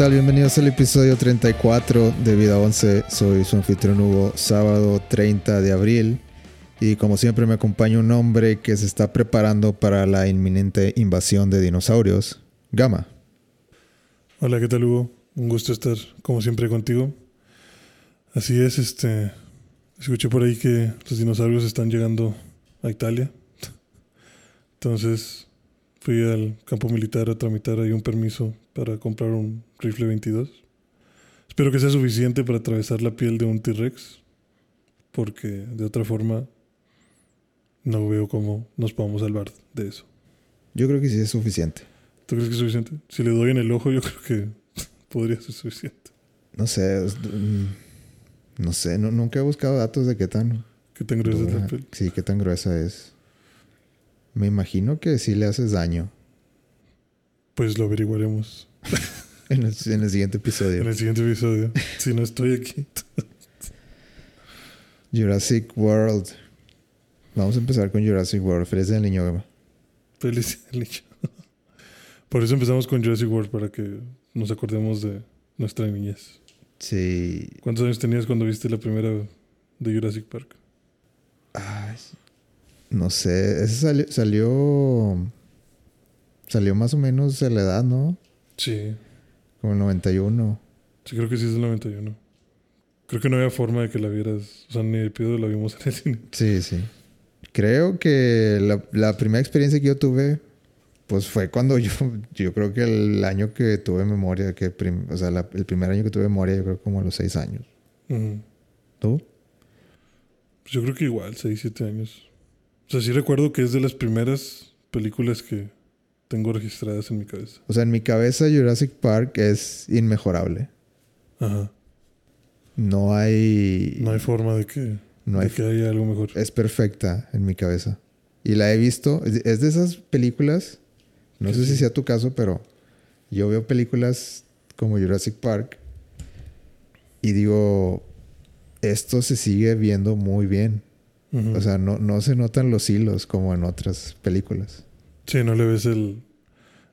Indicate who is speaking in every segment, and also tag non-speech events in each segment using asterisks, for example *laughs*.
Speaker 1: tal? Bienvenidos al episodio 34 de Vida 11. Soy su anfitrión Hugo, sábado 30 de abril. Y como siempre me acompaña un hombre que se está preparando para la inminente invasión de dinosaurios, Gama.
Speaker 2: Hola, ¿qué tal Hugo? Un gusto estar como siempre contigo. Así es, este escuché por ahí que los dinosaurios están llegando a Italia. Entonces fui al campo militar a tramitar ahí un permiso para comprar un rifle 22. Espero que sea suficiente para atravesar la piel de un T-Rex, porque de otra forma no veo cómo nos podamos salvar de eso.
Speaker 1: Yo creo que sí es suficiente.
Speaker 2: ¿Tú crees que es suficiente? Si le doy en el ojo, yo *laughs* creo que podría ser suficiente.
Speaker 1: No sé, mm, no sé, nunca he buscado datos de qué tan...
Speaker 2: ¿Qué tan gruesa es la piel?
Speaker 1: Sí, qué tan gruesa es. Me imagino que sí le haces daño.
Speaker 2: Pues lo averiguaremos. *laughs*
Speaker 1: en, el, siguiente episodio.
Speaker 2: En el siguiente episodio. si no estoy aquí.
Speaker 1: Jurassic World. Vamos a empezar con Jurassic World. Feliz del niño, Gama.
Speaker 2: Feliz del niño. *laughs* Por eso empezamos con Jurassic World, para que nos acordemos de nuestra niñez.
Speaker 1: Sí.
Speaker 2: ¿Cuántos años tenías cuando viste la primera de Jurassic Park?
Speaker 1: Ay, no sé. Ese salió, salió Salió más o menos a la edad, ¿no?
Speaker 2: Sí.
Speaker 1: Como el 91.
Speaker 2: Sí, creo que sí es el 91. Creo que no había forma de que la vieras. O sea, ni de pido la vimos en el cine.
Speaker 1: Sí, sí. Creo que la, primera experiencia que yo tuve, pues fue cuando yo, yo creo que el año que tuve memoria, que o sea, el primer año que tuve memoria, yo creo como a los seis años. ¿Tú?
Speaker 2: Pues yo creo que igual, seis, siete años. O sea, sí recuerdo que es de las primeras películas que, tengo registradas en mi cabeza.
Speaker 1: O sea, en mi cabeza Jurassic Park es inmejorable.
Speaker 2: Ajá.
Speaker 1: No hay...
Speaker 2: No hay forma de que,
Speaker 1: no hay,
Speaker 2: que haya algo mejor.
Speaker 1: Es perfecta en mi cabeza. Y la he visto. Es de esas películas. No sé si sea tu caso, pero yo veo películas como Jurassic Park y digo, esto se sigue viendo muy bien. O sea, no, no se notan los hilos como en otras películas.
Speaker 2: Sí, no le ves el,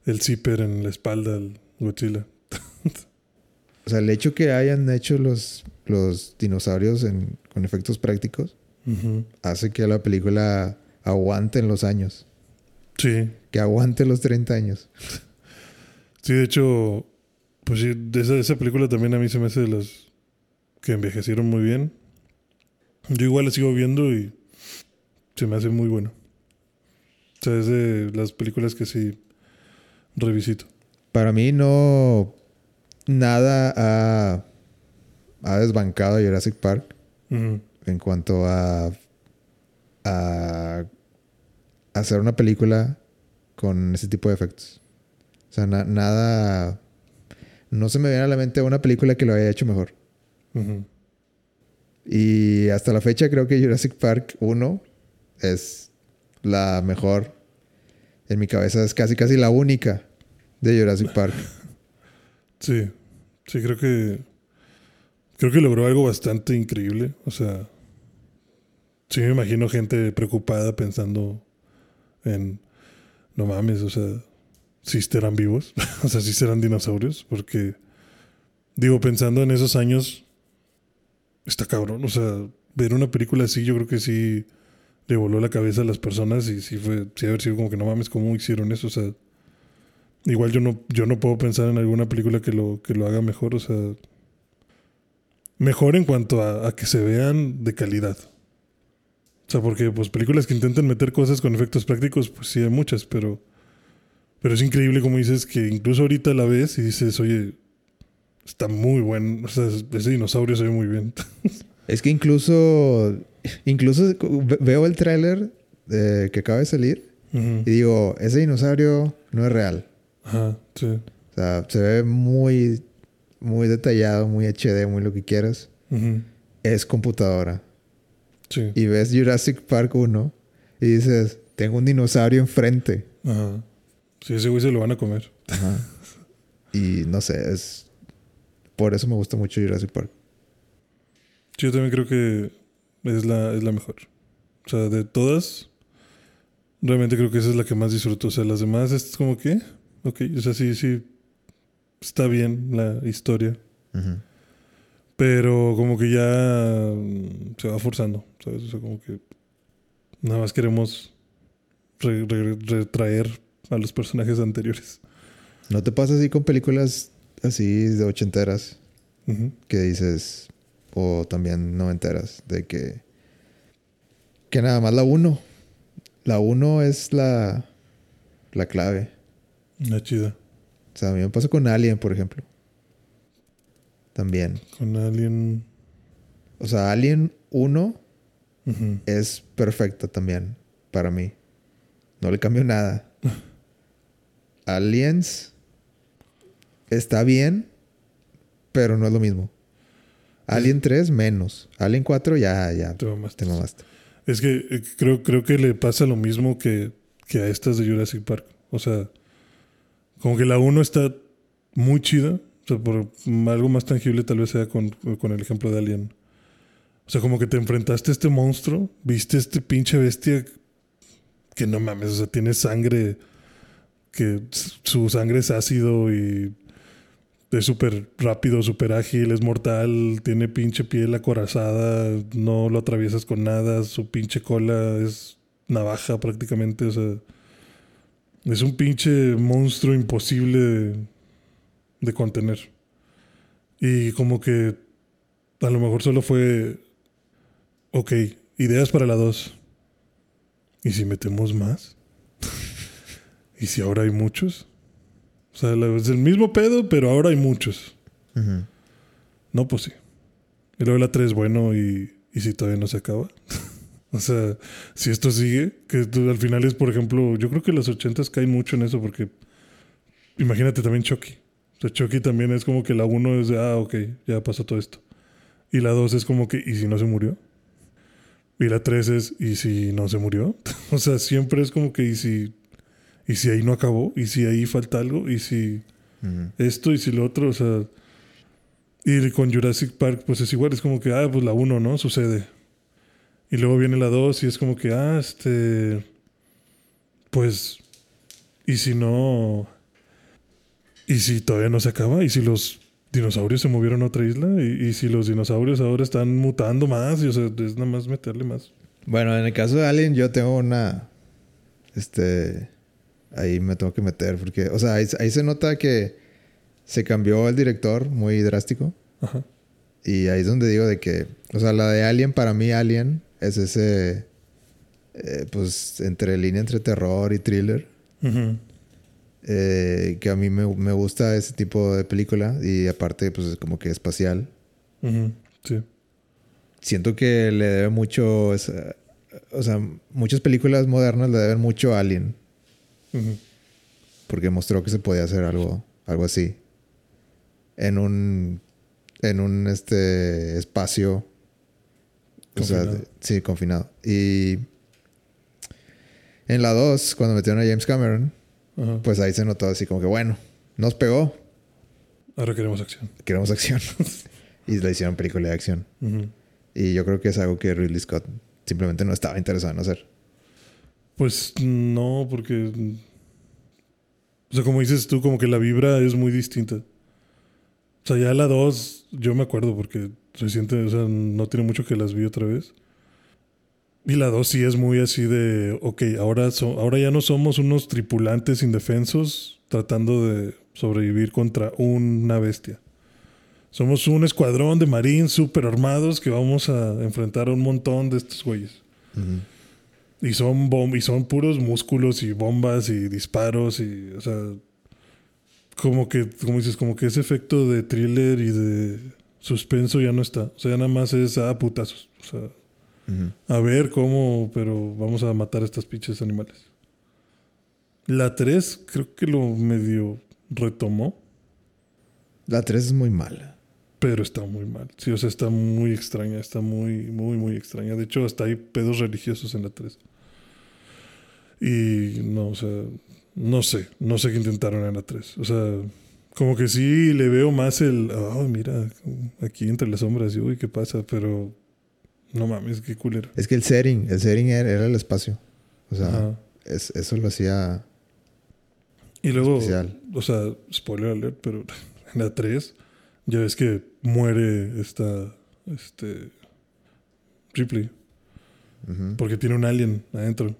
Speaker 2: el zipper en la espalda al Godzilla. *laughs*
Speaker 1: o sea, el hecho que hayan hecho los, los dinosaurios con efectos prácticos hace que la película aguante en los años.
Speaker 2: Sí.
Speaker 1: Que aguante los 30 años. *laughs*
Speaker 2: Sí, de hecho, pues sí, de esa, esa película también a mí se me hace de las que envejecieron muy bien. Yo igual la sigo viendo y se me hace muy bueno. Sea, es de las películas que sí revisito.
Speaker 1: Para mí no... Nada ha, ha desbancado a Jurassic Park en cuanto a, a hacer una película con ese tipo de efectos. O sea, nada... No se me viene a la mente una película que lo haya hecho mejor. Y hasta la fecha creo que Jurassic Park 1 es la mejor. En mi cabeza es casi casi la única de Jurassic Park. *laughs*
Speaker 2: Sí, sí, creo que creo que logró algo bastante increíble. O sea, sí me imagino gente preocupada pensando en, no mames, o sea, si estarán vivos, *laughs* o sea, si serán dinosaurios, porque digo, pensando en esos años, está cabrón, o sea, ver una película así, yo creo que sí le voló la cabeza a las personas y sí fue, sí haber sido como que no mames, ¿cómo hicieron eso? O sea, igual yo no, yo no puedo pensar en alguna película que lo, que lo haga mejor, o sea, mejor en cuanto a, que se vean de calidad. O sea, porque pues películas que intentan meter cosas con efectos prácticos, pues sí hay muchas, pero, pero es increíble como dices que incluso ahorita la ves y dices, oye, está muy bueno, o sea, ese dinosaurio se ve muy bien. *laughs*
Speaker 1: Es que incluso, incluso veo el tráiler eh, que acaba de salir y digo, ese dinosaurio no es real.
Speaker 2: Ajá, sí.
Speaker 1: O sea, se ve muy, muy detallado, muy HD, muy lo que quieras. Es computadora.
Speaker 2: Sí.
Speaker 1: Y ves Jurassic Park 1 y dices, tengo un dinosaurio enfrente.
Speaker 2: Ajá. Sí, ese güey se lo van a comer.
Speaker 1: Ajá. Y no sé, es... Por eso me gusta mucho Jurassic Park.
Speaker 2: Yo también creo que es la, es la mejor. O sea, de todas, realmente creo que esa es la que más disfruto. O sea, las demás es como que, ok, o sea, sí, sí. está bien la historia. Pero como que ya mm, se va forzando, ¿sabes? O sea, como que nada más queremos retraer a los personajes anteriores.
Speaker 1: ¿No te pasa así con películas así de ochenteras? Que dices, o también noventeras, de que, que nada más la uno. La uno es la, la clave.
Speaker 2: La chida.
Speaker 1: O sea, a mí me pasa con Alien, por ejemplo. También.
Speaker 2: Con Alien.
Speaker 1: O sea, Alien 1 es perfecta también para mí. No le cambio nada. *laughs* Aliens está bien, pero no es lo mismo. Alien 3 menos. Alien 4 ya, ya. Te mamaste.
Speaker 2: Es que eh, creo, creo que le pasa lo mismo que, que a estas de Jurassic Park. O sea, como que la 1 está muy chida. O sea, por algo más tangible tal vez sea con, con, el ejemplo de Alien. O sea, como que te enfrentaste a este monstruo, viste este pinche bestia que no mames, o sea, tiene sangre, que su sangre es ácido y es súper rápido, súper ágil, es mortal, tiene pinche piel acorazada, no lo atraviesas con nada, su pinche cola es navaja prácticamente, o sea, es un pinche monstruo imposible de, contener. Y como que a lo mejor solo fue, ok, ideas para la 2. ¿Y si metemos más? *laughs* ¿Y si ahora hay muchos? O sea, es el mismo pedo, pero ahora hay muchos. No, pues sí. Y luego la 3, bueno, y, y si todavía no se acaba. *laughs* o sea, si esto sigue, que al final es, por ejemplo, yo creo que las 80 caen mucho en eso, porque imagínate también Chucky. O sea, Chucky también es como que la 1 es de, ah, ok, ya pasó todo esto. Y la 2 es como que, ¿y si no se murió? Y la 3 es, ¿y si no se murió? *laughs* o sea, siempre es como que, ¿y si ¿Y si ahí no acabó? ¿Y si ahí falta algo? ¿Y si esto? ¿Y si lo otro? O sea... Y con Jurassic Park, pues es igual. Es como que, ah, pues la 1, ¿no? Sucede. Y luego viene la 2 y es como que, ah, este... Pues... ¿Y si no... ¿Y si todavía no se acaba? ¿Y si los dinosaurios se movieron a otra isla? ¿Y, si los dinosaurios ahora están mutando más? Y o sea, es nada más meterle más.
Speaker 1: Bueno, en el caso de Alien yo tengo una... Este ahí me tengo que meter porque, o sea, ahí, se nota que se cambió el director muy drástico. Ajá. Y ahí es donde digo de que, o sea, la de Alien, para mí Alien es ese, eh, pues, entre línea entre terror y thriller. Eh, que a mí me, gusta ese tipo de película y aparte, pues, es como que espacial. Sí. Siento que le debe mucho, o sea, muchas películas modernas le deben mucho a Alien. Porque mostró que se podía hacer algo, algo así. En un. En un este espacio. Confinado. O sea, sí, confinado. Y. En la 2, cuando metieron a James Cameron, pues ahí se notó así como que, bueno, nos pegó.
Speaker 2: Ahora queremos acción.
Speaker 1: Queremos acción. *laughs* y le hicieron película de acción. Y yo creo que es algo que Ridley Scott simplemente no estaba interesado en hacer.
Speaker 2: Pues no, porque. O sea, como dices tú, como que la vibra es muy distinta. O sea, ya la 2, yo me acuerdo porque reciente, o sea, no tiene mucho que las vi otra vez. Y la 2 sí es muy así de, ok, ahora, ahora ya no somos unos tripulantes indefensos tratando de sobrevivir contra una bestia. Somos un escuadrón de marines super armados que vamos a enfrentar a un montón de estos güeyes. Y son, y son puros músculos y bombas y disparos y, o sea, como que, como dices, como que ese efecto de thriller y de suspenso ya no está. O sea, nada más es a ah, putazos. O sea, a ver cómo, pero vamos a matar a estos pinches animales. La 3 creo que lo medio retomó.
Speaker 1: La 3 es muy mala.
Speaker 2: Pero está muy mal. Sí, o sea, está muy extraña, está muy, muy, muy extraña. De hecho, hasta hay pedos religiosos en la 3. Y no, o sea, no sé, no sé qué intentaron en la 3. O sea, como que sí le veo más el, oh, mira, aquí entre las sombras, y uy, ¿qué pasa? Pero no mames, qué culero.
Speaker 1: Es que el setting, el setting era, el espacio. O sea, es, eso lo hacía.
Speaker 2: Y luego, o sea, spoiler alert, pero *laughs* en la 3 ya ves que muere esta, este, Ripley. Porque tiene un alien adentro.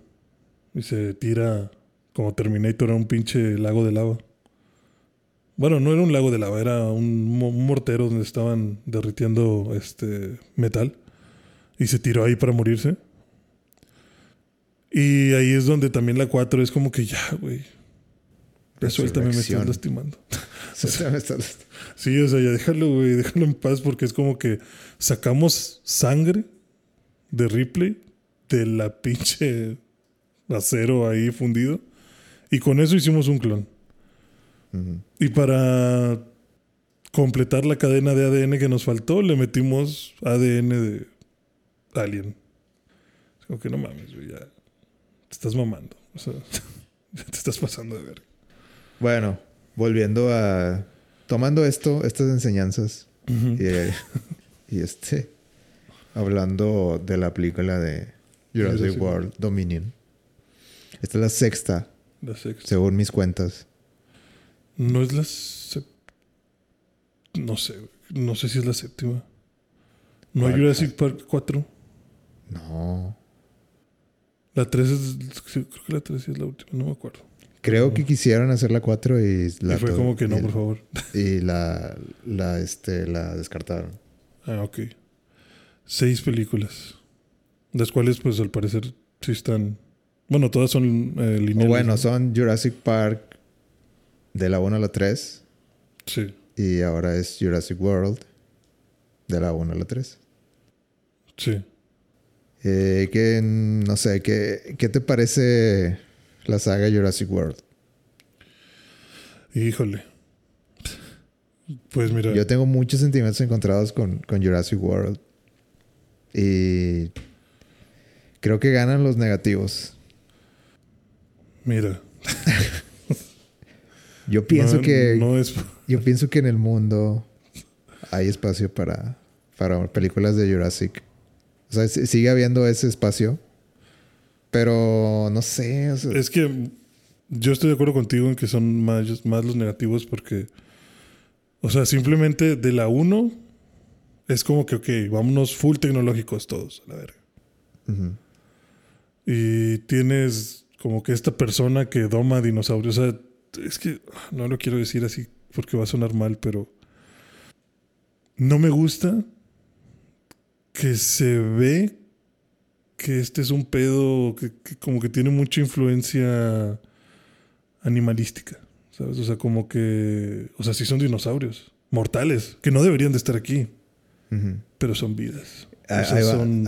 Speaker 2: Y se tira como Terminator a un pinche lago de lava. Bueno, no era un lago de lava, era un, mortero donde estaban derritiendo este metal. Y se tiró ahí para morirse. Y ahí es donde también la 4 es como que ya, güey. Suéltame, me estás lastimando. *laughs* *laughs* sí, o sea, ya déjalo, güey, déjalo en paz porque es como que sacamos sangre de Ripley de la pinche acero ahí fundido y con eso hicimos un clon. Y para completar la cadena de ADN que nos faltó, le metimos ADN de Alien. Como que no mames, güey, ya te estás mamando. O sea, *laughs* ya te estás pasando de ver.
Speaker 1: Bueno, volviendo a. Tomando esto, estas enseñanzas. *laughs* y, este. Hablando de la película de Jurassic World Dominion. Esta es la sexta.
Speaker 2: La sexta.
Speaker 1: Según mis cuentas.
Speaker 2: No es la. No sé. No sé si es la séptima. ¿No hay Jurassic Park 4?
Speaker 1: No.
Speaker 2: La 3 es. Creo que la 3 es la última, no me acuerdo.
Speaker 1: Creo que quisieron hacer la 4 y
Speaker 2: la. Y fue como que no, por favor.
Speaker 1: Y la, la, este, la descartaron.
Speaker 2: Ah, ok. Seis películas. Las cuales, pues al parecer, sí están. Bueno, todas son eh,
Speaker 1: lineales. bueno, son Jurassic Park de la 1 a la 3.
Speaker 2: Sí.
Speaker 1: Y ahora es Jurassic World de la 1 a la 3.
Speaker 2: Sí.
Speaker 1: Eh, que no sé, ¿qué, ¿qué te parece la saga Jurassic World?
Speaker 2: Híjole. Pues mira.
Speaker 1: Yo tengo muchos sentimientos encontrados con, con Jurassic World. Y creo que ganan los negativos.
Speaker 2: Mira. *laughs*
Speaker 1: yo pienso que. Yo pienso que en el mundo hay espacio para, para películas de Jurassic. O sea, sigue habiendo ese espacio. Pero no sé.
Speaker 2: Es que yo estoy de acuerdo contigo en que son más, más los negativos porque. O sea, simplemente de la 1 es como que, ok, vámonos full tecnológicos todos, a la verga. Y tienes como que esta persona que doma dinosaurios. O sea, es que no lo quiero decir así porque va a sonar mal, pero no me gusta que se ve que este es un pedo que, como que tiene mucha influencia animalística, ¿sabes? O sea, como que, o sea, sí son dinosaurios, mortales, que no deberían de estar aquí, pero son vidas.
Speaker 1: Ahí, son,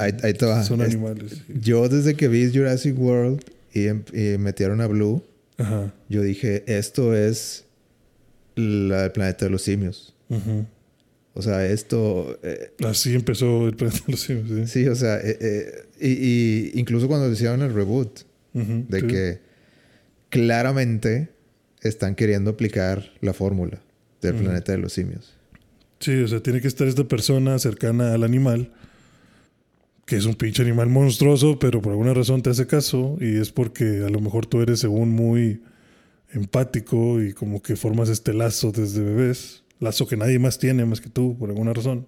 Speaker 1: son, animales. Yo desde que vi Jurassic World y, em, metieron a Blue, yo dije, esto es el planeta de los simios. O sea, esto...
Speaker 2: Eh, Así empezó el planeta de los simios,
Speaker 1: sí. o sea, eh, eh, y, incluso cuando hicieron el reboot, de que claramente están queriendo aplicar la fórmula del planeta de los simios.
Speaker 2: Sí, o sea, tiene que estar esta persona cercana al animal, que es un pinche animal monstruoso, pero por alguna razón te hace caso, y es porque a lo mejor tú eres según muy empático y como que formas este lazo desde bebés lazo que nadie más tiene más que tú, por alguna razón.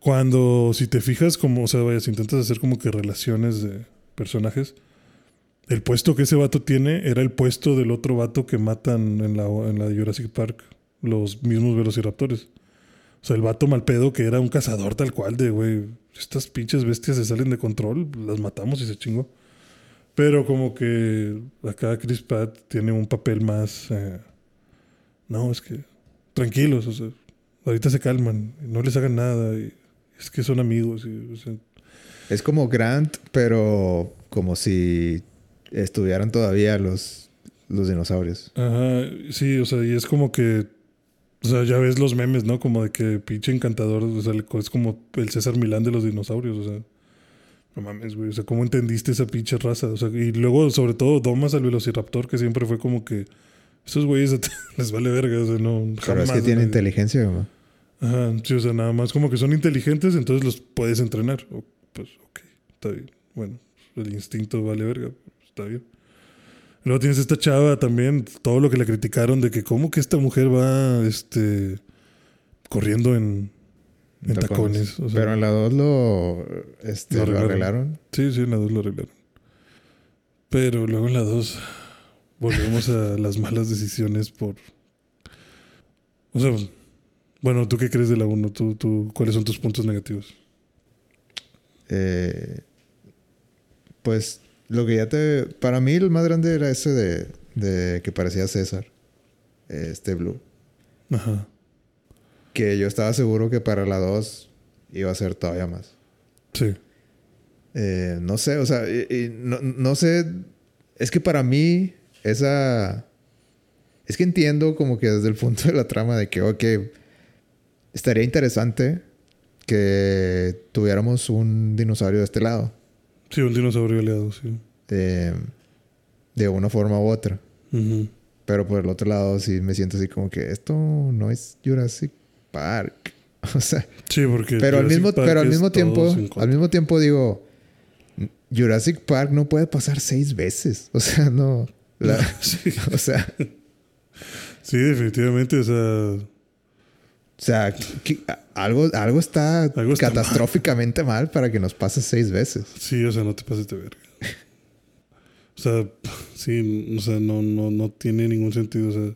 Speaker 2: Cuando, si te fijas, como, o sea, vayas, intentas hacer como que relaciones de personajes, el puesto que ese vato tiene era el puesto del otro vato que matan en la, en la Jurassic Park, los mismos velociraptores. O sea, el vato malpedo que era un cazador tal cual de, güey, estas pinches bestias se salen de control, las matamos y se chingó. Pero como que acá Chris Pratt tiene un papel más... Eh, no, es que tranquilos, o sea, ahorita se calman, no les hagan nada, y es que son amigos.
Speaker 1: Es como Grant, pero como si estuvieran todavía los, los dinosaurios.
Speaker 2: Ajá, sí, o sea, y es como que, o sea, ya ves los memes, ¿no? Como de que pinche encantador, o sea, es como el César Milán de los dinosaurios, o sea. No mames, güey. O sea, ¿cómo entendiste esa pinche raza? O sea, y luego, sobre todo, domas al Velociraptor, que siempre fue como que esos güeyes *laughs* les vale verga, o sea, no.
Speaker 1: Pero es que tienen inteligencia, ¿no?
Speaker 2: Ajá, sí, o sea, nada más como que son inteligentes, entonces los puedes entrenar. pues, ok, está bien. Bueno, el instinto vale verga, está bien. Luego tienes esta chava también, todo lo que le criticaron de que cómo que esta mujer va este corriendo en, en tacones.
Speaker 1: Pero en la 2 lo, este, lo, arreglaron.
Speaker 2: Sí, sí, en la 2 lo arreglaron. Pero luego en la 2 volvemos a las malas decisiones por... O sea, bueno, ¿tú qué crees de la 1? ¿Tú, tú, ¿Cuáles son tus puntos negativos?
Speaker 1: Eh, pues lo que ya te... Para mí el más grande era ese de, de que parecía César. Este Blue. Ajá. Que yo estaba seguro que para la 2 iba a ser todavía más. Sí. Eh, no sé, o sea, no, no, sé. Es que para mí, esa. Es que entiendo como que desde el punto de la trama de que, ok, estaría interesante que tuviéramos un dinosaurio de este lado.
Speaker 2: Sí, un dinosaurio aliado, sí.
Speaker 1: de una forma u otra. Pero por el otro lado, sí me siento así como que esto no es Jurassic Park. *laughs* O sea.
Speaker 2: Sí, porque.
Speaker 1: Pero al mismo, pero al mismo tiempo. Al mismo tiempo digo. Jurassic Park no puede pasar seis veces. *laughs* O sea, no. *laughs* sí. O sea.
Speaker 2: Sí, definitivamente. O sea.
Speaker 1: O sea, algo, algo está catastróficamente mal. para que nos pase seis veces.
Speaker 2: Sí, o sea, no te pases de verga. O sea, sí, o sea, no, no, no tiene ningún sentido. O sea,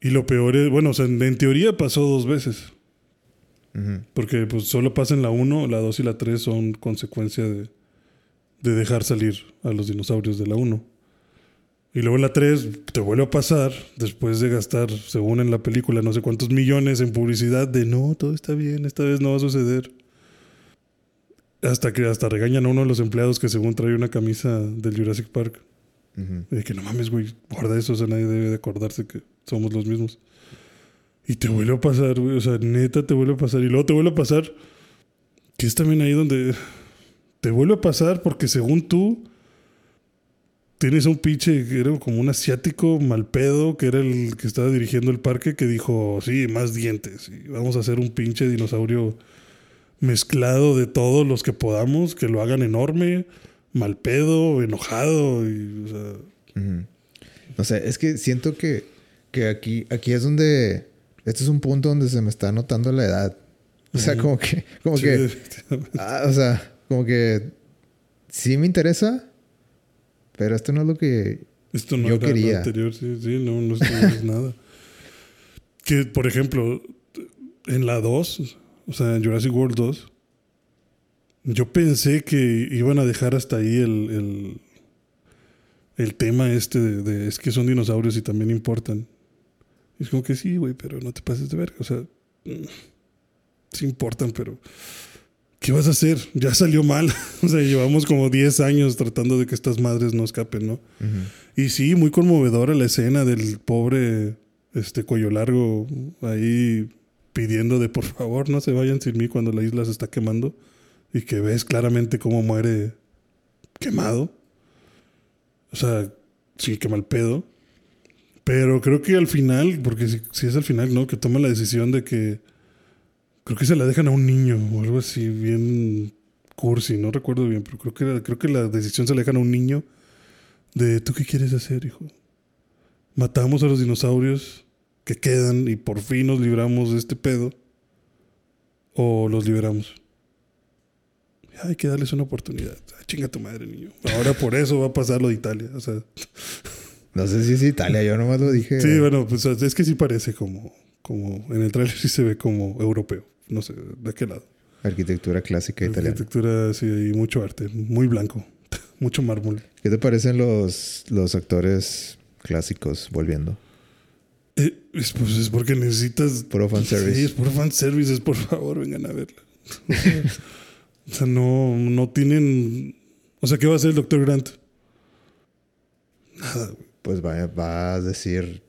Speaker 2: y lo peor es, bueno, o sea, en teoría pasó dos veces. Porque pues solo pasa en la 1, la 2 y la 3 son consecuencia de, de dejar salir a los dinosaurios de la 1. Y luego en la 3 te vuelve a pasar, después de gastar, según en la película, no sé cuántos millones en publicidad de no, todo está bien, esta vez no va a suceder. Hasta que hasta regañan a uno de los empleados que según trae una camisa del Jurassic Park. De que no mames, güey, guarda eso, o sea, nadie debe de acordarse que somos los mismos. Y te vuelve a pasar, güey, o sea, neta te vuelve a pasar. Y luego te vuelve a pasar, que es también ahí donde te vuelve a pasar porque según tú tienes a un pinche era como un asiático mal pedo, que era el que estaba dirigiendo el parque, que dijo, sí, más dientes, y vamos a hacer un pinche dinosaurio mezclado de todos los que podamos, que lo hagan enorme mal pedo, enojado. Y, o sea...
Speaker 1: No sé, es que siento que, que aquí, aquí es donde. Este es un punto donde se me está notando la edad. O sea, como que. Como que. Ah, o sea, como que. Sí me interesa. Pero esto no es lo que.
Speaker 2: Esto no yo era quería. Lo anterior, sí, sí, no, no es *laughs* nada. Que, por ejemplo, en la 2, o sea, en Jurassic World 2, yo pensé que iban a dejar hasta ahí el, el, tema este de, es que son dinosaurios y también importan. es como que sí, güey, pero no te pases de verga. O sea, mm, sí importan, pero ¿qué vas a hacer? Ya salió mal. *laughs* o sea, llevamos como 10 años tratando de que estas madres no escapen, ¿no? Y sí, muy conmovedora la escena del pobre este cuello largo ahí pidiendo de por favor no se vayan sin mí cuando la isla se está quemando y que ves claramente cómo muere quemado. O sea, sí, quema el pedo. Pero creo que al final, porque si, es al final, ¿no? Que toma la decisión de que. Creo que se la dejan a un niño o algo así, bien cursi, no recuerdo bien, pero creo que, creo que la decisión se la dejan a un niño de ¿tú qué quieres hacer, hijo? Matamos a los dinosaurios que quedan y por fin nos libramos de este pedo o los liberamos hay que darles una oportunidad. Ah, chinga tu madre, niño. Ahora por eso va a pasar lo de Italia. O sea. *laughs*
Speaker 1: No sé si es Italia, yo nomás lo dije.
Speaker 2: Sí, bueno, pues es que sí parece como, como en el trailer sí se ve como europeo. No sé, ¿de qué lado?
Speaker 1: Arquitectura clásica italiana.
Speaker 2: Arquitectura, sí, y mucho arte, muy blanco, *laughs* mucho mármol.
Speaker 1: ¿Qué te parecen los, los actores clásicos volviendo?
Speaker 2: Eh, es, pues es porque necesitas.
Speaker 1: Puro fanservice.
Speaker 2: Sí, es puro fanservice, por favor, vengan a verla. *laughs* O sea, no, no tienen. O sea, ¿qué va a hacer el doctor Grant?
Speaker 1: Nada, Pues va, va a decir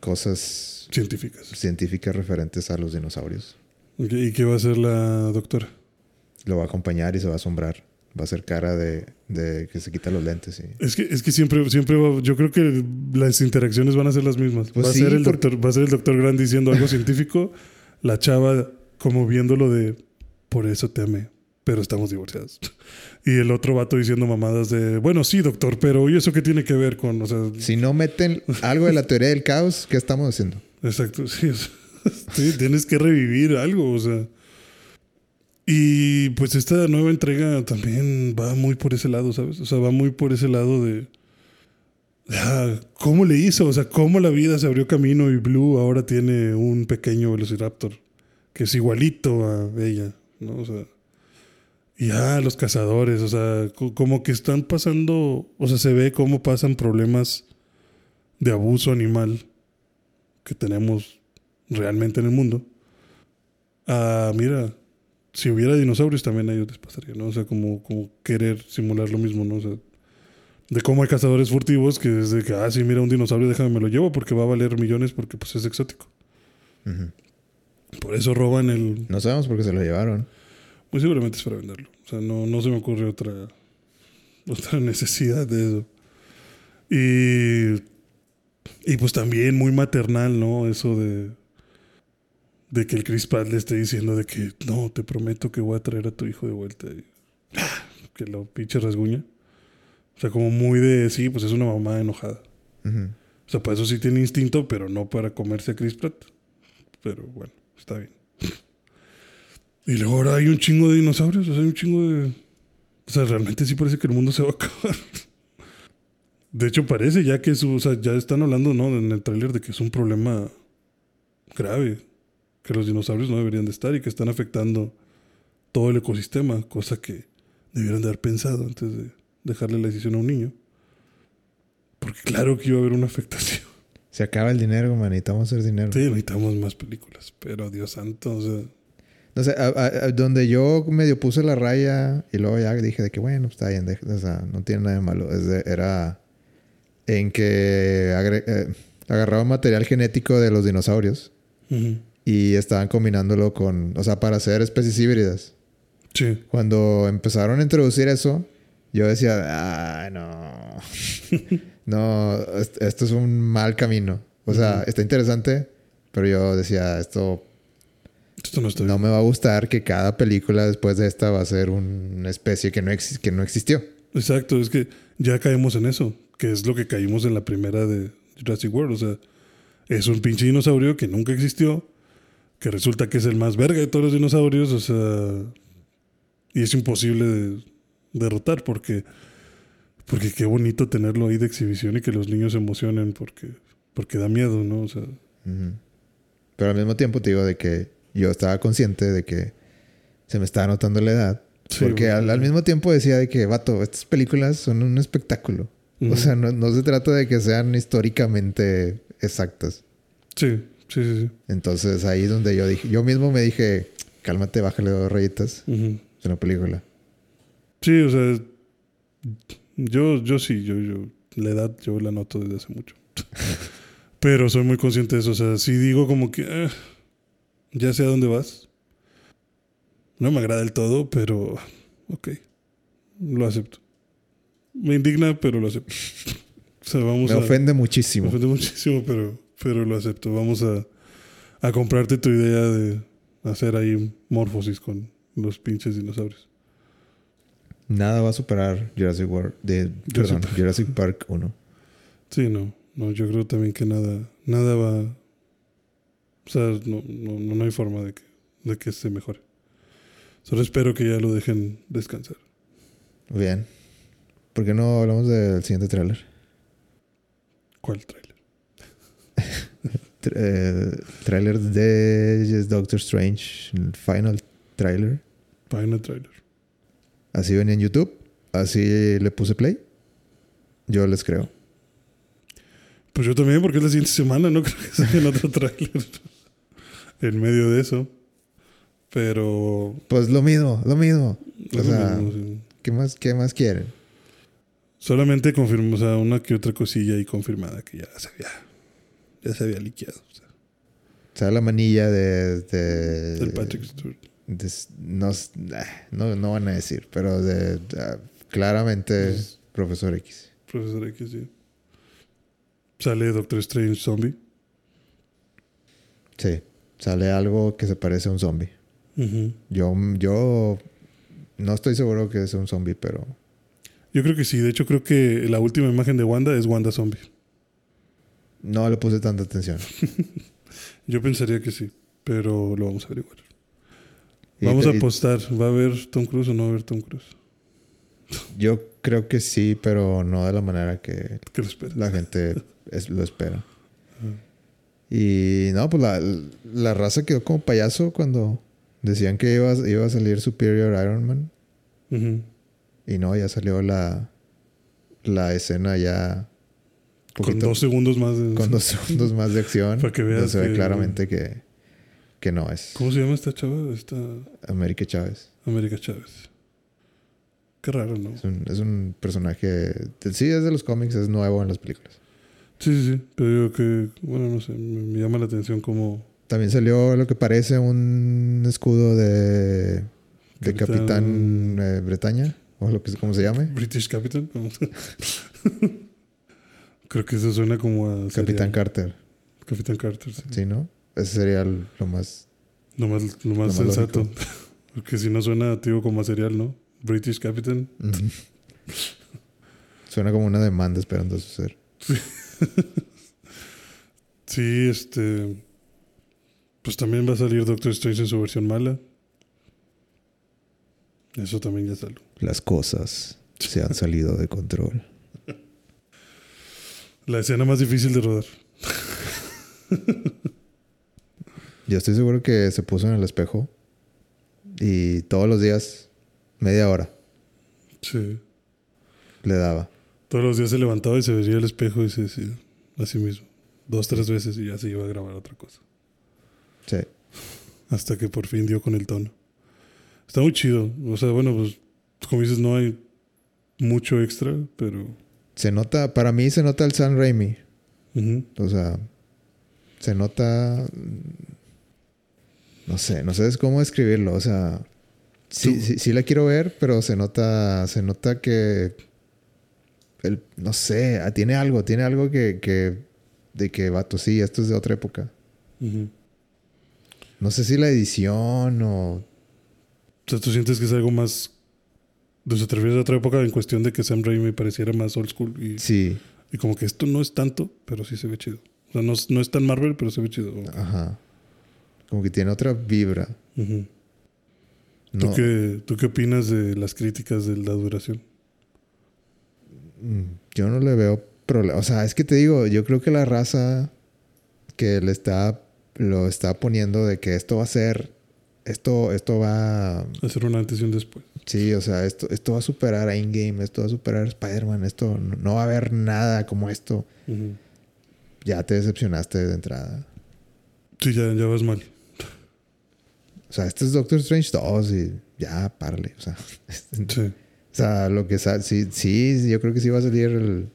Speaker 1: cosas
Speaker 2: científicas.
Speaker 1: Científicas referentes a los dinosaurios.
Speaker 2: ¿Y qué va a hacer la doctora?
Speaker 1: Lo va a acompañar y se va a asombrar. Va a hacer cara de, de que se quita los lentes.
Speaker 2: Es que, es que siempre, siempre yo creo que las interacciones van a ser las mismas. Pues va, a ser el doctor, va a ser el doctor Grant diciendo algo *laughs* científico, la chava como viéndolo de por eso te amé pero estamos divorciados. *laughs* Y el otro vato diciendo mamadas de, bueno, sí, doctor, pero ¿y eso qué tiene que ver con, o sea...
Speaker 1: Si no meten algo de la teoría del caos, ¿qué estamos haciendo?
Speaker 2: Exacto, *laughs* sí, *laughs* tienes que revivir algo, o sea... Y pues esta nueva entrega también va muy por ese lado, ¿sabes? O sea, va muy por ese lado de... Ah, ¿Cómo le hizo? O sea, ¿cómo la vida se abrió camino y Blue ahora tiene un pequeño Velociraptor que es igualito a ella, ¿no? O sea... Y ah, los cazadores, o sea, como que están pasando, o sea, se ve cómo pasan problemas de abuso animal que tenemos realmente en el mundo. Ah, mira, si hubiera dinosaurios también a ellos les pasaría, ¿no? O sea, como, como querer simular lo mismo, ¿no? O sea, de cómo hay cazadores furtivos que desde que, ah, sí, mira un dinosaurio, déjame me lo llevo porque va a valer millones porque pues es exótico. Por eso roban el...
Speaker 1: No sabemos por qué se lo llevaron.
Speaker 2: Muy seguramente es para venderlo. O sea, no, no se me ocurre otra, otra *laughs* necesidad de eso. Y, y pues también muy maternal, ¿no? Eso de, de que el Chris Pratt le esté diciendo de que no, te prometo que voy a traer a tu hijo de vuelta. Y, *laughs* que lo pinche rasguña. O sea, como muy de, sí, pues es una mamá enojada. O sea, para eso sí tiene instinto, pero no para comerse a Chris Pratt. Pero bueno, está bien. Y luego ahora hay un chingo de dinosaurios, o sea, hay un chingo de... O sea, realmente sí parece que el mundo se va a acabar. *laughs* De hecho, parece ya que su, o sea, ya están hablando, ¿no? En el tráiler de que es un problema grave, que los dinosaurios no deberían de estar y que están afectando todo el ecosistema, cosa que debieran de haber pensado antes de dejarle la decisión a un niño. Porque claro que iba a haber una afectación.
Speaker 1: Se acaba el dinero, man, necesitamos hacer dinero.
Speaker 2: Sí, necesitamos más películas, pero Dios santo, o sea...
Speaker 1: No sé, donde yo medio puse la raya y luego ya dije de que bueno, pues está bien, o sea, no tiene nada de malo. era en que eh, agarraban material genético de los dinosaurios y estaban combinándolo con, o sea, para hacer especies híbridas.
Speaker 2: Sí.
Speaker 1: Cuando empezaron a introducir eso, yo decía, ah, no, *laughs* no, esto es un mal camino. O sea, está interesante, pero yo decía, esto no, me va a gustar que cada película después de esta va a ser una especie que no, que no existió.
Speaker 2: Exacto, es que ya caemos en eso, que es lo que caímos en la primera de Jurassic World. O sea, es un pinche dinosaurio que nunca existió, que resulta que es el más verga de todos los dinosaurios, o sea, y es imposible de derrotar porque, porque qué bonito tenerlo ahí de exhibición y que los niños se emocionen porque, porque da miedo, ¿no? O sea.
Speaker 1: Pero al mismo tiempo te digo de que yo estaba consciente de que se me estaba notando la edad. porque al, mismo tiempo decía de que, vato, estas películas son un espectáculo. O sea, no, se trata de que sean históricamente exactas.
Speaker 2: Sí, sí, sí,
Speaker 1: Entonces ahí es donde yo dije, yo mismo me dije, cálmate, bájale dos rayitas. Es una película.
Speaker 2: Sí, o sea, yo, yo sí, yo, yo, la edad yo la noto desde hace mucho. *laughs* Pero soy muy consciente de eso. O sea, si digo como que, eh, ya sé a dónde vas. No me agrada del todo, pero ok, lo acepto. Me indigna, pero lo acepto. *laughs*
Speaker 1: me ofende muchísimo.
Speaker 2: Me ofende muchísimo, pero, pero lo acepto. Vamos a, a comprarte tu idea de hacer ahí morfosis con los pinches dinosaurios.
Speaker 1: Nada va a superar Jurassic World, de, perdón, Jurassic Park 1.
Speaker 2: Sí, no, no, yo creo también que nada, nada va o sea, no, no, no hay forma de que, de que se mejore. Solo espero que ya lo dejen descansar.
Speaker 1: Bien. ¿Por qué no hablamos del siguiente tráiler?
Speaker 2: ¿Cuál tráiler?
Speaker 1: Eh, tráiler de Doctor Strange, el final tráiler.
Speaker 2: Final tráiler.
Speaker 1: Así venía en YouTube, así le puse play. Yo les creo.
Speaker 2: Pues yo también, porque es la siguiente semana, no *laughs* creo que saquen otro tráiler en medio de eso. Pero.
Speaker 1: Pues lo mismo, lo mismo. o sea, ¿qué, más, ¿qué más quieren?
Speaker 2: Solamente confirmamos o una que otra cosilla ahí confirmada que ya se había, ya se había liqueado. O sea,
Speaker 1: sea la manilla de. de
Speaker 2: Del Patrick Stewart.
Speaker 1: no, no, no, van a decir, pero de, claramente Profesor X.
Speaker 2: Profesor X, sí. Sale Doctor Strange Zombie.
Speaker 1: Sí sale algo que se parece a un zombie. Yo, yo No estoy seguro que es un zombie, pero.
Speaker 2: Yo creo que sí. De hecho, creo que la última imagen de Wanda es Wanda zombie.
Speaker 1: No le puse tanta atención. *laughs*
Speaker 2: Yo pensaría que sí, pero lo vamos a averiguar. Vamos a apostar. ¿Va a haber Tom Cruise o no va a haber Tom Cruise?
Speaker 1: Yo creo que sí, pero no de la manera que la gente *laughs* lo espera. Y no, pues la, la, raza quedó como payaso cuando decían que iba, iba a salir Superior Iron Man. Y no, ya salió la, la escena ya.
Speaker 2: Con dos segundos más
Speaker 1: de Con dos segundos más de acción. *laughs* Para que veas. Se ve claramente que, que no es.
Speaker 2: ¿Cómo se llama esta chava? Esta...
Speaker 1: América Chávez.
Speaker 2: América Chávez. Qué raro, ¿no?
Speaker 1: Es un, es un personaje. Sí, es de los cómics, es nuevo en las películas.
Speaker 2: Sí, sí, sí. Pero digo que, bueno, no sé, me, llama la atención como...
Speaker 1: También salió lo que parece un escudo de, de Capitán, eh, Bretaña, o lo que como se llame.
Speaker 2: British Captain. *laughs* Creo que eso suena como a...
Speaker 1: Capitán Carter.
Speaker 2: Capitán Carter, sí.
Speaker 1: Sí, ¿no? Ese sería lo más...
Speaker 2: Lo más, lo más, sensato. *laughs* Porque si no suena, tío, como a serial, ¿no? British Captain. *laughs*
Speaker 1: Suena como una demanda esperando suceder.
Speaker 2: Sí. *laughs* sí, este. Pues también va a salir Doctor Strange en su versión mala. Eso también ya salió.
Speaker 1: Las cosas se han salido de control.
Speaker 2: La escena más difícil de rodar.
Speaker 1: Yo estoy seguro que se puso en el espejo y todos los días, media hora.
Speaker 2: Sí.
Speaker 1: Le daba.
Speaker 2: Todos los días se levantaba y se veía el espejo y se decía así mismo. Dos, tres veces y ya se iba a grabar otra cosa.
Speaker 1: Sí.
Speaker 2: Hasta que por fin dio con el tono. Está muy chido. O sea, bueno, pues como dices, no hay mucho extra, pero...
Speaker 1: Se nota, para mí se nota el San Raimi. O sea, se nota... No sé, no sé cómo describirlo. O sea, sí, sí, sí la quiero ver, pero se nota, se nota que no sé, ah, tiene algo, tiene algo que, que, de que, vato, sí, esto es de otra época. No sé si la edición o... O
Speaker 2: sea, ¿tú sientes que es algo más... Se te refieres a otra época en cuestión de que Sam Raimi pareciera más old school y...
Speaker 1: Sí.
Speaker 2: Y como que esto no es tanto, pero sí se ve chido. O sea, no, no es tan Marvel, pero se ve chido.
Speaker 1: Ajá. Como que tiene otra vibra.
Speaker 2: ¿Tú, qué, ¿Tú qué opinas de las críticas de la duración?
Speaker 1: Mm, yo no le veo problema. O sea, es que te digo, yo creo que la raza que le está, lo está poniendo de que esto va a ser, esto, esto va
Speaker 2: a ser un antes y un después.
Speaker 1: Sí, o sea, esto, esto va a superar a Ingame, esto va a superar a Spider-Man, esto no va a haber nada como esto. Ya te decepcionaste de entrada.
Speaker 2: Sí, ya, ya vas mal.
Speaker 1: O sea, este es Doctor Strange 2 y ya, párale. O sea, *laughs* sí. O sea, lo que sí, sí, yo creo que sí va a salir el,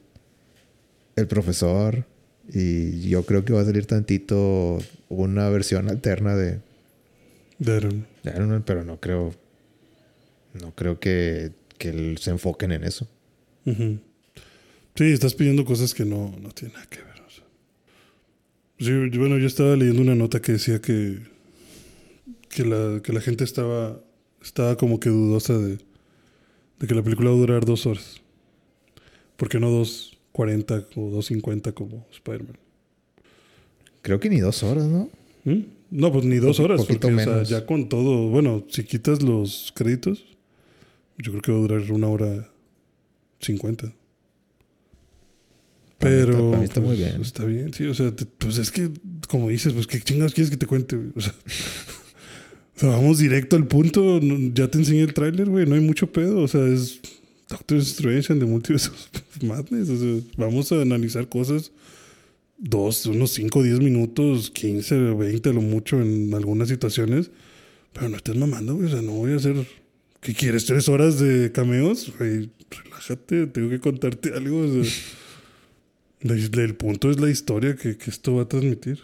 Speaker 1: el profesor. Y yo creo que va a salir tantito una versión alterna de.
Speaker 2: De Iron
Speaker 1: Man. pero no creo. No creo que, que se enfoquen en eso.
Speaker 2: Sí, estás pidiendo cosas que no, no tienen nada que ver. sí, bueno, yo estaba leyendo una nota que decía que. Que la, que la gente estaba. Estaba como que dudosa de de que la película va a durar dos horas. ¿Por qué no dos cuarenta o dos cincuenta como Spider-Man?
Speaker 1: Creo que ni dos horas, ¿no?
Speaker 2: ¿Mm? No, pues ni dos horas, porque o sea, ya con todo, bueno, si quitas los créditos, yo creo que va a durar una hora cincuenta. Pero
Speaker 1: está, está muy
Speaker 2: pues,
Speaker 1: bien.
Speaker 2: Está bien, sí, o sea, pues es que, como dices, pues qué chingados quieres que te cuente, o sea, *laughs* o sea, vamos directo al punto. Ya te enseñé el tráiler, güey. No hay mucho pedo. O sea, es Doctor Strange and the Multiverse *laughs* Madness. O sea, vamos a analizar cosas dos, unos 5, 10 minutos, 15, 20 lo mucho en algunas situaciones. Pero no estés mamando, güey. O sea, no voy a hacer... ¿Qué quieres? ¿Tres horas de cameos? Relájate. Tengo que contarte algo. O sea, el punto es la historia que, que esto va a transmitir.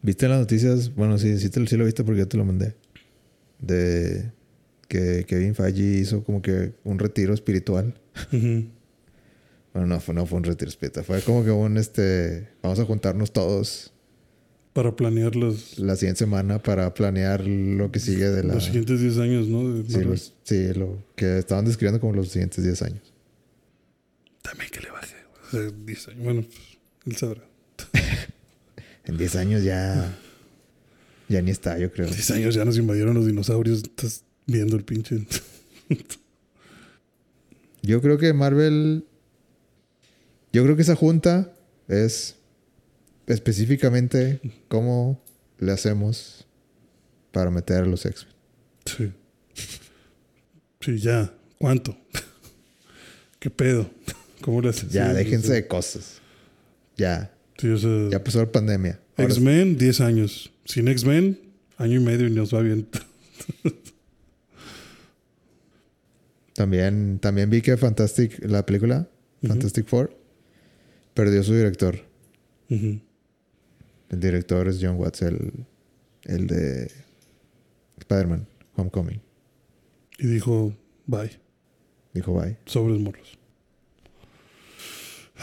Speaker 1: ¿Viste las noticias? Bueno, sí, sí, te, sí lo viste porque yo te lo mandé. De que Kevin Feige hizo como que un retiro espiritual. Bueno, no fue, no fue un retiro espiritual. Fue como que un, este, vamos a juntarnos todos
Speaker 2: Para planear los,
Speaker 1: la siguiente semana, para planear lo que sigue de la...
Speaker 2: los siguientes 10 años, ¿no? De
Speaker 1: Sí,
Speaker 2: Marvel.
Speaker 1: los- sí, lo que estaban describiendo como los siguientes 10 años.
Speaker 2: También que le baje. O sea, 10 años. Bueno, pues, él sabrá. *laughs*
Speaker 1: En 10 años ya... Ya ni está, yo creo.
Speaker 2: 10 años ya nos invadieron los dinosaurios. Estás viendo el pinche.
Speaker 1: Yo creo que Marvel. Yo creo que esa junta es específicamente cómo le hacemos para meter a los X-Men.
Speaker 2: Sí. Sí, ya. ¿Cuánto? *laughs* ¿Qué pedo? *laughs* ¿Cómo le haces?
Speaker 1: Ya,
Speaker 2: Sí,
Speaker 1: déjense
Speaker 2: sí.
Speaker 1: de cosas. Ya,
Speaker 2: Sí, o sea,
Speaker 1: ya pasó la pandemia.
Speaker 2: X-Men, 10 años. Sin X-Men, año y medio y nos va bien. *laughs*
Speaker 1: También, también vi que Fantastic, la película. Fantastic Four, perdió su director.
Speaker 2: Ujú.
Speaker 1: El director es John Watts, el, el de Spider-Man, Homecoming.
Speaker 2: Y dijo, bye.
Speaker 1: Dijo bye.
Speaker 2: Sobres morros.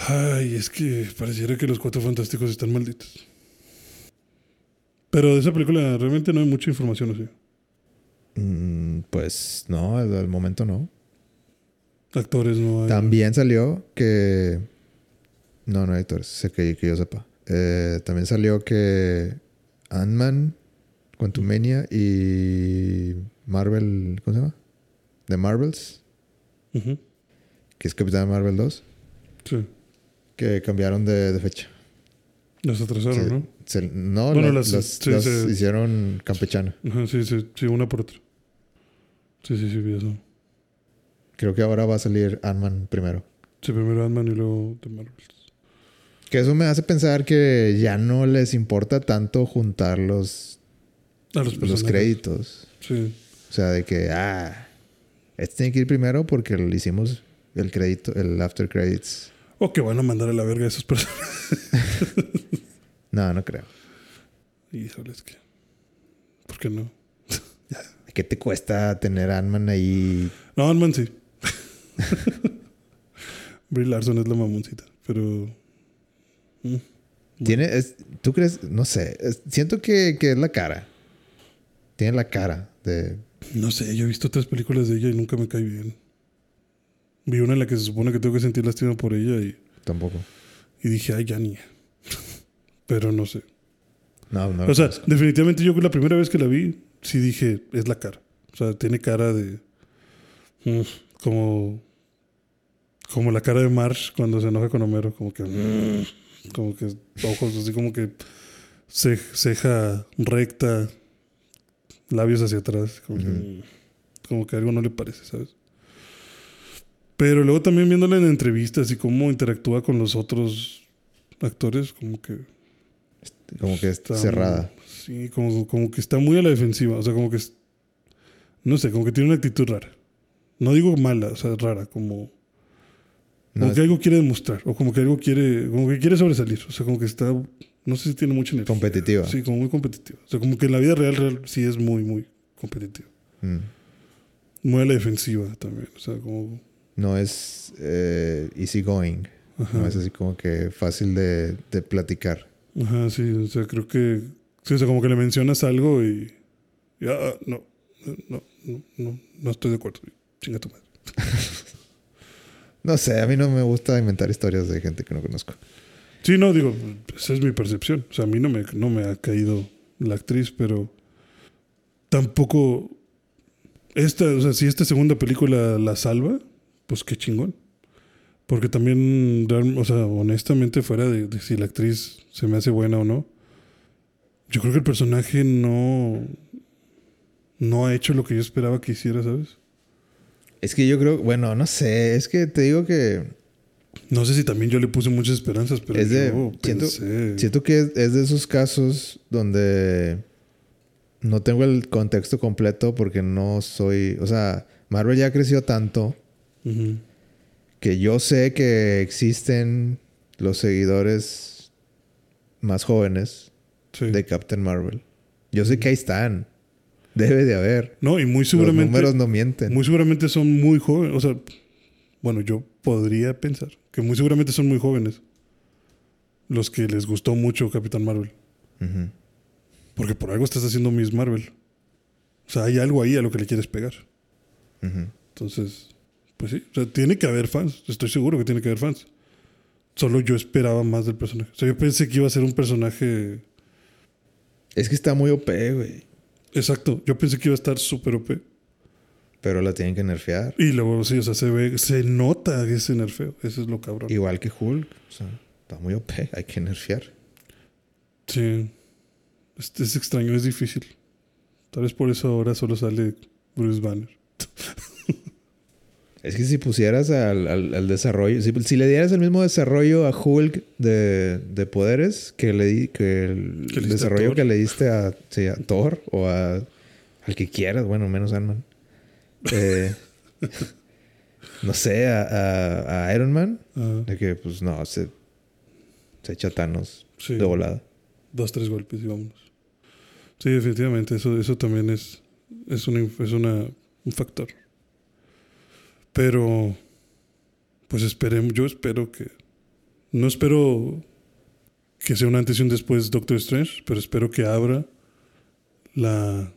Speaker 2: Ay, es que pareciera que los cuatro fantásticos están malditos. Pero de esa película realmente no hay mucha información así.
Speaker 1: Mm, pues no, al, momento no.
Speaker 2: Actores no hay.
Speaker 1: También salió que. No, no hay actores, sé que, que yo sepa. Eh, también salió que Ant-Man, Quantumania y Marvel. ¿Cómo se llama? The Marvels,
Speaker 2: Ujú.
Speaker 1: que es Capitán Marvel 2,
Speaker 2: Sí.
Speaker 1: que cambiaron de, de fecha.
Speaker 2: Las atrasaron. ¿no?
Speaker 1: Se- no,
Speaker 2: Bueno,
Speaker 1: la-
Speaker 2: las-
Speaker 1: las,
Speaker 2: sí,
Speaker 1: las hicieron campechana.
Speaker 2: Ajá, sí, sí, sí, una por otra. Sí, sí, sí, vi eso.
Speaker 1: Creo que ahora va a salir Ant-Man primero.
Speaker 2: Sí, primero Ant-Man y luego The Marvels.
Speaker 1: Que eso me hace pensar que ya no les importa tanto juntar los,
Speaker 2: A los
Speaker 1: créditos.
Speaker 2: Sí.
Speaker 1: O sea, de que, ah, este tiene que ir primero porque le hicimos el crédito, el after credits.
Speaker 2: O que van a mandar a la verga a esos personajes. *laughs*
Speaker 1: No, no creo.
Speaker 2: Híjole, es que. ¿Por qué no? *laughs*
Speaker 1: ¿Qué te cuesta tener a Ant-Man ahí?
Speaker 2: No, Ant-Man sí. *laughs* Brie Larson es la mamoncita, pero.
Speaker 1: Tiene, es- ¿Tú crees? No sé. es- siento que, que es la cara. Tiene la cara de...
Speaker 2: No sé, yo he visto otras películas de ella y nunca me cae bien. Vi una en la que se supone que tengo que sentir lástima por ella y,
Speaker 1: Tampoco.
Speaker 2: y dije, ay, ya ni. *laughs* pero no sé.
Speaker 1: No, no.
Speaker 2: O sea,
Speaker 1: conozco.
Speaker 2: definitivamente yo la primera vez que la vi, sí dije, es la cara. O sea, tiene cara de. mm, como. Como la cara de Marsh cuando se enoja con Homero. Como que. mm, como que ojos así como que. ce- ceja recta. Labios hacia atrás. Como, que, como que algo no le parece, ¿sabes? Pero luego también viéndola en entrevistas y cómo interactúa con los otros actores, como que
Speaker 1: como que
Speaker 2: está
Speaker 1: cerrada.
Speaker 2: muy- sí, como, como que está muy a la defensiva. O sea, como que. no sé, como que tiene una actitud rara. No digo mala, o sea, rara, como.
Speaker 1: No,
Speaker 2: Como que algo quiere demostrar. O como que algo quiere. Como que quiere sobresalir. O sea, como que está. No sé si tiene mucha energía.
Speaker 1: competitiva.
Speaker 2: Sí, como muy competitiva. O sea, como que en la vida real, real sí es muy, muy competitiva.
Speaker 1: Mm.
Speaker 2: Muy a la defensiva también. O sea, como.
Speaker 1: No es eh, easy going.
Speaker 2: Ajá.
Speaker 1: No es así como que fácil de, de platicar.
Speaker 2: Ajá, sí, o sea, creo que. Sí, o sea, como que le mencionas algo y. y, ah, no, no, no, no, no estoy de acuerdo. Chinga tu madre. *laughs*
Speaker 1: No sé, a mí no me gusta inventar historias de gente que no conozco.
Speaker 2: Sí, no, digo, esa es mi percepción. O sea, a mí no me, no me ha caído la actriz, pero tampoco. Esta, o sea, si esta segunda película la salva, pues qué chingón. Porque también, o sea, honestamente, fuera de, de si la actriz se me hace buena o no, yo creo que el personaje no. No ha hecho lo que yo esperaba que hiciera, ¿sabes?
Speaker 1: Es que yo creo, bueno, no sé, es que te digo que
Speaker 2: No sé si también yo le puse muchas esperanzas, pero
Speaker 1: Es de-
Speaker 2: yo
Speaker 1: siento-
Speaker 2: pensé-
Speaker 1: siento que es, es de esos casos donde no tengo el contexto completo porque no soy, o sea, Marvel ya creció tanto que yo sé que existen los seguidores más jóvenes
Speaker 2: Sí.
Speaker 1: de Captain Marvel. Yo sé que ahí están. Debe de haber.
Speaker 2: No, y muy
Speaker 1: Los
Speaker 2: seguramente.
Speaker 1: números no mienten.
Speaker 2: Muy seguramente son muy jóvenes. O sea, bueno, yo podría pensar que muy seguramente son muy jóvenes. Los que les gustó mucho Capitán Marvel. Porque por algo estás haciendo Miss Marvel. O sea, hay algo ahí a lo que le quieres pegar. Entonces, pues sí, o sea, tiene que haber fans. Estoy seguro que tiene que haber fans. Solo yo esperaba más del personaje. O sea, yo pensé que iba a ser un personaje.
Speaker 1: Es que está muy OP, güey.
Speaker 2: Exacto. Yo pensé que iba a estar súper OP.
Speaker 1: Pero la tienen que nerfear.
Speaker 2: Y luego sí, o sea, se ve, se nota ese nerfeo. Eso es lo cabrón.
Speaker 1: Igual que Hulk. O sea, está muy OP. *laughs* Hay que nerfear.
Speaker 2: Sí. Es, es extraño, es difícil. Tal vez por eso ahora solo sale Bruce Banner. *laughs*
Speaker 1: Es que si pusieras al, al, desarrollo, si, le dieras el mismo desarrollo a Hulk de, de poderes que le di, que el, desarrollo que le diste a, Thor o a al que quieras, bueno, menos Ant-Man. Eh, no sé, a, a, Iron Man, de que pues no, se, se echa Thanos de volada.
Speaker 2: Dos, tres golpes y vámonos. Sí, definitivamente, eso, eso también es, es, una, es una, un factor. Pero, pues esperemos, yo espero que, no espero que sea un antes y un después Doctor Strange, pero espero que abra la,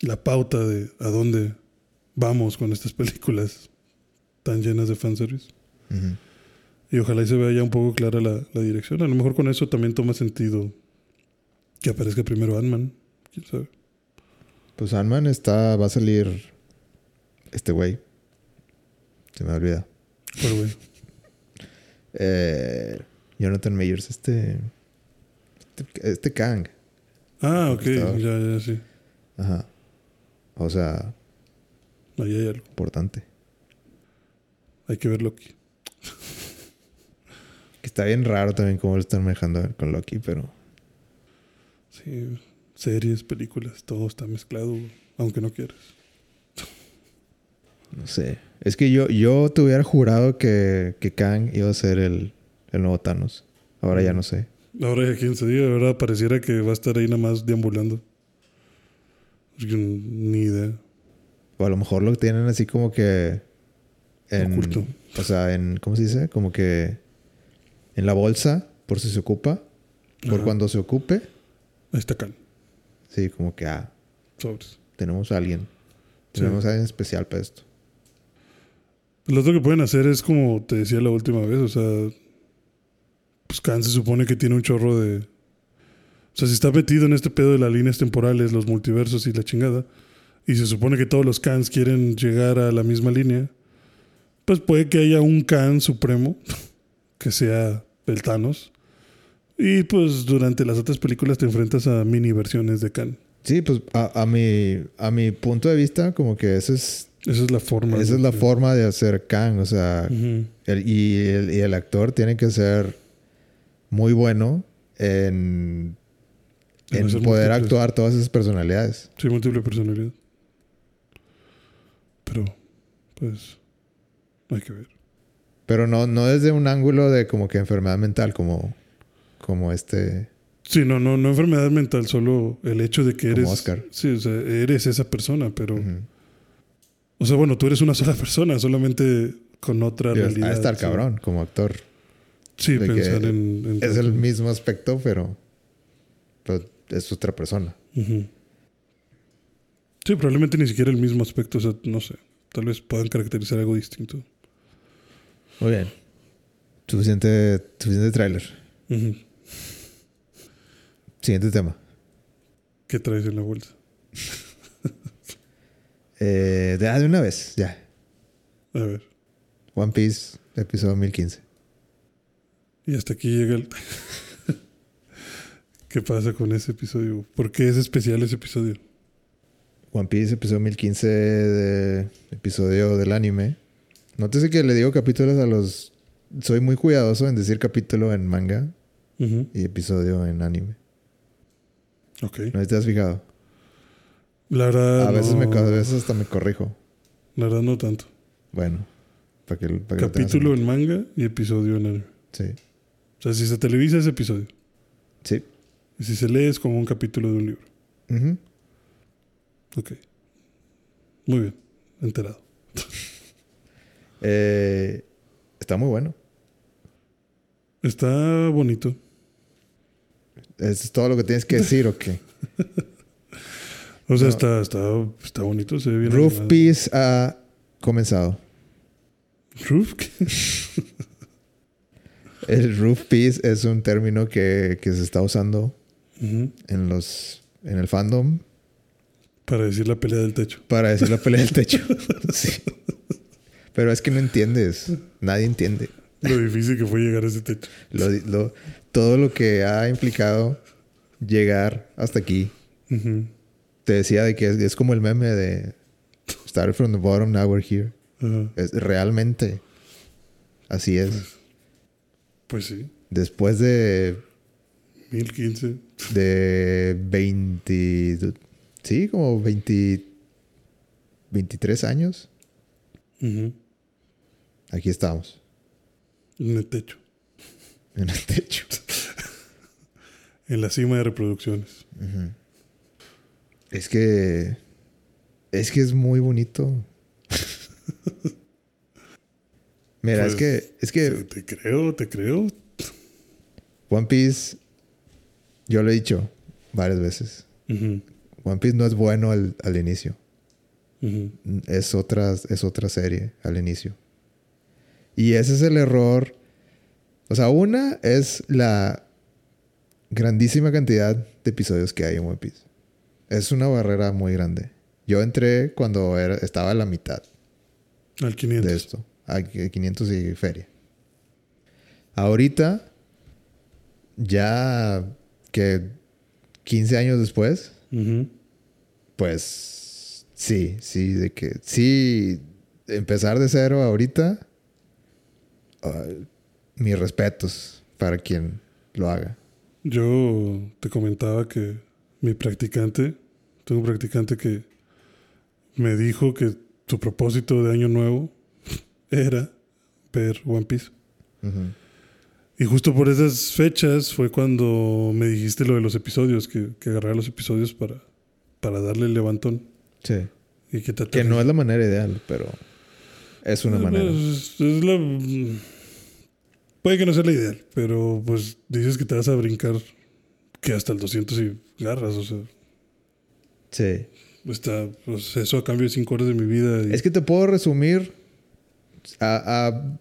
Speaker 2: la pauta de a dónde vamos con estas películas tan llenas de fanservice. Y ojalá y se vea ya un poco clara la, la, dirección. A lo mejor con eso también toma sentido que aparezca primero Ant-Man. ¿Quién sabe?
Speaker 1: Pues Ant-Man está, va a salir este güey. Se me olvida.
Speaker 2: Pero güey.
Speaker 1: eh, Jonathan Mayers, este, este. Este Kang.
Speaker 2: Ah, ok. Ya, ya, sí.
Speaker 1: Ajá. O sea.
Speaker 2: Ahí hay algo.
Speaker 1: Importante.
Speaker 2: Hay que ver Loki.
Speaker 1: que está bien raro también cómo lo están manejando con Loki, pero.
Speaker 2: Sí. Series, películas, todo está mezclado, aunque no quieras.
Speaker 1: No sé. Es que yo, yo te hubiera jurado que, que Kang iba a ser el, el nuevo Thanos. Ahora ya no sé.
Speaker 2: Ahora ya quién se diga, ahora pareciera que va a estar ahí nada más deambulando. Ni idea.
Speaker 1: O a lo mejor lo tienen así como que. En, Oculto. O sea, en. ¿Cómo se dice? Como que. En la bolsa, por si se ocupa. Por cuando se ocupe.
Speaker 2: Ahí está Kang.
Speaker 1: Sí, como que. Ah.
Speaker 2: Sobres.
Speaker 1: Tenemos a alguien. Tenemos a alguien especial para esto.
Speaker 2: Lo otro que pueden hacer es como te decía la última vez, o sea, pues Khan se supone que tiene un chorro de... O sea, si está metido en este pedo de las líneas temporales, los multiversos y la chingada, y se supone que todos los Khans quieren llegar a la misma línea, pues puede que haya un Khan supremo, *laughs* que sea el Thanos, y pues durante las otras películas te enfrentas a mini versiones de Khan.
Speaker 1: Sí, pues a, a, mi, a mi punto de vista, como que ese es
Speaker 2: esa es la forma.
Speaker 1: Esa es la forma de hacer Kang. O sea, el, y, el, y, el, actor tiene que ser muy bueno en, en poder actuar todas esas personalidades.
Speaker 2: Sí, múltiple personalidad. Pero, pues, hay que ver.
Speaker 1: Pero no, no desde un ángulo de como que enfermedad mental, como, como este.
Speaker 2: Sí, no, no, no enfermedad mental, solo el hecho de que eres.
Speaker 1: Oscar.
Speaker 2: Sí, o sea, eres esa persona, pero. O sea, bueno, tú eres una *laughs* sola persona, solamente con otra realidad.
Speaker 1: A estar cabrón como actor.
Speaker 2: Sí, pensar en,
Speaker 1: Es el mismo aspecto, pero, es otra persona.
Speaker 2: Sí, probablemente ni siquiera el mismo aspecto. O sea, no sé. Tal vez puedan caracterizar algo distinto.
Speaker 1: Muy bien. Suficiente, suficiente tráiler. Siguiente tema.
Speaker 2: ¿Qué traes en la bolsa? *laughs*
Speaker 1: Eh, de, ah, de una vez, ya.
Speaker 2: A ver.
Speaker 1: One Piece, episodio 1015.
Speaker 2: Y hasta aquí llega el... *laughs* ¿Qué pasa con ese episodio? ¿Por qué es especial ese episodio?
Speaker 1: One Piece, episodio 1015, de, episodio del anime. Nótese que le digo capítulos a los... Soy muy cuidadoso en decir capítulo en manga y episodio en anime.
Speaker 2: Ok.
Speaker 1: ¿No te has fijado?
Speaker 2: La verdad.
Speaker 1: A veces, me, a veces hasta me corrijo.
Speaker 2: La verdad, no tanto.
Speaker 1: Bueno, para que,
Speaker 2: Capítulo en manga y episodio en anime.
Speaker 1: Sí.
Speaker 2: O sea, si se televisa es episodio.
Speaker 1: Sí.
Speaker 2: Y si se lee es como un capítulo de un libro. Ok. Muy bien. Enterado. *laughs*
Speaker 1: eh, está muy bueno.
Speaker 2: Está bonito.
Speaker 1: ¿Es todo lo que tienes que decir o qué? *laughs*
Speaker 2: O sea, está, está, está bonito, se ve bien.
Speaker 1: Roof
Speaker 2: animado.
Speaker 1: Piece ha comenzado.
Speaker 2: Roof. *laughs*
Speaker 1: El roof piece es un término que, que se está usando en los en el fandom
Speaker 2: Para decir la pelea del techo.
Speaker 1: para decir la pelea del *laughs* techo. Sí. Pero es que no entiendes. Nadie entiende.
Speaker 2: Lo difícil que fue llegar a ese techo.
Speaker 1: Lo, lo- todo lo que ha implicado llegar hasta aquí.
Speaker 2: Ujú.
Speaker 1: Te decía de que es, es como el meme de Started from the bottom, now we're here. Es, realmente así es.
Speaker 2: Pues sí.
Speaker 1: Después de
Speaker 2: 1015.
Speaker 1: de 20. Sí, como 20. 23 años. Aquí estamos,
Speaker 2: En el techo.
Speaker 1: en el techo. *laughs*
Speaker 2: En la cima de reproducciones.
Speaker 1: Es que. Es que es muy bonito. Mira, es
Speaker 2: Pues,
Speaker 1: que. Es que
Speaker 2: Te, creo, te creo.
Speaker 1: One Piece. Yo lo he dicho varias veces. One Piece no es bueno al, al inicio. Es otra, es otra serie al inicio. Y ese es el error. O sea, una es la grandísima cantidad de episodios que hay en One Piece. Es una barrera muy grande. Yo entré cuando era, estaba a la mitad
Speaker 2: Al 500.
Speaker 1: de esto. A 500 y feria. Ahorita, ya que 15 años después, pues sí, sí, de que sí, empezar de cero ahorita, ah, mis respetos para quien lo haga.
Speaker 2: Yo te comentaba que mi practicante, tengo un practicante que me dijo que su propósito de año nuevo era ver One Piece. Y justo por esas fechas fue cuando me dijiste lo de los episodios, que, que agarrara los episodios para, para darle el levantón.
Speaker 1: Sí.
Speaker 2: Y que, te
Speaker 1: Que no es la manera ideal, pero es una manera.
Speaker 2: Es- es la- puede que no sea la ideal, pero pues dices que te vas a brincar que hasta el 200 y garras, o sea,
Speaker 1: Sí.
Speaker 2: está, pues eso a cambio de 5 horas de mi vida. y-
Speaker 1: Es que te puedo resumir a- a-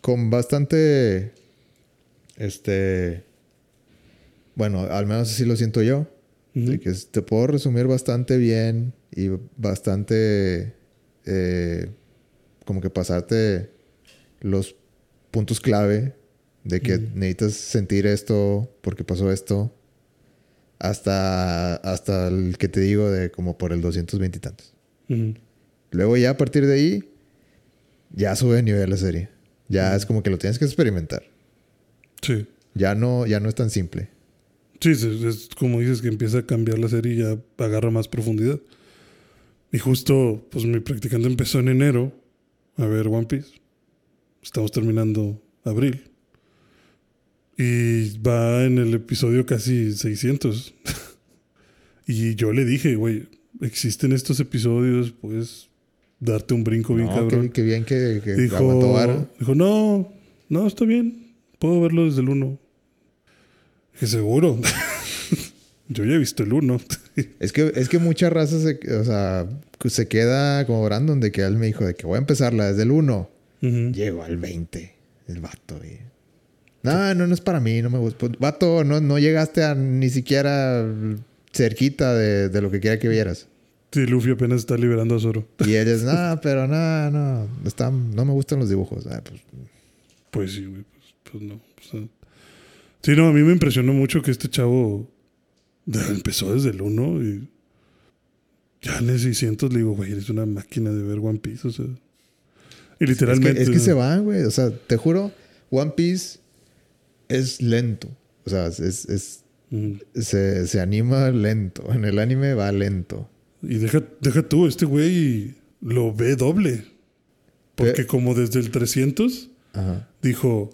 Speaker 1: con bastante. Este. Bueno, al menos así lo siento yo. Que te puedo resumir bastante bien y bastante. eh, como que pasarte los puntos clave de que necesitas sentir esto porque pasó esto. Hasta, hasta el que te digo de como por el 220 y tantos. Luego ya a partir de ahí, ya sube de nivel la serie. Ya es como que lo tienes que experimentar.
Speaker 2: Sí.
Speaker 1: Ya no, ya no es tan simple.
Speaker 2: Sí, es, es como dices que empieza a cambiar la serie y ya agarra más profundidad. Y justo, pues mi practicante empezó en enero a ver One Piece. Estamos terminando abril. Y va en el episodio casi 600. *laughs* y yo le dije, güey, existen estos episodios, puedes darte un brinco bien
Speaker 1: No,
Speaker 2: cabrón.
Speaker 1: qué, qué bien que, que
Speaker 2: Dijo, dijo, no, no, está bien. Puedo verlo desde el 1. Dije, seguro. *laughs* Yo ya he visto el 1. *laughs*
Speaker 1: Es que, es que mucha raza se, o sea, se queda como Brandon de que él me dijo de que voy a empezarla desde el 1. Llego al 20. El vato. y- No, no, no es para mí. No me gusta. Pues, Vato, no, no llegaste a ni siquiera cerquita de, de lo que quiera que vieras.
Speaker 2: Sí, Luffy apenas está liberando a Zoro.
Speaker 1: Y ellos, *laughs* no, pero no, no. Están, no me gustan los dibujos. Ah, pues,
Speaker 2: Pues sí, güey. Pues, pues no. o sea. sí, no, a mí me impresionó mucho que este chavo *laughs* empezó desde el 1 y ya en el 600 le digo, güey, eres una máquina de ver One Piece. O sea. Y
Speaker 1: Es
Speaker 2: literalmente.
Speaker 1: que, es que se van, güey. O sea, te juro, One Piece es lento. O sea, es, es- se, se anima lento. En el anime va lento.
Speaker 2: Y deja, deja tú, este güey lo ve doble. Porque como desde el 300
Speaker 1: Ajá.
Speaker 2: dijo,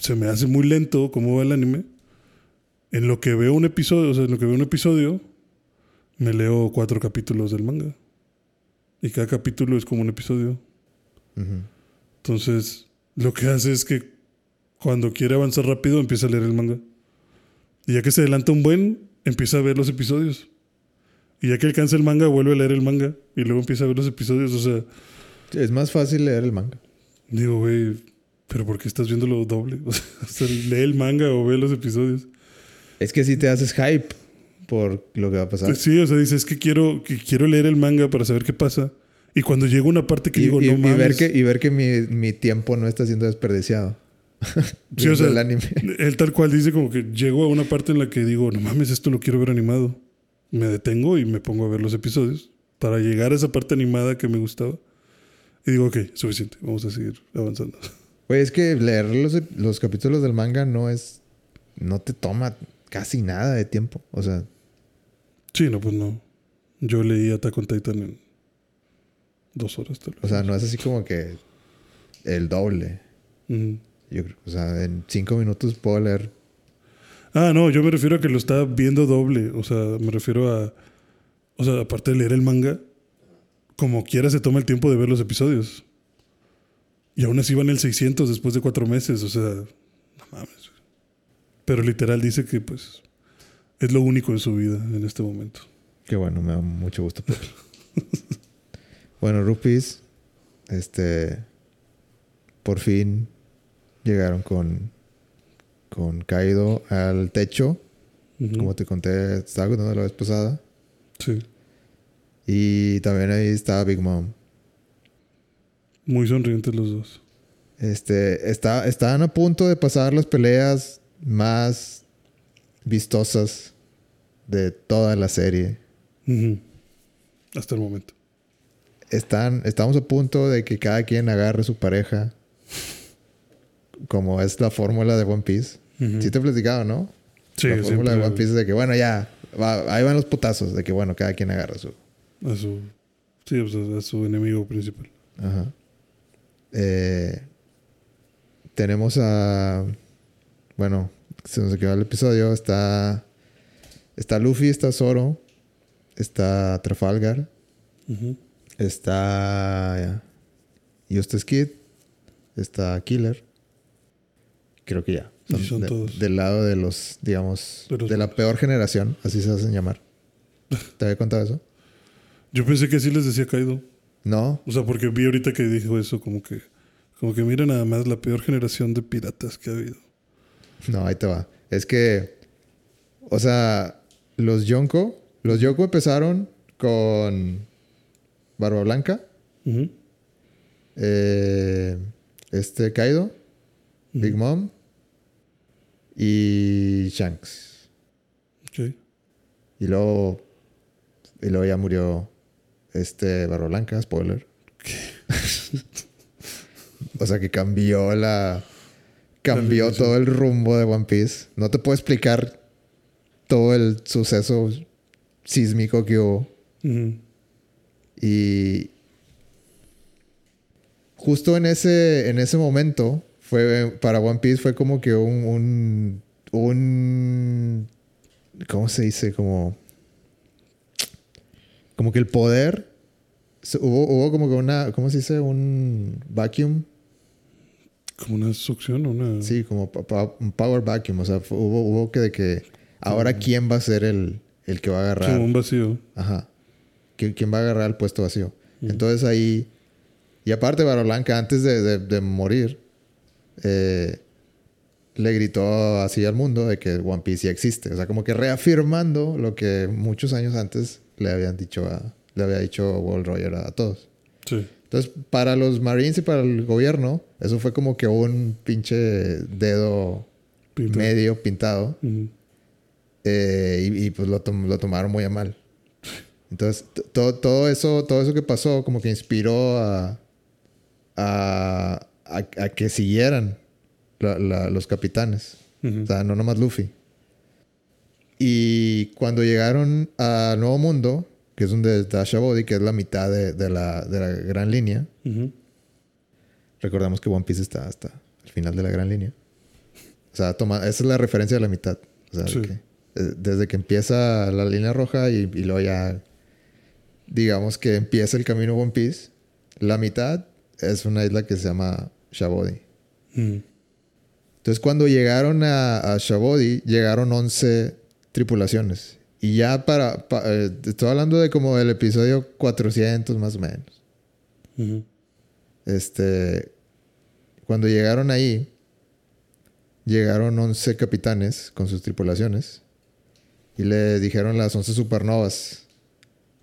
Speaker 2: se me hace muy lento cómo va el anime. En lo que veo un episodio, o sea, en lo que veo un episodio, me leo cuatro capítulos del manga. Y cada capítulo es como un episodio. Entonces, lo que hace es que cuando quiere avanzar rápido, empieza a leer el manga. Y ya que se adelanta un buen, empieza a ver los episodios. Y ya que alcanza el manga, vuelve a leer el manga. Y luego empieza a ver los episodios. O sea,
Speaker 1: Es más fácil leer el manga.
Speaker 2: digo, güey, ¿pero por qué estás viendo lo doble? O *laughs* sea, o sea, lee el manga o ve los episodios.
Speaker 1: Es que si te haces hype por lo que va a pasar.
Speaker 2: Sí, o sea, dices que quiero, que quiero leer el manga para saber qué pasa. Y cuando llega una parte que
Speaker 1: y,
Speaker 2: digo,
Speaker 1: y-
Speaker 2: no
Speaker 1: y
Speaker 2: mames.
Speaker 1: ver que, y ver que mi, mi tiempo no está siendo desperdiciado. *laughs*
Speaker 2: Sí, o sea,
Speaker 1: el anime.
Speaker 2: Él tal cual dice como que llego a una parte en la que digo, no mames, esto lo quiero ver animado. Me detengo y me pongo a ver los episodios para llegar a esa parte animada que me gustaba. Y digo, ok, suficiente, vamos a seguir avanzando. *laughs*
Speaker 1: Güey, es que leer los, los capítulos del manga no es. No te toma casi nada de tiempo. O sea,
Speaker 2: Sí, no, pues no. Yo leí Attack on Titan en dos horas tal vez.
Speaker 1: o sea, no es así como que el doble. Yo o sea, en cinco minutos puedo leer.
Speaker 2: Ah, no, yo me refiero a que lo está viendo doble. O sea, me refiero a. O sea, aparte de leer el manga, como quiera se toma el tiempo de ver los episodios. Y aún así van el 600 después de cuatro meses. O sea, no mames. Pero literal dice que, pues, es lo único en su vida en este momento.
Speaker 1: Que bueno, me da mucho gusto. por él. *laughs* bueno, Rupees, este, por fin llegaron con, con Kaido al techo. Como te conté, estaba contando la vez pasada.
Speaker 2: Sí.
Speaker 1: Y también ahí estaba Big Mom.
Speaker 2: Muy sonrientes los dos.
Speaker 1: Este, está, estaban a punto de pasar las peleas más vistosas de toda la serie.
Speaker 2: Hasta el momento.
Speaker 1: Están, estamos a punto de que cada quien agarre su pareja. *laughs* Como es la fórmula de One Piece.
Speaker 2: Ujú.
Speaker 1: Sí te he platicado, ¿no?
Speaker 2: Sí,
Speaker 1: la fórmula de One Piece es de que, bueno, ya, va- ahí van los putazos. De que, bueno, cada quien agarra su...
Speaker 2: A su, sí, pues, a su enemigo principal.
Speaker 1: Ajá. Eh, tenemos a... Bueno, se nos quedó el episodio. Está... Está Luffy, está Zoro. Está Trafalgar.
Speaker 2: Ujú.
Speaker 1: Está... Eustace Kid. Está Killer. Creo que ya.
Speaker 2: Son
Speaker 1: de-
Speaker 2: todos.
Speaker 1: Del lado de los, digamos,
Speaker 2: De
Speaker 1: la peor generación. Así se hacen llamar. *laughs* ¿Te había contado eso?
Speaker 2: Yo pensé que así les decía Kaido.
Speaker 1: No.
Speaker 2: O sea, porque vi ahorita que dijo eso, como que, como que mira nada más la peor generación de piratas que ha habido.
Speaker 1: No, ahí te va. Es que, o sea, los Yonko, los Yonko empezaron con Barba Blanca, eh, este Kaido, Big Mom y Shanks.
Speaker 2: Ok.
Speaker 1: Y luego, y luego ya murió este Barba Blanca, spoiler. o sea que cambió la. Cambió todo el rumbo de One Piece. No te puedo explicar todo el suceso sísmico que hubo. Y justo en ese, en ese momento, fue, para One Piece fue como que un, un, un- ¿cómo se dice? Como, como que el poder, hubo, hubo como que una, ¿cómo se dice? Un vacuum.
Speaker 2: Como una succión, una...
Speaker 1: Sí, como un power vacuum. O sea, hubo, hubo que de que ahora quién va a ser el, el que va a agarrar.
Speaker 2: como un vacío.
Speaker 1: Ajá. ¿Qui- ¿Quién va a agarrar el puesto vacío? Entonces ahí. Y aparte, Barba Blanca, antes de, de- de morir, eh, le gritó así al mundo de que One Piece ya existe. O sea, como que reafirmando lo que muchos años antes le habían dicho a. Le había dicho Wall Roger a, a todos.
Speaker 2: Sí.
Speaker 1: Entonces, para los Marines y para el gobierno, eso fue como que un pinche dedo
Speaker 2: Pinta.
Speaker 1: medio pintado.
Speaker 2: Ujú.
Speaker 1: Eh, y, y, pues lo, tom- lo tomaron muy a mal. Entonces, todo, todo, eso, todo eso que pasó como que inspiró a, a, a- a que siguieran la- la- los capitanes. O sea, no nomás Luffy. Y cuando llegaron a Nuevo Mundo, que es donde está Shabody, que es la mitad de, de la, de la gran línea,
Speaker 2: Ujú.
Speaker 1: recordamos que One Piece está hasta el final de la gran línea. O sea, toma, esa es la referencia de la mitad. O sea, de
Speaker 2: Sí.
Speaker 1: que, eh, desde que empieza la línea roja y, y luego ya, digamos que empieza el camino One Piece, la mitad es una isla que se llama Shabody.
Speaker 2: Ujú.
Speaker 1: Entonces, cuando llegaron a, a Shabodi, llegaron 11 tripulaciones. Y ya para, pa- eh, estoy hablando de como el episodio 400 más o menos. Este, cuando llegaron ahí, llegaron 11 capitanes con sus tripulaciones y le dijeron las 11 supernovas.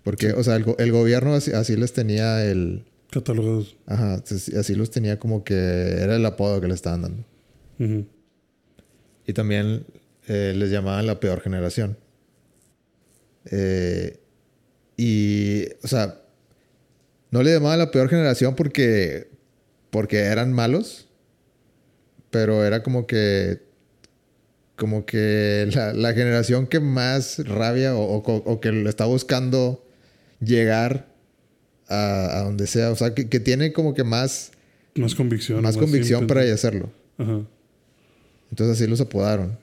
Speaker 1: Porque, o sea, el, go- el gobierno así, así les tenía el...
Speaker 2: Catalogados.
Speaker 1: Ajá, así los tenía como que era el apodo que le estaban dando. Y también eh, les llamaban la peor generación. Eh, y, o sea, no le llamaban la peor generación porque, porque eran malos, pero era como que, como que la, la generación que más rabia o, o- o que le está buscando llegar a, a donde sea, o sea, que, que tiene como que más,
Speaker 2: Más convicción.
Speaker 1: más convicción
Speaker 2: ímpetu.
Speaker 1: para hacerlo.
Speaker 2: Ajá.
Speaker 1: Entonces así los apodaron.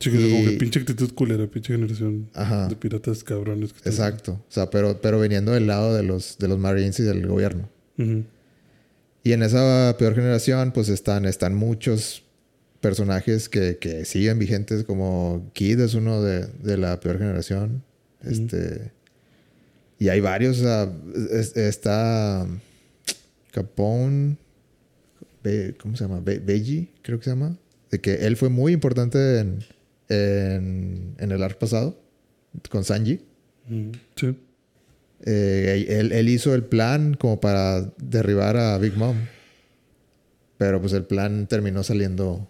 Speaker 2: Sí, que es como
Speaker 1: Y-
Speaker 2: que pinche actitud culera, pinche generación
Speaker 1: Ajá.
Speaker 2: de piratas cabrones. que
Speaker 1: Exacto. O sea, pero, pero veniendo del lado de los, de los Marines y del gobierno.
Speaker 2: Ujú.
Speaker 1: Y en esa peor generación, pues están, están muchos personajes que, que siguen vigentes, como Kid es uno de, de la peor generación. Este. Y hay varios. o sea, es- está Capone. Be- ¿Cómo se llama? Be- Beji, creo que se llama. De que él fue muy importante en, en, en el arc pasado. Con Sanji.
Speaker 2: Ujú. Sí.
Speaker 1: Eh, él, él hizo el plan como para derribar a Big Mom. Pero pues el plan terminó saliendo.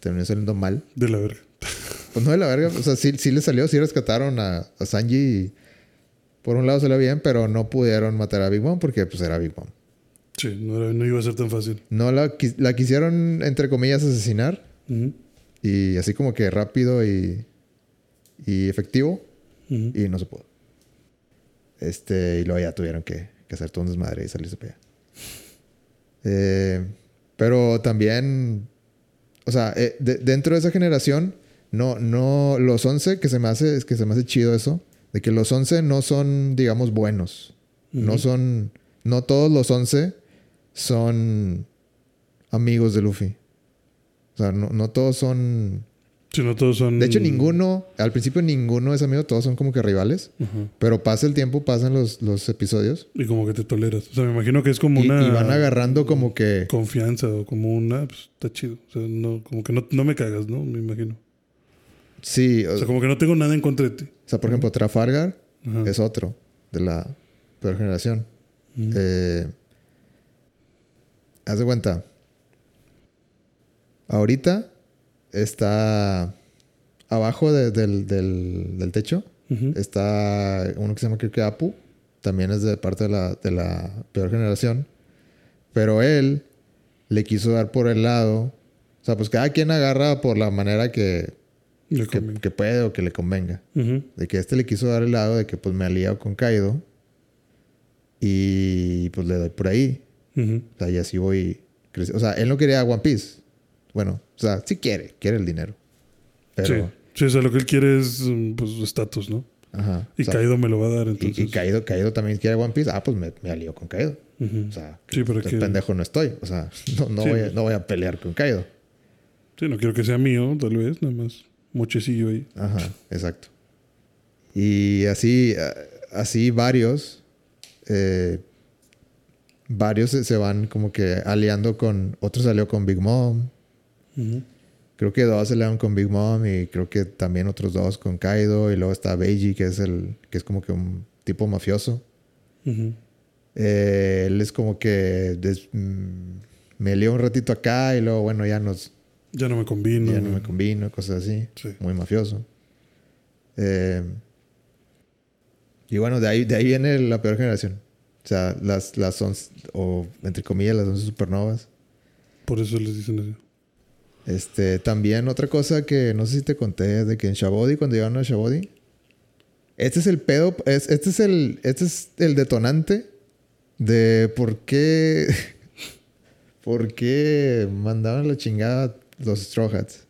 Speaker 1: Terminó saliendo mal.
Speaker 2: De la verga.
Speaker 1: Pues no de la verga. O sea, sí, sí le salió, sí rescataron a, a Sanji. y por un lado salió bien, pero no pudieron matar a Big Mom porque pues era Big Mom.
Speaker 2: Sí, no, iba a ser tan fácil.
Speaker 1: No la, la quisieron, entre comillas, asesinar. Y así como que rápido y, y efectivo. Y no se pudo. Este, y luego ya tuvieron que, que hacer todo un desmadre y salirse para allá. Eh, pero también, o sea, eh, de- dentro de esa generación, no, no, los 11, que se me hace, es que se me hace chido eso, de que los 11 no son, digamos, buenos. No son, no todos los 11 son amigos de Luffy. O sea, no, no todos son...
Speaker 2: Sí, no todos son.
Speaker 1: De hecho, ninguno, al principio ninguno es amigo, todos son como que rivales. Pero pasa el tiempo, pasan los, los episodios
Speaker 2: Y como que te toleras. O sea, me imagino que es como
Speaker 1: y,
Speaker 2: una.
Speaker 1: y van agarrando como que...
Speaker 2: Confianza o como una. Pues está chido. O sea, no, como que no, no me cagas, ¿no? Me imagino.
Speaker 1: Sí, o,
Speaker 2: O sea, como que no tengo nada en contra de ti.
Speaker 1: o sea, por ejemplo, Trafalgar
Speaker 2: Ajá.
Speaker 1: es otro de la peor generación.
Speaker 2: Ujú.
Speaker 1: Eh, haz de cuenta. Ahorita está abajo de- del, del- del techo. Está uno que se llama creo que Apu. También es de parte de la, de la peor generación. Pero él le quiso dar por el lado. O sea, pues cada quien agarra por la manera que, que, que puede o que le convenga.
Speaker 2: Ujú.
Speaker 1: De que este le quiso dar el lado de que pues me alío con Kaido. Y pues le doy por ahí.
Speaker 2: Ujú.
Speaker 1: O sea, y así voy. creci- O sea, él no quería One Piece. Bueno, o sea, sí quiere, quiere el dinero. Pero,
Speaker 2: Sí. Sí, o sea, lo que él quiere es mm, pues estatus, ¿no?
Speaker 1: ajá.
Speaker 2: Y
Speaker 1: o sea,
Speaker 2: Kaido me lo va a dar,
Speaker 1: y,
Speaker 2: entonces.
Speaker 1: y Kaido, Kaido también quiere One Piece. Ah, pues me, me alío con Kaido.
Speaker 2: Ujú.
Speaker 1: O sea,
Speaker 2: Sí, pero
Speaker 1: el
Speaker 2: que-
Speaker 1: pendejo no estoy. O sea, *laughs* no, no,
Speaker 2: Sí,
Speaker 1: voy, a,
Speaker 2: pues.
Speaker 1: no voy a pelear con Kaido.
Speaker 2: Sí, no quiero que sea mío, tal vez, nada más. Mochecillo ahí.
Speaker 1: Ajá, exacto. Y así, así varios, eh, varios se, van como que aliando con, otro salió con Big Mom, creo que dos se aliaron con Big Mom y creo que también otros dos con Kaido y luego está Beiji que es el, que es como que un tipo mafioso. Eh, él es como que des- mm, me lío un ratito acá y luego bueno ya nos,
Speaker 2: Ya no me combino.
Speaker 1: ya no me combino, cosas así.
Speaker 2: Sí.
Speaker 1: Muy mafioso. Eh, y bueno, de ahí, de ahí viene la peor generación. O sea, las, las once, o entre comillas, las 11 supernovas.
Speaker 2: Por eso les dicen así.
Speaker 1: Este, también otra cosa que no sé si te conté es de que en Shabodi, cuando llegaron a Shabodi, este es el pedo, es, este es el, este es el detonante de por qué, *laughs* por qué mandaron la chingada los Straw Hats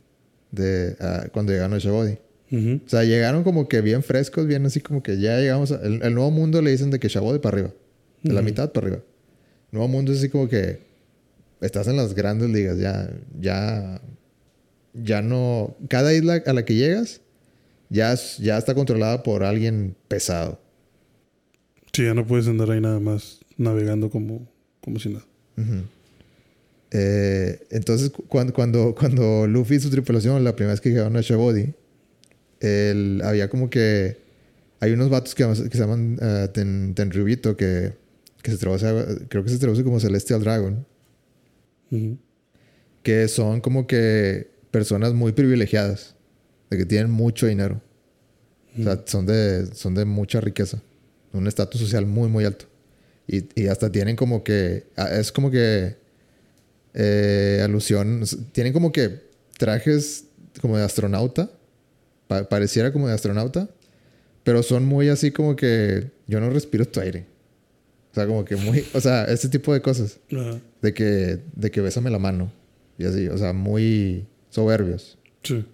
Speaker 1: de, ah, cuando llegaron a Shabodi.
Speaker 2: Ujú.
Speaker 1: O sea, llegaron como que bien frescos, bien así como que ya llegamos. a- el, el nuevo mundo le dicen de que Shabodi para arriba, de la mitad para arriba. El nuevo mundo es así como que estás en las grandes ligas, ya, ya, ya no, cada isla a la que llegas ya, ya está controlada por alguien pesado.
Speaker 2: Sí, ya no puedes andar ahí nada más navegando como, como si nada.
Speaker 1: Eh, entonces, cuando, cuando, cuando Luffy y su tripulación, la primera vez que llegaron a Shabody, había como que. Hay unos vatos que, que se llaman uh, ten, Tenryubito que, que se traduce, creo que se traduce como Celestial Dragon. Que son como que personas muy privilegiadas, de que tienen mucho dinero. O sea, son de, son de mucha riqueza, un estatus social muy, muy alto. Y, y, hasta tienen como que, ah, es como que eh, alusión, tienen como que trajes como de astronauta, pareciera como de astronauta, pero son muy así como que yo no respiro tu aire. O sea, como que muy, o sea, ese tipo de cosas. De que, de que bésame la mano. Y así, o sea, muy soberbios. Sí.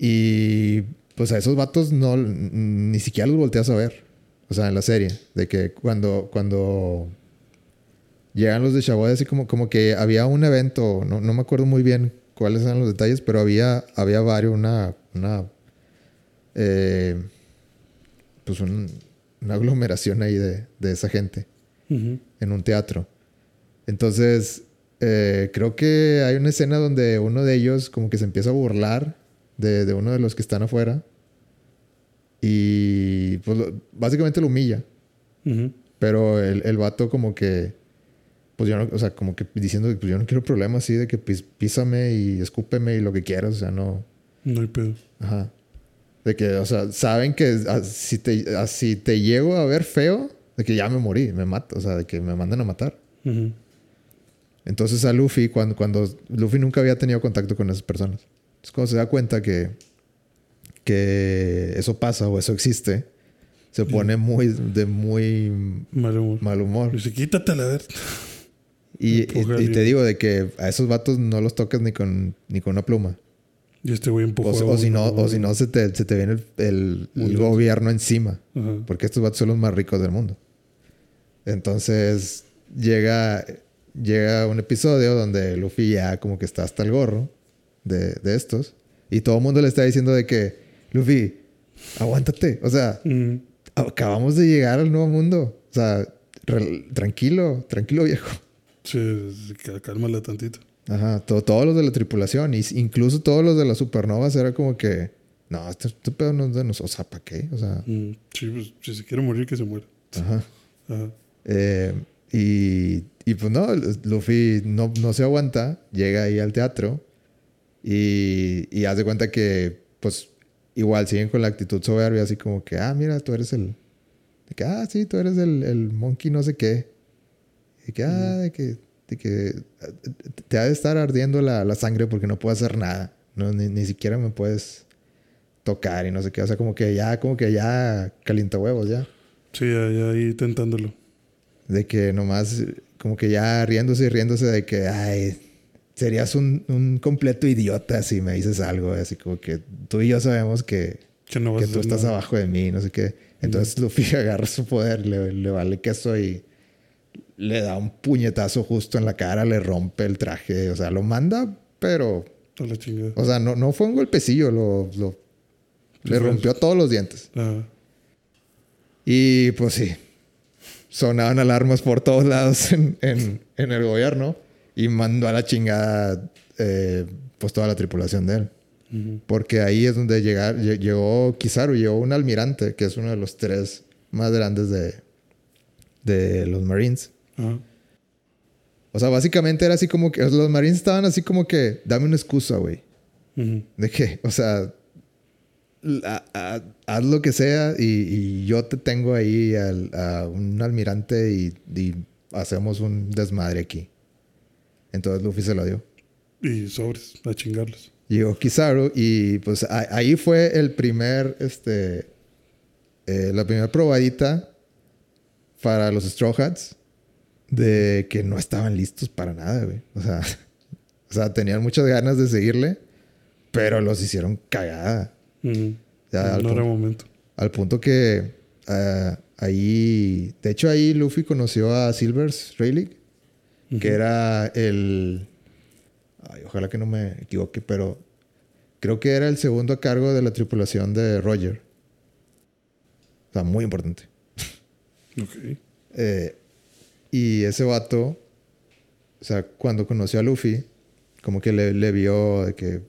Speaker 1: Y pues a esos vatos no, ni siquiera los volteas a ver. O sea, en la serie. De que cuando, cuando llegan los de Shawoy así como, como que había un evento, no, no me acuerdo muy bien cuáles eran los detalles, pero había, había varios, una, una eh, pues una aglomeración ahí de, de esa gente en un teatro. Entonces, eh, creo que hay una escena donde uno de ellos como que se empieza a burlar de, de uno de los que están afuera y pues básicamente lo humilla. Pero el, el vato como que pues yo no, o sea, como que diciendo, pues yo no quiero problemas así de que písame y escúpeme y lo que quieras, o sea, no.
Speaker 2: No hay pedo.
Speaker 1: Ajá. De que, o sea, saben que si, te, si te llego a ver feo, de que ya me morí, me mato, o sea, de que me mandan a matar. Entonces a Luffy, cuando, cuando Luffy nunca había tenido contacto con esas personas, es cuando se da cuenta que, que eso pasa o eso existe, se pone muy, de muy
Speaker 2: mal humor.
Speaker 1: Mal humor.
Speaker 2: Dice, quítate la
Speaker 1: Y, te digo de que a esos vatos no los toques ni con, ni con una pluma.
Speaker 2: Y este güey empujó.
Speaker 1: O, o, si no, o si no se, te, se te viene el, el, gobierno encima. Porque estos vatos son los más ricos del mundo. Entonces llega, llega un episodio donde Luffy ya como que está hasta el gorro de, de estos. Y todo el mundo le está diciendo de que, Luffy, aguántate. O sea, acabamos de llegar al nuevo mundo. O sea, tranquilo, tranquilo viejo.
Speaker 2: Sí, cálmale tantito.
Speaker 1: Ajá, todos los de la tripulación, incluso todos los de las supernovas, era como que, no, este, este pedo no es de nosotros, o sea, ¿para qué? O sea,
Speaker 2: mm, sí, pues si se quiere morir, que se muera.
Speaker 1: Ajá. Eh, y, y, pues no, Luffy no, no, se aguanta, llega ahí al teatro y, y hace cuenta que, pues, igual siguen con la actitud soberbia, así como que, ah, mira, tú eres el. De que, ah, sí, tú eres el, el monkey, no sé qué. Y que, ah, de que, de que te ha de estar ardiendo la, la sangre porque no puedo hacer nada. No, ni, ni, siquiera me puedes tocar y no sé qué. O sea, como que ya, como que ya calienta huevos ya.
Speaker 2: Sí, ya, ya ahí tentándolo.
Speaker 1: De que nomás, como que ya riéndose y riéndose de que, ay, serías un, un completo idiota si me dices algo. Así como que tú y yo sabemos que,
Speaker 2: que, no
Speaker 1: que tú estás abajo de mí, no sé qué. Entonces Luffy *laughs* agarra su poder, le, le vale queso y le da un puñetazo justo en la cara, le rompe el traje, o sea, lo manda, pero... O sea, no, no fue un golpecillo, lo, lo le rompió todos los dientes. Y pues sí, sonaban alarmas por todos lados *laughs* en, en, en el gobierno y mandó a la chingada eh, pues toda la tripulación de él. Porque ahí es donde llegar, llegó Kizaru, llegó un almirante, que es uno de los tres más grandes de, de los Marines. O sea, básicamente era así como que los Marines estaban así como que, dame una excusa, güey. ¿De qué? O sea, haz lo que sea y, yo te tengo ahí a un almirante y, hacemos un desmadre aquí. Entonces Luffy se lo dio.
Speaker 2: Y sobres, a chingarlos.
Speaker 1: Llegó Kizaru y pues ahí fue el primer, este, eh, la primera probadita para los Straw Hats de que no estaban listos para nada, güey. O sea, *laughs* o sea, tenían muchas ganas de seguirle, pero los hicieron cagada.
Speaker 2: ya, no era momento.
Speaker 1: Al punto que uh, ahí, de hecho ahí Luffy conoció a Silver's Rayleigh que era el... Ay, ojalá que no me equivoque, pero creo que era el segundo a cargo de la tripulación de Roger. O sea, muy importante.
Speaker 2: Ok.
Speaker 1: Eh, y ese vato, o sea, cuando conoció a Luffy, como que le, le vio de que...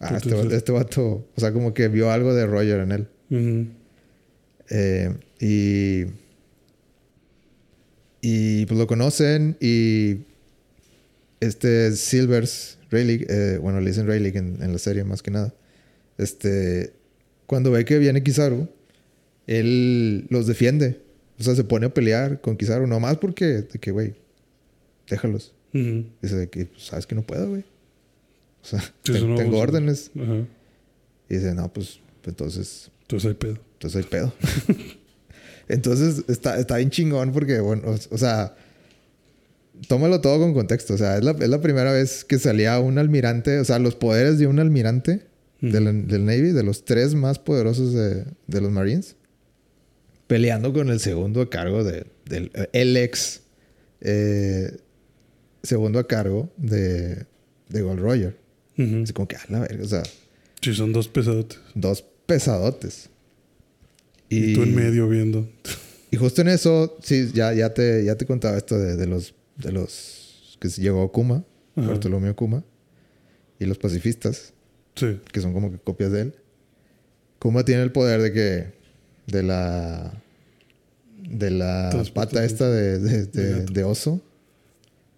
Speaker 1: Ah, este, este vato, o sea, como que vio algo de Roger en él. Eh, y. Y pues lo conocen y. Este Silvers, Rayleigh, eh, bueno, le dicen Rayleigh en, en la serie más que nada. Este. Cuando ve que viene Kizaru, él los defiende. O sea, se pone a pelear con Kizaru, nomás porque, de que, güey, déjalos. Dice de que, pues, sabes que no puedo, güey. O sea,
Speaker 2: eso no
Speaker 1: tengo órdenes.
Speaker 2: Ajá.
Speaker 1: Y dice, no, pues, pues entonces
Speaker 2: Entonces hay pedo.
Speaker 1: entonces hay pedo. *laughs* Entonces está, está bien chingón porque, bueno, o, o sea, tómalo todo con contexto. O sea, es la, es la primera vez que salía un almirante, o sea, los poderes de un almirante del, del Navy, de los tres más poderosos de, de los Marines, peleando con el segundo a cargo de, del el ex eh, segundo a cargo de, de Gold Roger. Así como que, a la verga, o sea,
Speaker 2: Sí, son dos pesadotes.
Speaker 1: dos pesadotes.
Speaker 2: Y, tú en medio viendo.
Speaker 1: Y justo en eso, sí, ya, ya, te, ya te contaba esto de, de los de los que llegó Kuma,
Speaker 2: Ajá.
Speaker 1: Bartolomeo Kuma, y los pacifistas,
Speaker 2: Sí.
Speaker 1: que son como que copias de él. Kuma tiene el poder de que de la de la pata esta de, de,
Speaker 2: de
Speaker 1: oso,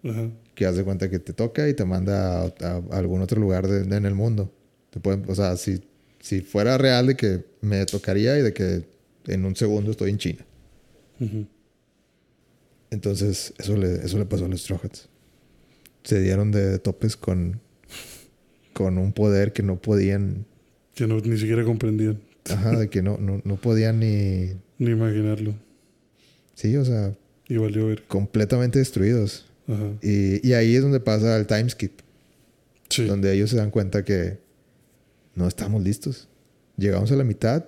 Speaker 2: Ajá.
Speaker 1: que hace cuenta que te toca y te manda a, a- a algún otro lugar en el mundo. Te pueden, o sea, si, si fuera real de que me tocaría y de que en un segundo estoy en China. Entonces, eso le, eso le pasó a los Straw Hats. Se dieron de topes con, con un poder que no podían,
Speaker 2: Que no, ni siquiera comprendían.
Speaker 1: ajá, de que no, no, no podían ni, *laughs*
Speaker 2: Ni imaginarlo.
Speaker 1: Sí, o sea,
Speaker 2: Y valió ver.
Speaker 1: completamente destruidos.
Speaker 2: Ajá.
Speaker 1: Y, y ahí es donde pasa el time skip,
Speaker 2: Sí.
Speaker 1: donde ellos se dan cuenta que no estamos listos. Llegamos a la mitad,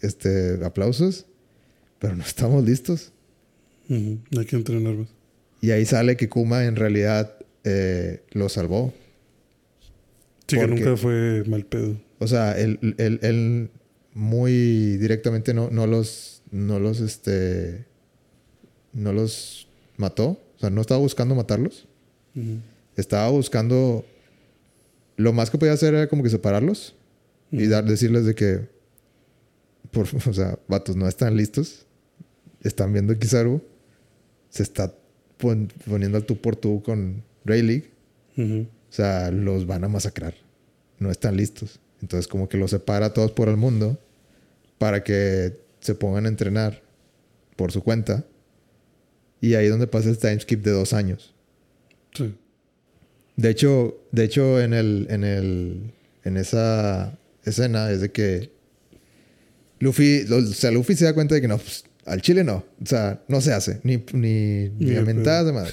Speaker 1: este, aplausos, pero no estamos listos.
Speaker 2: Ujú. Hay que entrenar más.
Speaker 1: Y ahí sale que Kuma en realidad eh, lo salvó.
Speaker 2: Sí, que nunca fue mal pedo.
Speaker 1: O sea, él, él, él muy directamente no, no los, no los, este, no los mató. O sea, no estaba buscando matarlos. Estaba buscando, lo más que podía hacer era como que separarlos y dar, decirles de que, por, *laughs* o sea, vatos, no están listos. Están viendo Kizaru. Se está pon- poniendo al tú por tú con Rayleigh.
Speaker 2: Ujú.
Speaker 1: O sea, los van a masacrar. No están listos. Entonces, como que los separa a todos por el mundo para que se pongan a entrenar por su cuenta. Y ahí es donde pasa el time skip de dos años.
Speaker 2: Sí.
Speaker 1: De hecho, de hecho, en el, en el, en esa escena es de que Luffy, o sea, Luffy se da cuenta de que no, pues, al chile no. O sea, no se hace. Ni, ni, ni,
Speaker 2: de
Speaker 1: mentadas de madre.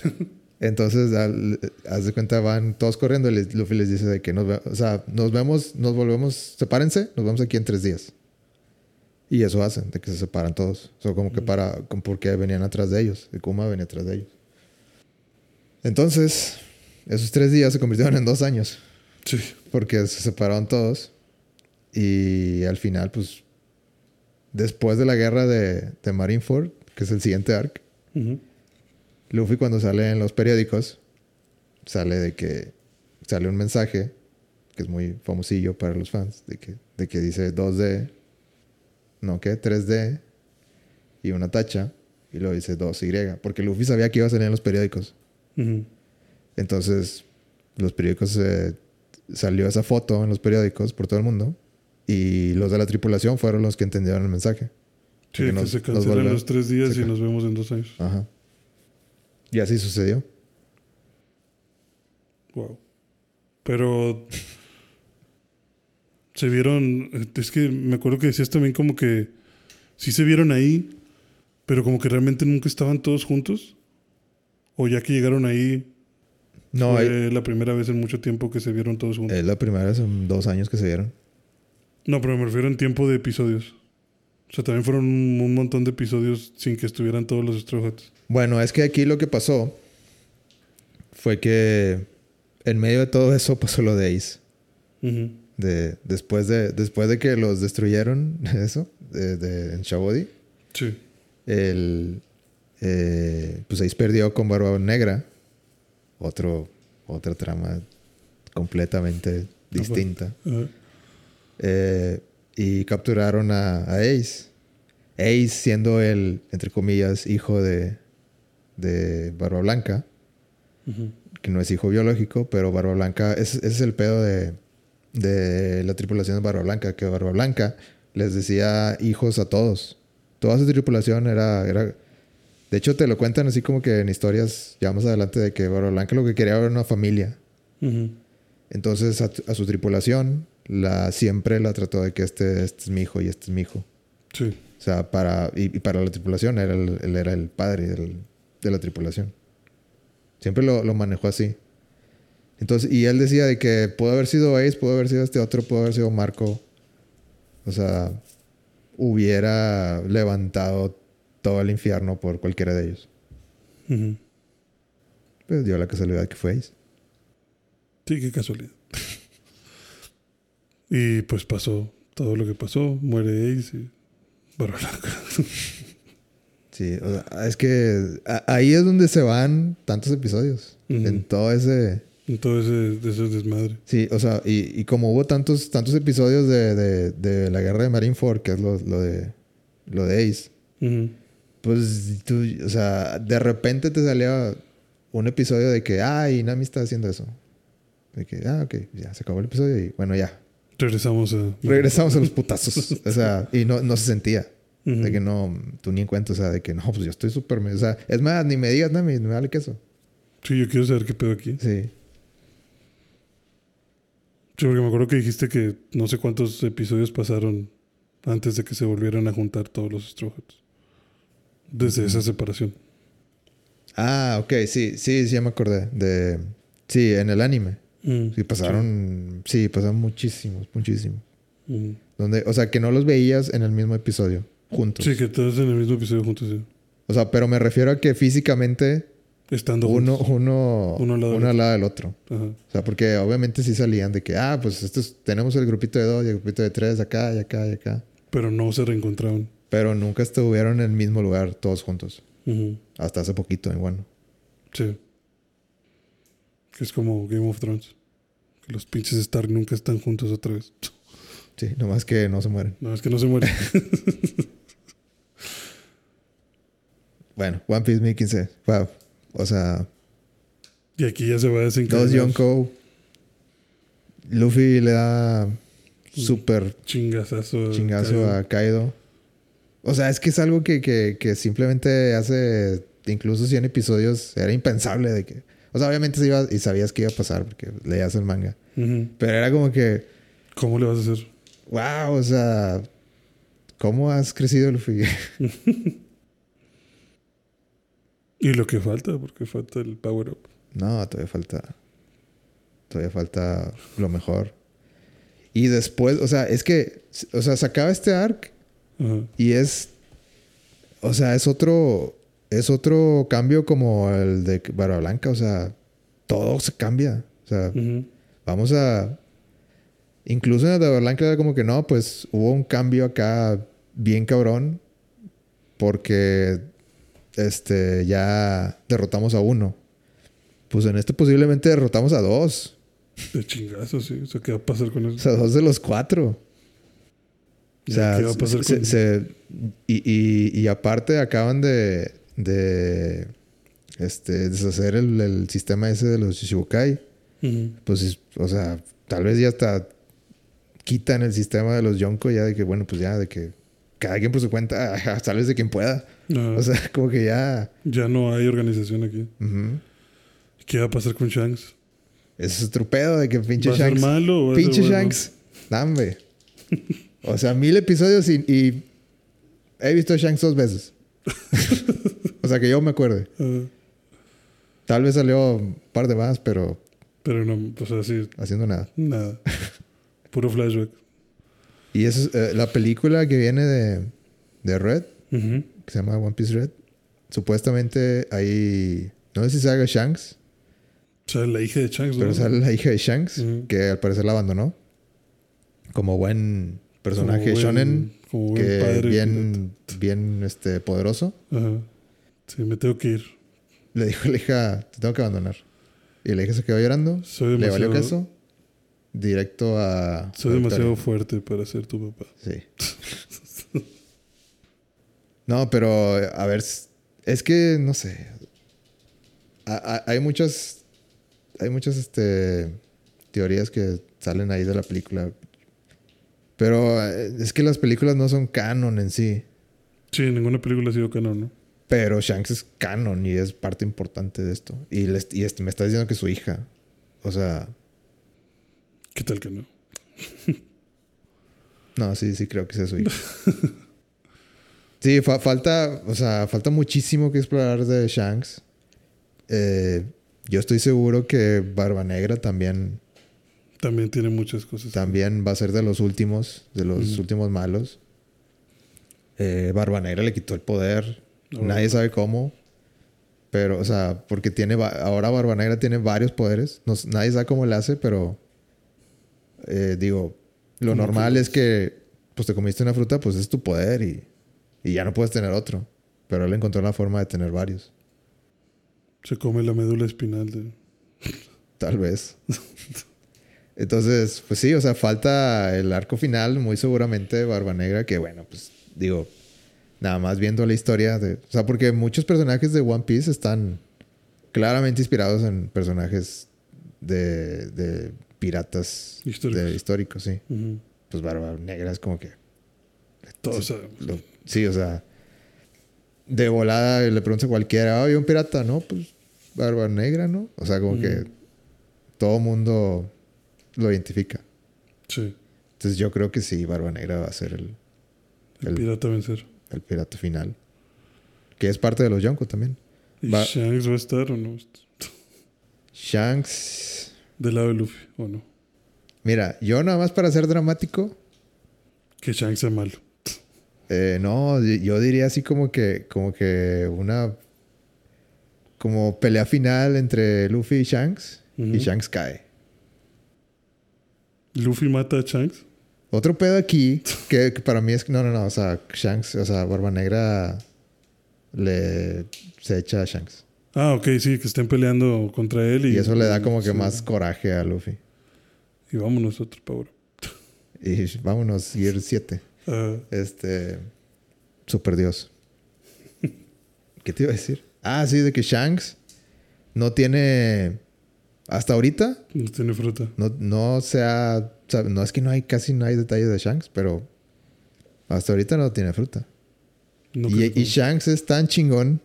Speaker 1: Entonces, al- haz de cuenta, van todos corriendo y les- Luffy les dice de que nos, o sea, nos vemos, nos volvemos, sepárense, nos vemos aquí en tres días. Y eso hacen, de que se separan todos. O sea, como que para, como porque venían atrás de ellos. De Kuma venía atrás de ellos. Entonces, esos tres días se convirtieron en dos años.
Speaker 2: Sí.
Speaker 1: Porque se separaron todos. Y al final, pues, después de la guerra de, de Marineford, que es el siguiente arc. Luffy cuando sale en los periódicos, sale de que sale un mensaje que es muy famosillo para los fans, de que, de que dice 2D, no, ¿qué? 3D y una tacha, y luego dice 2Y, porque Luffy sabía que iba a salir en los periódicos. Entonces, los periódicos, eh, salió esa foto en los periódicos por todo el mundo, y los de la tripulación fueron los que entendieron el mensaje.
Speaker 2: Sí,
Speaker 1: Que nos-
Speaker 2: se cancelan los tres días y nos vemos en dos años.
Speaker 1: Ajá. Y así sucedió.
Speaker 2: Wow. Pero se vieron, es que me acuerdo que decías también como que sí se vieron ahí, pero como que realmente nunca estaban todos juntos. O ya que llegaron ahí,
Speaker 1: No, hay-
Speaker 2: fue la primera vez en mucho tiempo que se vieron todos juntos.
Speaker 1: Es la primera vez en dos años que se vieron.
Speaker 2: No, pero me refiero en tiempo de episodios. O sea, también fueron un, un montón de episodios sin que estuvieran todos los Straw Hats.
Speaker 1: Bueno, es que aquí lo que pasó fue que en medio de todo eso pasó lo de Ace. De, después, de, después de que los destruyeron, *laughs* eso, de, de en Shabody.
Speaker 2: Sí.
Speaker 1: El, eh, pues Ace perdió con Barba Negra. Otro, otra trama completamente distinta. Eh, y capturaron a, a, Ace. Ace siendo el, entre comillas, hijo de, de Barba Blanca. Que no es hijo biológico, pero Barba Blanca, ese, es el pedo de, de la tripulación de Barba Blanca, que Barba Blanca les decía hijos a todos. Toda su tripulación era, era... De hecho, te lo cuentan así como que en historias ya más adelante de que Barba Blanca lo que quería era una familia. Entonces a, su tripulación la, siempre la trató de que este, este, es mi hijo y este es mi hijo.
Speaker 2: Sí.
Speaker 1: O sea, para, y, para la tripulación era el, él era el padre de la tripulación. Siempre lo, lo, manejó así. Entonces, y él decía de que pudo haber sido Ace, pudo haber sido este otro, pudo haber sido Marco. O sea, hubiera levantado todo el infierno por cualquiera de ellos. Pues dio la casualidad que fue Ace.
Speaker 2: Sí, qué casualidad. *laughs* y pues pasó todo lo que pasó. Muere Ace y *laughs*
Speaker 1: sí, es que ahí es donde se van tantos episodios. En todo ese...
Speaker 2: Todo ese, desmadre.
Speaker 1: Sí, o sea, y, como hubo tantos, tantos episodios de, de, la guerra de Marineford, que es lo, lo, de, lo de Ace, pues tú, o sea, de repente te salía un episodio de que, ay, Nami está haciendo eso. De que, ah, ok, ya se acabó el episodio y bueno, ya.
Speaker 2: Regresamos a...
Speaker 1: Regresamos a los putazos. *laughs* o sea, y no, no se sentía. De que no, tú ni en cuenta, o sea, de que no, pues yo estoy súper... O sea, es más, ni me digas nada, me, me vale queso.
Speaker 2: Sí, yo quiero saber qué pedo aquí.
Speaker 1: Sí.
Speaker 2: Sí, porque me acuerdo que dijiste que no sé cuántos episodios pasaron antes de que se volvieran a juntar todos los Straw Desde esa separación.
Speaker 1: Ah, ok, sí, sí, sí, ya me acordé. De... Sí, en el anime. Mm, sí, pasaron. Sí. pasaron muchísimos, muchísimos. Mm. Donde, o sea, que no los veías en el mismo episodio, juntos.
Speaker 2: Sí, que todos en el mismo episodio juntos, sí.
Speaker 1: O sea, pero me refiero a que físicamente.
Speaker 2: Estando
Speaker 1: uno, uno, uno, al lado, del otro. O sea, porque obviamente sí salían de que, ah, pues estos, tenemos el grupito de dos y el grupito de tres acá y acá y acá.
Speaker 2: Pero no se reencontraron.
Speaker 1: Pero nunca estuvieron en el mismo lugar todos juntos. Hasta hace poquito, bueno.
Speaker 2: Sí. Que es como Game of Thrones. Que los pinches Stark nunca están juntos otra vez. *laughs*
Speaker 1: Sí, nomás que no se mueren.
Speaker 2: Nomás que no se mueren. *laughs*
Speaker 1: bueno, One Piece 1015. Wow. O sea.
Speaker 2: Y aquí ya se va a desencadenar.
Speaker 1: Dos Yonko. Luffy le da súper
Speaker 2: chingazo,
Speaker 1: chingazo a Kaido. O sea, es que es algo que, que, que simplemente hace incluso 100 episodios era impensable de que o sea, obviamente se iba y sabías que iba a pasar porque leías el manga. Pero era como que.
Speaker 2: ¿Cómo le vas a hacer?
Speaker 1: Wow, o sea. ¿Cómo has crecido, Luffy? *laughs*
Speaker 2: y lo que falta, porque falta el power up.
Speaker 1: No, todavía falta. Todavía falta lo mejor. Y después, o sea, es que. O sea, se acaba este arc. Y es. O sea, es otro es otro cambio como el de Barba Blanca, o sea, todo se cambia. O sea, vamos a. Incluso en el de Barba Blanca era como que no, pues hubo un cambio acá bien cabrón. Porque este ya derrotamos a uno. Pues en este posiblemente derrotamos a dos.
Speaker 2: De chingazo, sí. O sea, ¿qué va a pasar con eso? O
Speaker 1: sea, dos de los cuatro. O sea, ¿qué va a pasar con eso? y, y aparte acaban de, de este, deshacer el, sistema ese de los Shichibukai, pues, o sea, tal vez ya hasta quitan el sistema de los Yonko, ya de que, bueno, pues ya de que cada quien por su cuenta, *laughs* tal vez de quien pueda. O sea, *laughs* como que ya.
Speaker 2: Ya no hay organización aquí. ¿Qué va a pasar con Shanks?
Speaker 1: Ese es otro pedo de que pinche
Speaker 2: ¿Va
Speaker 1: Shanks.
Speaker 2: A ser malo o
Speaker 1: pinche Shanks. *laughs* Dame. o sea, mil episodios y, y he visto a Shanks dos veces. o sea, que yo me acuerde. Tal vez salió un par de más, pero.
Speaker 2: Pero no, o sea, sí.
Speaker 1: Haciendo nada.
Speaker 2: Nada. Puro flashback.
Speaker 1: Y es eh, la película que viene de, de Red, que se llama One Piece Red. Supuestamente ahí. No sé si se haga Shanks.
Speaker 2: sea, la hija de Shanks,
Speaker 1: Pero sale la hija de Shanks, que al parecer la abandonó. Como buen personaje shonen. Como buen que padre. Bien, bien este, poderoso.
Speaker 2: Ajá. Sí, me tengo que ir.
Speaker 1: Le dijo a la hija, te tengo que abandonar. Y la hija se quedó llorando. Soy. Le valió queso. Directo a...
Speaker 2: Soy demasiado fuerte para ser tu papá.
Speaker 1: Sí. no, pero a ver, es que no sé. hay muchas... Hay muchas este, teorías que salen ahí de la película. Pero eh, es que las películas no son canon en sí.
Speaker 2: Sí, ninguna película ha sido canon, ¿no?
Speaker 1: Pero Shanks es canon y es parte importante de esto. Y, y este, me está diciendo que su hija. O sea.
Speaker 2: ¿Qué tal que no? *laughs*
Speaker 1: no, sí, sí creo que sea su hija. *laughs* sí, falta. O sea, falta muchísimo que explorar de Shanks. Eh, yo estoy seguro que Barba Negra también
Speaker 2: también tiene muchas cosas.
Speaker 1: También va a ser de los últimos, de los últimos malos. Eh, Barba Negra le quitó el poder. Nadie sabe cómo. Pero, o sea, porque tiene. Ahora Barba Negra tiene varios poderes. nadie sabe cómo le hace, pero. Eh, digo, lo normal es que. Pues te comiste una fruta, pues es tu poder y. Y ya no puedes tener otro. Pero él encontró la forma de tener varios.
Speaker 2: Se come la médula espinal de.
Speaker 1: Tal vez. Entonces, pues sí, o sea, falta el arco final, muy seguramente Barba Negra, que bueno, pues digo, nada más viendo la historia de... O sea, porque muchos personajes de One Piece están claramente inspirados en personajes de, piratas históricos, sí. Pues Barba Negra es como que...
Speaker 2: Todos
Speaker 1: Sí, o sea, de volada le pregunta a cualquiera, ¿hay un pirata? No, pues Barba Negra, ¿no? O sea, como que todo mundo lo identifica.
Speaker 2: Sí.
Speaker 1: Entonces yo creo que sí, Barba Negra va a ser el...
Speaker 2: El, pirata vencer.
Speaker 1: El pirata final. Que es parte de los Yonko también.
Speaker 2: ¿Y Shanks va a estar o no?
Speaker 1: Shanks...
Speaker 2: Del lado de Luffy, ¿o no?
Speaker 1: Mira, yo nada más para ser dramático...
Speaker 2: Que Shanks sea malo.
Speaker 1: Eh, no, yo diría así como que, como que una como pelea final entre Luffy y Shanks y Shanks cae.
Speaker 2: Luffy mata a Shanks.
Speaker 1: Otro pedo aquí, que, para mí es que no, no, no, o sea, Shanks, o sea, Barba Negra le se echa a Shanks.
Speaker 2: Ah, ok, sí, que estén peleando contra él y...
Speaker 1: Y eso le da como que más coraje a Luffy.
Speaker 2: Y vámonos otro power. *laughs*
Speaker 1: Y vámonos, Gear 7. Este... Super Dios. *laughs* ¿Qué te iba a decir? Ah, sí, de que Shanks no tiene hasta ahorita.
Speaker 2: No tiene fruta.
Speaker 1: No, no sea. No es que no hay casi no hay detalles de Shanks, pero hasta ahorita no tiene fruta. y, Shanks es tan chingón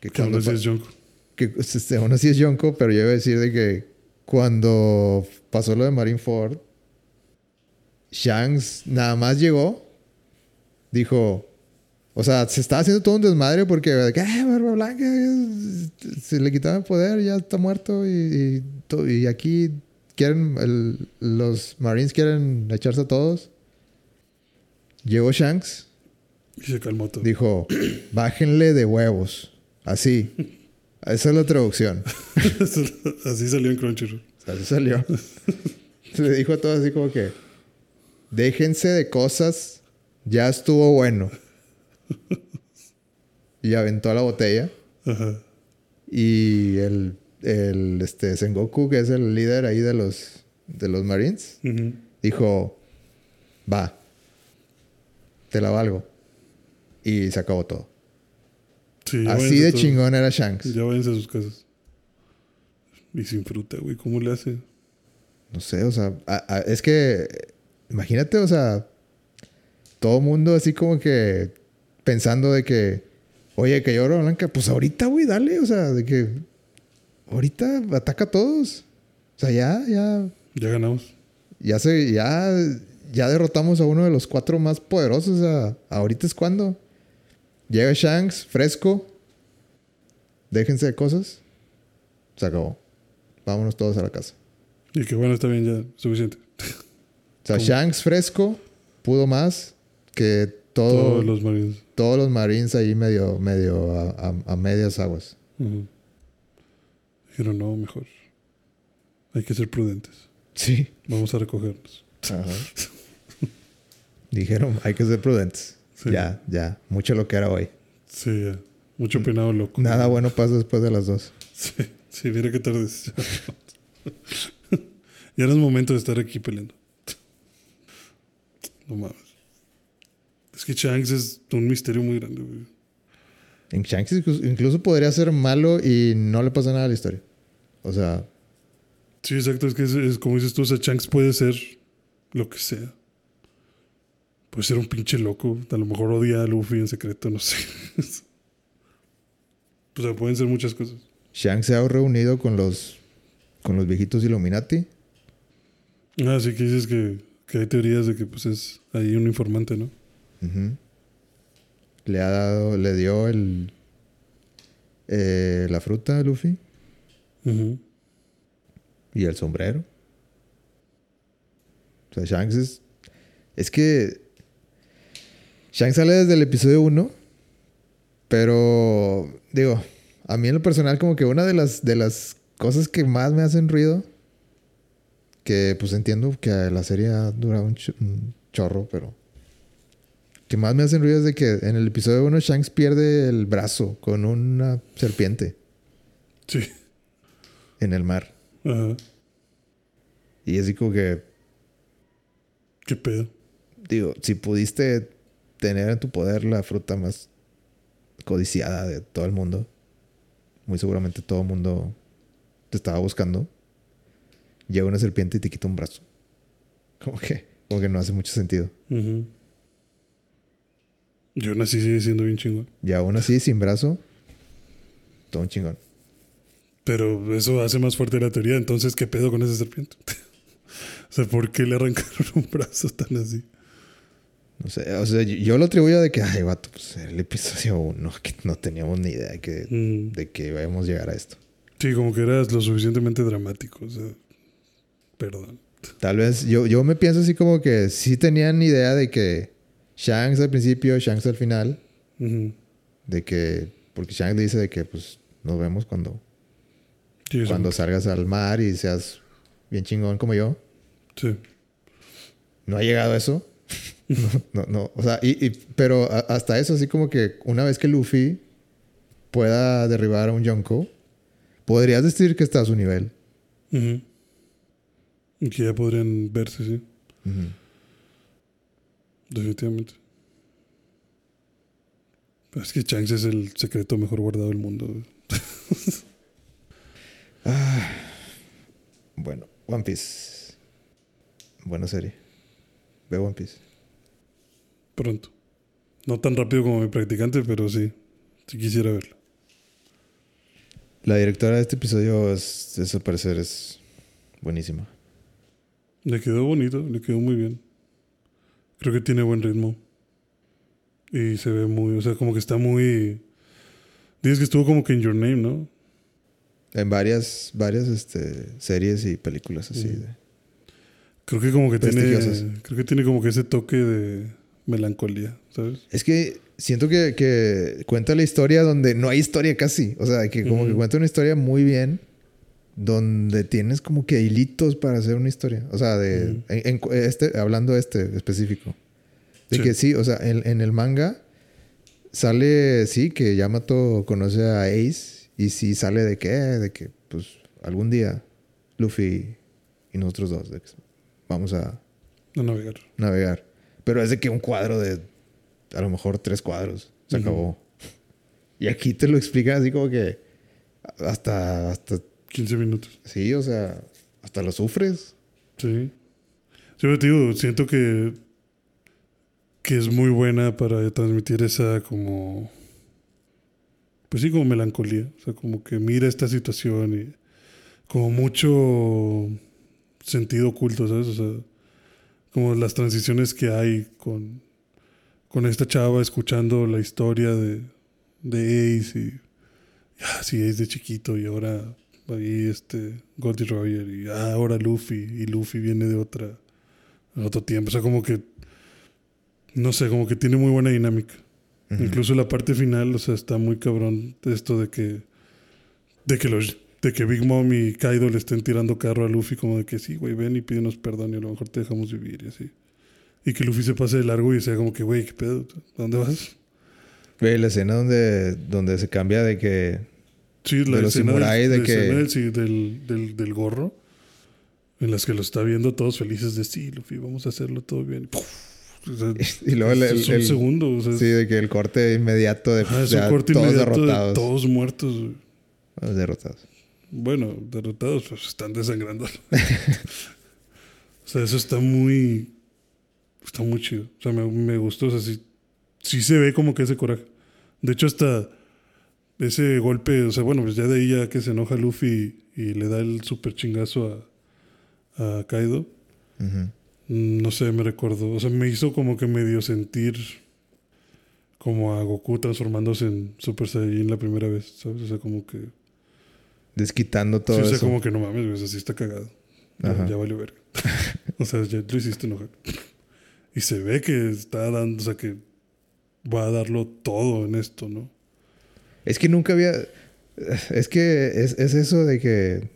Speaker 2: que, cuando. Aún así es Yonko.
Speaker 1: Que este, aún así es Yonko, pero yo iba a decir de que cuando pasó lo de Marineford, Shanks nada más llegó, dijo, o sea, se estaba haciendo todo un desmadre porque, ¡eh, Barba Blanca! Se le quitaba el poder, ya está muerto y, y, aquí quieren, los Marines quieren echarse a todos. Llegó Shanks.
Speaker 2: Y se calmó todo.
Speaker 1: Dijo, bájenle de huevos. Así. Esa es la traducción. *laughs*
Speaker 2: así salió en Crunchyroll.
Speaker 1: Así salió. *laughs* Le dijo a todos así como que, déjense de cosas, ya estuvo bueno. *laughs* y aventó la botella. Y el, el este, Sengoku, que es el líder ahí de los, de los Marines, dijo, va, te la valgo. Y se acabó todo. Así de chingón era Shanks.
Speaker 2: Ya váyanse a sus casas. Y sin fruta, güey. ¿Cómo le hace?
Speaker 1: No sé, o sea, es que, imagínate, o sea, todo mundo así como que pensando de que, oye, que lloro blanca, pues ahorita, güey, dale, o sea, de que ahorita ataca a todos. O sea, ya, ya.
Speaker 2: Ya ganamos.
Speaker 1: Ya se, ya, ya derrotamos a uno de los cuatro más poderosos. O sea, ahorita es cuando. Llega Shanks, fresco. Déjense de cosas. Se acabó. Vámonos todos a la casa.
Speaker 2: Y que bueno, está bien ya, suficiente.
Speaker 1: O sea, Shanks fresco pudo más que todos
Speaker 2: los marines.
Speaker 1: Todos los marines ahí medio, medio a, medias aguas.
Speaker 2: Dijeron, no, mejor. hay que ser prudentes.
Speaker 1: Sí.
Speaker 2: Vamos a recogernos.
Speaker 1: Ajá. Dijeron, hay que ser prudentes.
Speaker 2: Sí.
Speaker 1: Ya, ya. Mucho lo que era hoy.
Speaker 2: Sí, ya. mucho peinado loco.
Speaker 1: Nada bueno pasa después de las dos.
Speaker 2: Sí, sí, mira qué tarde *laughs* ya no es momento de estar aquí peleando. No mames. Es que Shanks es un misterio muy grande, güey.
Speaker 1: En Shanks incluso- incluso podría ser malo y no le pasa nada a la historia. O sea,
Speaker 2: Sí, exacto. Es que es, es como dices tú, o sea, Shanks puede ser lo que sea. Puede ser un pinche loco. A lo mejor odia a Luffy en secreto, no sé. *laughs* o sea, pueden ser muchas cosas.
Speaker 1: Shanks se ha reunido con los, con los viejitos Illuminati.
Speaker 2: Ah, sí que dices que, que hay teorías de que pues es ahí un informante, ¿no?
Speaker 1: Le ha dado, le dio el eh, la fruta a Luffy
Speaker 2: Ujú.
Speaker 1: y el sombrero. O sea, Shanks es. Es que. Shanks sale desde el episodio 1. Pero. Digo, a mí en lo personal, como que una de las, de las cosas que más me hacen ruido. Que pues entiendo que la serie ha durado un, ch- un chorro, pero. Que más me hacen ruido es de que en el episodio 1 Shanks pierde el brazo con una serpiente
Speaker 2: Sí.
Speaker 1: en el mar.
Speaker 2: Ajá.
Speaker 1: Y así como que.
Speaker 2: ¿Qué pedo?
Speaker 1: Digo, si pudiste tener en tu poder la fruta más codiciada de todo el mundo, muy seguramente todo el mundo te estaba buscando. Llega una serpiente y te quita un brazo. Como que, como que no hace mucho sentido.
Speaker 2: Ujú. Y aún así sigue siendo bien chingón.
Speaker 1: Y aún así, sin brazo, todo un chingón.
Speaker 2: Pero eso hace más fuerte la teoría. Entonces, ¿qué pedo con esa serpiente? *laughs* o sea, ¿por qué le arrancaron un brazo tan así?
Speaker 1: No sé, o sea, yo, lo atribuyo de que, ay, vato, pues el episodio 1, *laughs* que no teníamos ni idea de que,
Speaker 2: Mm.
Speaker 1: de que íbamos a llegar a esto.
Speaker 2: Sí, como que eras lo suficientemente dramático. O sea, perdón.
Speaker 1: Tal vez yo, yo me pienso así como que sí tenían idea de que Shanks al principio, Shanks al final, de que, porque Shanks dice de que pues nos vemos cuando,
Speaker 2: Sí,
Speaker 1: cuando salgas al mar y seas bien chingón como yo.
Speaker 2: sí.
Speaker 1: No ha llegado a eso. No, *laughs* no, no. O sea, y, y- pero hasta eso, así como que una vez que Luffy pueda derribar a un Yonko, podrías decir que está a su nivel.
Speaker 2: Y que ya podrían verse, sí. Definitivamente. Es que Shanks es el secreto mejor guardado del mundo. güey. *laughs*
Speaker 1: Bueno, One Piece. Buena serie. Ve One Piece.
Speaker 2: Pronto. No tan rápido como mi practicante, pero sí. Sí quisiera verlo.
Speaker 1: La directora de este episodio, es, es al parecer, es buenísima.
Speaker 2: Le quedó bonito, le quedó muy bien. Creo que tiene buen ritmo. Y se ve muy, o sea, como que está muy... Dices que estuvo como que en Your Name, ¿no?
Speaker 1: En varias, varias este, series y películas así. De-
Speaker 2: Creo que como que tiene... Creo que tiene como que ese toque de melancolía, ¿sabes?
Speaker 1: Es que siento que, que cuenta la historia donde no hay historia casi. O sea, que como que cuenta una historia muy bien. Donde tienes como que hilitos para hacer una historia. O sea, de en- en- este, hablando de este específico. De
Speaker 2: Sí.
Speaker 1: que sí, o sea, en, en el manga sale, sí, que Yamato conoce a Ace. Y sí sale de que, de que, pues, algún día Luffy y nosotros dos de que vamos a
Speaker 2: No navegar.
Speaker 1: navegar. Pero es de que un cuadro de a lo mejor tres cuadros. Se acabó. Y aquí te lo explican así como que hasta, hasta,
Speaker 2: 15 minutos.
Speaker 1: sí, o sea, hasta lo sufres.
Speaker 2: Sí. Yo te digo, siento que, que es muy buena para transmitir esa como... Pues sí, como melancolía. O sea, como que mira esta situación y como mucho sentido oculto, ¿sabes? O sea, como las transiciones que hay con, con esta chava escuchando la historia de, de Ace y... Ah, sí, Ace de chiquito y ahora ahí este Goldie Roger y ah, ahora Luffy y Luffy viene de otra de otro tiempo, o sea, como que no sé, como que tiene muy buena dinámica. Incluso la parte final, o sea, está muy cabrón esto de que de que los de que Big Mom y Kaido le estén tirando carro a Luffy como de que sí, güey, ven y pídenos perdón y a lo mejor te dejamos vivir y así. Y que Luffy se pase de largo y sea como que, güey, ¿qué pedo? ¿A dónde vas?
Speaker 1: Ve la escena donde, donde se cambia de que...
Speaker 2: Sí, la
Speaker 1: De los
Speaker 2: escena, del,
Speaker 1: de
Speaker 2: la
Speaker 1: que-
Speaker 2: escena del, sí, del, del- del gorro, en las que lo está viendo todos felices de sí, Luffy, vamos a hacerlo todo bien. ¡Puf! O sea, *laughs*
Speaker 1: Y luego el,
Speaker 2: segundo. O sea,
Speaker 1: Sí, de que el corte inmediato de
Speaker 2: ajá, es un corte
Speaker 1: todos
Speaker 2: inmediato
Speaker 1: derrotados.
Speaker 2: de todos muertos. güey.
Speaker 1: Derrotados.
Speaker 2: Bueno, derrotados, pues están desangrando. *laughs* o sea, eso está muy. Está muy chido. O sea, me, me gustó. O sea, sí, sí se ve como que ese coraje. De hecho, hasta ese golpe, o sea, bueno, pues ya de ahí ya que se enoja Luffy y le da el super chingazo a, a Kaido. Mm, No sé, me recordó. O sea, me hizo como que medio sentir como a Goku transformándose en Super Saiyajin la primera vez, ¿sabes? O sea, como que.
Speaker 1: Desquitando todo
Speaker 2: sí, o sea,
Speaker 1: eso.
Speaker 2: como que no mames, güey, o sea, sí está cagado. Ya, ya valió verga. *laughs* o sea, ya lo hiciste enojar. Y se ve que está dando, o sea, que va a darlo todo en esto, ¿no?
Speaker 1: Es que nunca había... Es que es, es eso de que...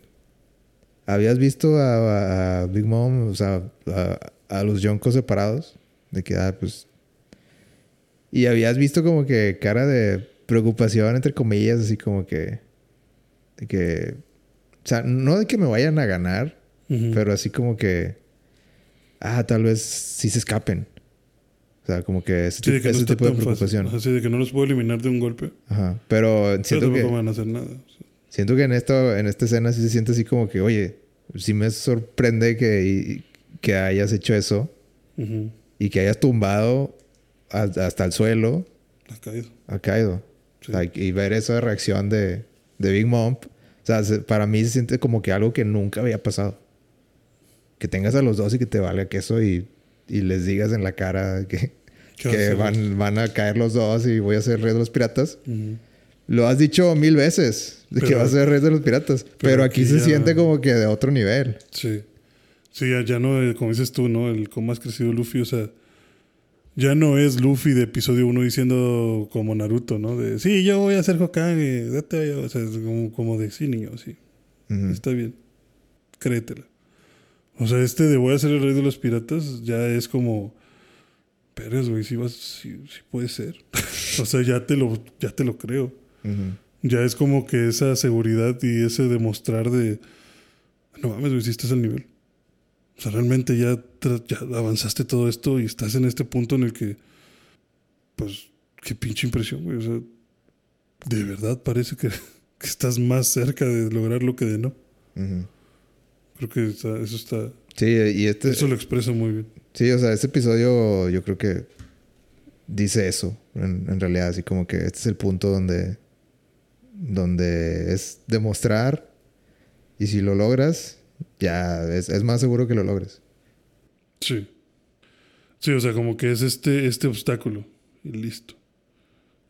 Speaker 1: Habías visto a, a- a Big Mom, o sea, a, a los Yonkos separados. De que, ah, pues... Y habías visto como que cara de preocupación, entre comillas, así como que... De que... O sea, no de que me vayan a ganar,
Speaker 2: Ujú.
Speaker 1: pero así como que... Ah, tal vez sí se escapen. O sea, como que ese,
Speaker 2: Sí, de que no
Speaker 1: ese
Speaker 2: está
Speaker 1: tipo de preocupación.
Speaker 2: Así de que no los puedo eliminar de un golpe.
Speaker 1: Ajá. Pero
Speaker 2: Pero
Speaker 1: siento
Speaker 2: tampoco
Speaker 1: que...
Speaker 2: van a hacer nada.
Speaker 1: Siento que en esto, en esta escena sí se siente así como que, oye, sí me sorprende que, y- que hayas hecho eso
Speaker 2: Ujú.
Speaker 1: y que hayas tumbado a- hasta el suelo
Speaker 2: Ha caído.
Speaker 1: a Kaido.
Speaker 2: Sí.
Speaker 1: O sea, y ver esa reacción de, de Big Mom, o sea, se- para mí se siente como que algo que nunca había pasado. Que tengas a los dos y que te valga queso y, y les digas en la cara que,
Speaker 2: ¿Qué vas a
Speaker 1: que van, van a caer los dos y voy a ser rey de los piratas. Lo has dicho mil veces, de que
Speaker 2: Pero-
Speaker 1: vas a ser rey de los piratas. Pero, aquí,
Speaker 2: aquí
Speaker 1: se
Speaker 2: ya-
Speaker 1: siente como que de otro nivel.
Speaker 2: Sí. Sí, ya, ya no, como dices tú, ¿no? El cómo has crecido Luffy, o sea, ya no es Luffy de episodio 1 diciendo como Naruto, ¿no? De, sí, yo voy a ser Hokage, date, o sea, es como, como de, sí, niño, sí, está bien, créetela. O sea, este de voy a ser el rey de los piratas ya es como, Pérez, güey, sí, vas, sí, sí puede ser. *laughs* o sea, ya te lo, ya te lo creo. Ya es como que esa seguridad y ese demostrar de. No mames, güey, si estás al nivel. O sea, realmente ya, avanzaste todo esto y estás en este punto en el que. Pues, qué pinche impresión, güey. O sea, de verdad parece que, *laughs* que estás más cerca de lograr lo que de no. Creo que está- eso está.
Speaker 1: Sí, y este...
Speaker 2: Eso lo expresa muy bien.
Speaker 1: Sí, o sea, este episodio yo creo que dice eso, en, en realidad, así como que este es el punto donde, donde es demostrar y si lo logras, ya es, es más seguro que lo logres.
Speaker 2: Sí. Sí, o sea, como que es este, este obstáculo. Y listo.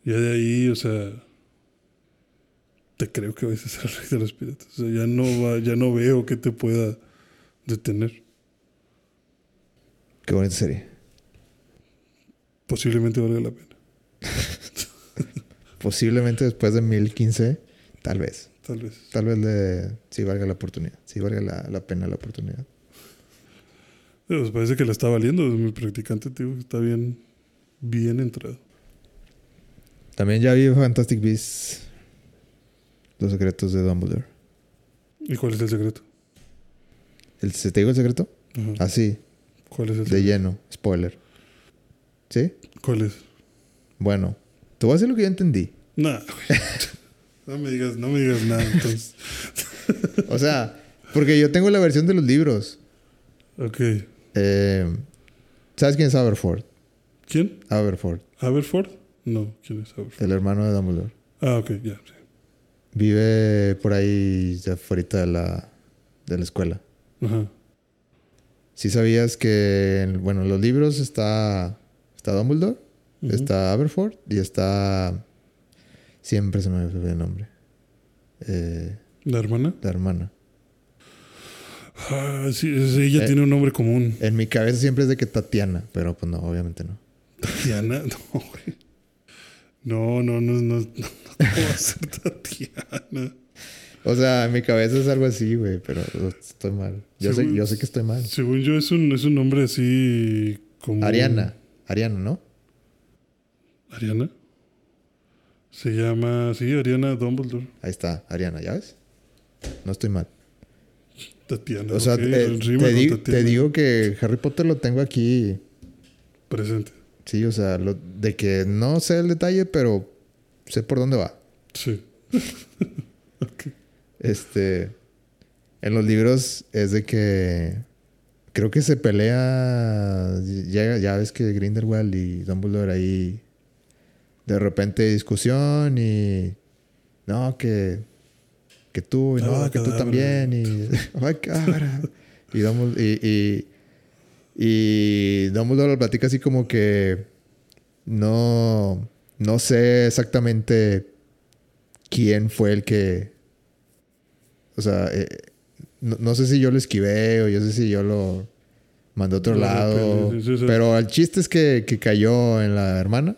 Speaker 2: Ya de ahí, o sea. Te creo que vas a ser el rey de los piratas. O sea, ya no va, ya no veo que te pueda detener.
Speaker 1: Qué bonita serie.
Speaker 2: Posiblemente valga la pena. *laughs*
Speaker 1: Posiblemente después de 1015, tal vez.
Speaker 2: Tal vez.
Speaker 1: Tal vez le, sí valga la oportunidad. Sí valga la, la pena la oportunidad.
Speaker 2: Pues, parece que la está valiendo. Mi practicante, tío, está bien, bien entrado.
Speaker 1: También ya vi Fantastic Beasts. Los secretos de Dumbledore.
Speaker 2: ¿Y cuál es el secreto?
Speaker 1: ¿El, ¿Se te digo el secreto?
Speaker 2: Ajá.
Speaker 1: Así,
Speaker 2: ¿Cuál es el
Speaker 1: de
Speaker 2: secreto?
Speaker 1: lleno. Spoiler. ¿Sí?
Speaker 2: ¿Cuál es?
Speaker 1: Bueno, te voy a decir lo que yo entendí.
Speaker 2: Nah, güey. *laughs* No me digas, no me digas nada, entonces. *laughs*
Speaker 1: O sea, porque yo tengo la versión de los libros.
Speaker 2: Ok.
Speaker 1: Eh, ¿Sabes quién es Aberford?
Speaker 2: ¿Quién?
Speaker 1: Aberford,
Speaker 2: ¿Aberford? No, ¿quién es Aberford?
Speaker 1: el hermano de Dumbledore.
Speaker 2: Ah, ok, ya. sí.
Speaker 1: Vive por ahí, ya fuera de la, de la escuela.
Speaker 2: Ajá.
Speaker 1: Si sabías que, en- bueno, en los libros está, está Dumbledore, está Aberford y está... Siempre se me olvida el nombre. Eh,
Speaker 2: ¿La hermana?
Speaker 1: la hermana.
Speaker 2: Ah, sí, ella
Speaker 1: Eh.
Speaker 2: tiene un nombre común.
Speaker 1: En mi cabeza siempre es de que Tatiana, pero pues no, obviamente no.
Speaker 2: Tatiana. *laughs* No, güey. No, no, no, no, no, no, va a ser Tatiana.
Speaker 1: O sea, en mi cabeza es algo así, güey, pero estoy mal. Yo, sé, yo sé que estoy mal.
Speaker 2: Según yo, es un, es un nombre así como.
Speaker 1: Ariana. Ariana, ¿no?
Speaker 2: ¿Ariana? Se llama, sí, Ariana Dumbledore.
Speaker 1: Ahí está, Ariana, ¿ya ves? No estoy mal.
Speaker 2: Tatiana.
Speaker 1: O sea, eh, te, te, digo que Harry Potter lo tengo aquí.
Speaker 2: Presente.
Speaker 1: Sí, o sea, lo, de que no sé el detalle, pero sé por dónde va.
Speaker 2: Sí. *laughs*
Speaker 1: Este. En los libros es de que. Creo que se pelea. Ya, ya ves que Grindelwald y Dumbledore ahí. De repente discusión y. No, que. Que tú, y no, que tú también. Y. *laughs* ¡Ay, cara! Y Dumbledore. Y, y, y Dumbledore lo platica así como que. No. No sé exactamente quién fue el que o sea, eh, no, sé si yo lo esquivé o yo sé si yo lo mandé a otro lado. Pero el chiste es que, cayó en la hermana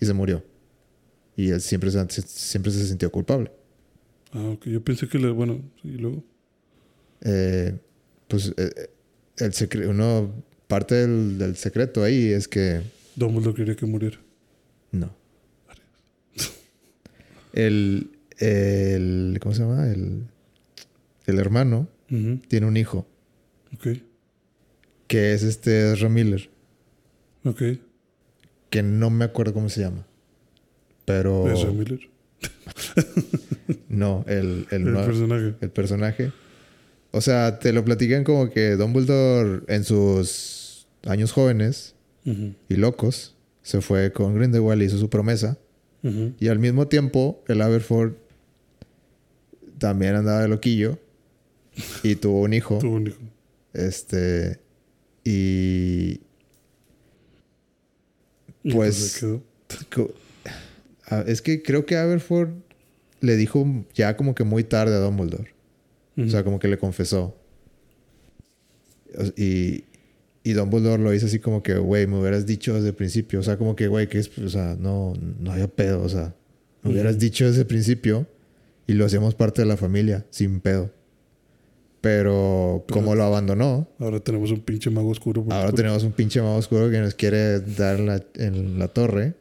Speaker 1: y se murió. Y él siempre se, siempre se sintió culpable.
Speaker 2: Ah, ok. Yo pensé que, le, bueno, y luego.
Speaker 1: Eh, pues eh, el secreto, uno, parte del, del, secreto ahí es que.
Speaker 2: Dumbledore quería que muriera.
Speaker 1: No. *laughs* el, el. ¿Cómo se llama? El el hermano, tiene un hijo.
Speaker 2: Ok.
Speaker 1: Que es este Ezra Miller.
Speaker 2: Ok.
Speaker 1: Que no me acuerdo cómo se llama. Pero.
Speaker 2: ¿Ezra Miller? *laughs*
Speaker 1: no, el, el,
Speaker 2: el personaje.
Speaker 1: El personaje. O sea, te lo platican como que Dumbledore en sus años jóvenes y locos se fue con Grindelwald y hizo su promesa. Y al mismo tiempo, el Aberford también andaba de loquillo y tuvo un hijo.
Speaker 2: tuvo un hijo.
Speaker 1: Este. Y. Pues. Es que creo que Aberford le dijo ya como que muy tarde a Dumbledore. O sea, como que le confesó. Y, y Dumbledore lo hizo así como que, güey, me hubieras dicho desde el principio. O sea, como que, güey, que es, o sea, no, no había pedo. O sea, me hubieras dicho desde el principio y lo hacíamos parte de la familia, sin pedo. Pero como lo abandonó.
Speaker 2: Ahora tenemos un pinche mago oscuro.
Speaker 1: Ahora tenemos un pinche mago oscuro que nos quiere dar la, en la torre.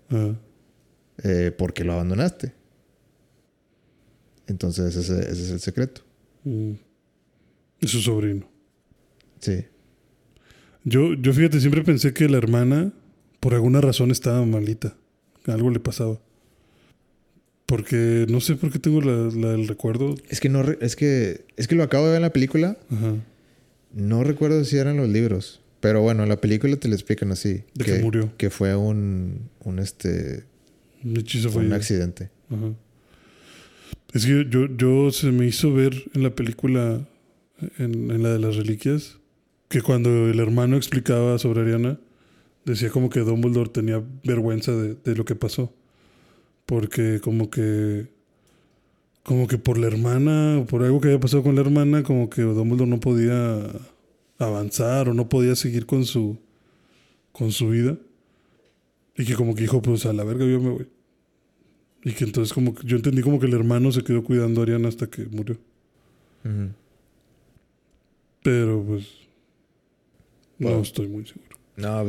Speaker 1: Eh, porque lo abandonaste. Entonces ese, es el secreto.
Speaker 2: Mm. Es su sobrino.
Speaker 1: Sí.
Speaker 2: Yo, yo fíjate, siempre pensé que la hermana, por alguna razón, estaba malita. Algo le pasaba. Porque no sé por qué tengo la, el recuerdo.
Speaker 1: Es que no es que es que lo acabo de ver en la película. Ajá. No recuerdo si eran los libros. Pero bueno, en la película te lo explican así.
Speaker 2: De que, murió.
Speaker 1: Que fue un, un este.
Speaker 2: Un hechizo fue
Speaker 1: un accidente.
Speaker 2: Ajá. Es que yo, yo se me hizo ver en la película, en, en la de las reliquias, que cuando el hermano explicaba sobre Ariana, decía como que Dumbledore tenía vergüenza de, de lo que pasó. Porque como que... Como que por la hermana, o por algo que había pasado con la hermana, como que Dumbledore no podía avanzar o no podía seguir con su... con su vida. Y que como que dijo, pues a la verga yo me voy. Y que entonces como que yo entendí como que el hermano se quedó cuidando a Ariana hasta que murió. Pero pues... No estoy muy seguro.
Speaker 1: No,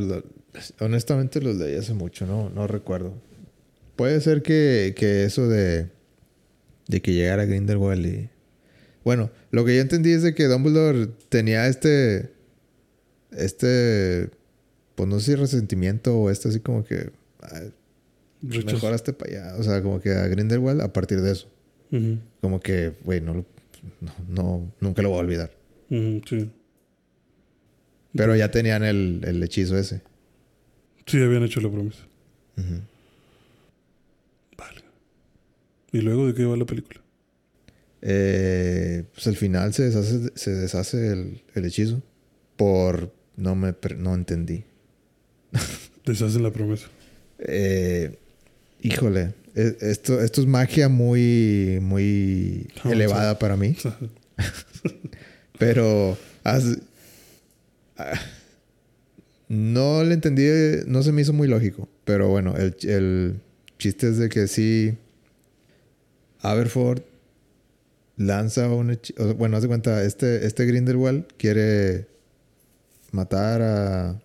Speaker 1: honestamente los leí hace mucho, no, no recuerdo. Puede ser que, eso de, de que llegara Grindelwald y... Bueno, lo que yo entendí es de que Dumbledore tenía este... Este... Pues no sé si resentimiento o esto así como que... mejoraste para allá. O sea, como que a Grindelwald a partir de eso. Como que, güey, no, no, nunca lo voy a olvidar.
Speaker 2: sí.
Speaker 1: Pero ya tenían el, el, hechizo ese.
Speaker 2: Sí, habían hecho la promesa. ¿Y luego de qué va la película?
Speaker 1: Eh, pues al final se deshace, se deshace el, hechizo. Por. No me no entendí. *laughs*
Speaker 2: Deshacen la promesa.
Speaker 1: Eh, híjole. E, esto, esto es magia muy. muy elevada para mí. *laughs* Pero. Ah, no le entendí. No se me hizo muy lógico. Pero bueno, el, el chiste es de que sí Aberford lanza un hechizo. Bueno, haz de cuenta, este, este Grindelwald quiere matar a,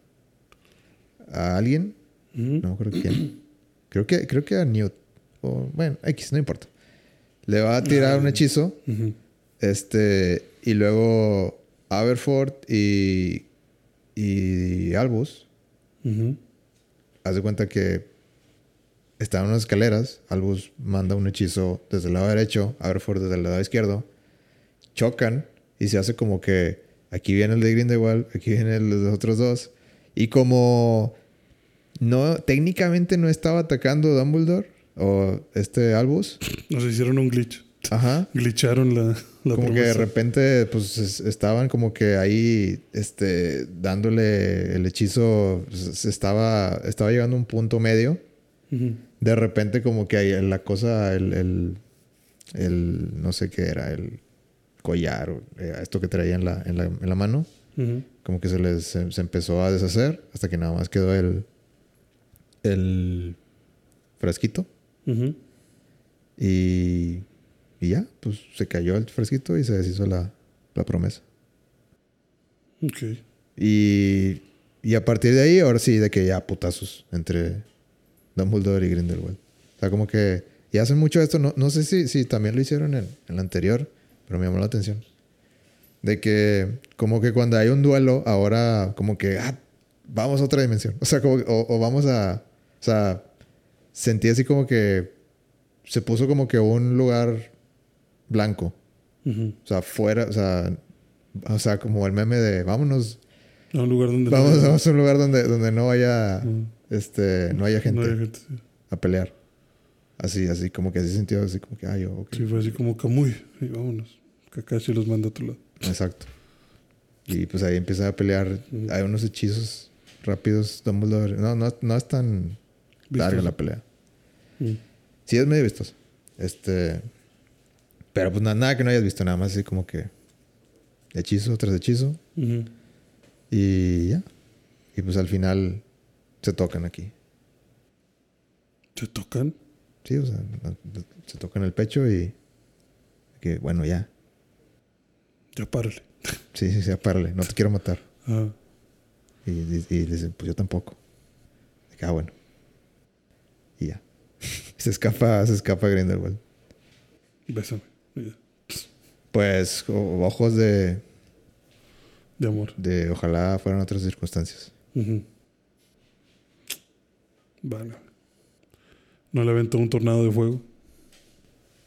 Speaker 1: a alguien. No acuerdo quién. Creo que, creo que a Newt. O, bueno, X, no importa. Le va a tirar un hechizo. Este. Y luego Aberford y. Y Albus. Haz de cuenta que están en unas escaleras. Albus manda un hechizo desde el lado derecho. Aberford desde el lado izquierdo. Chocan. Y se hace como que. Aquí viene el de Grindelwald. Aquí viene el de los otros dos. Y como. No, técnicamente no estaba atacando Dumbledore o este Albus.
Speaker 2: Nos hicieron un glitch.
Speaker 1: Ajá.
Speaker 2: Glitcharon la, la
Speaker 1: como que de
Speaker 2: promesa.
Speaker 1: repente pues es- estaban como que ahí este dándole el hechizo se estaba estaba llegando a un punto medio De repente como que ahí la cosa el, el, el- no sé qué era el collar o eh, esto que traía en la, en la, en la mano como que se les se, se empezó a deshacer hasta que nada más quedó el el frasquito. Y, y ya pues se cayó el fresquito y se deshizo la, la promesa.
Speaker 2: Ok.
Speaker 1: y, y a partir de ahí ahora sí de que ya putazos entre Dumbledore y Grindelwald. O sea como que y hacen mucho esto no, no sé si, si también lo hicieron en, en la anterior pero me llamó la atención. De que como que cuando hay un duelo ahora como que ah, vamos a otra dimensión. O sea como o, o vamos a o sea sentí así como que se puso como que un lugar blanco.
Speaker 2: Ujú.
Speaker 1: o sea fuera o sea o sea como el meme de vámonos.
Speaker 2: A un lugar donde
Speaker 1: vamos,
Speaker 2: no,
Speaker 1: vamos a un lugar donde, donde no haya
Speaker 2: Mm.
Speaker 1: Este no haya gente
Speaker 2: no hay gente. sí.
Speaker 1: a pelear así así como que así sintió así como que ay yo.
Speaker 2: Sí, fue así como Camuy. Y vámonos. Kakashi los manda a otro lado.
Speaker 1: exacto y pues ahí empieza a pelear hay unos hechizos rápidos Dumbledore no no, no es tan larga
Speaker 2: Vistoso.
Speaker 1: la pelea sí es medio vistoso este pero pues nada, nada que no hayas visto nada más así como que hechizo tras hechizo y ya y pues al final se tocan aquí
Speaker 2: ¿Se tocan?
Speaker 1: Sí, o sea, se tocan el pecho y que bueno, ya.
Speaker 2: Ya párale. *laughs*
Speaker 1: Sí, sí, sí, párale, no te quiero matar.
Speaker 2: Ah.
Speaker 1: Y, y, y dicen, pues yo tampoco. Ah, bueno. Y ya. *laughs* se escapa, se escapa Grindelwald.
Speaker 2: Bésame. Ya.
Speaker 1: Pues ojos de,
Speaker 2: De amor.
Speaker 1: de ojalá fueran otras circunstancias.
Speaker 2: Ujú. Vale. ¿No le aventó un tornado de fuego?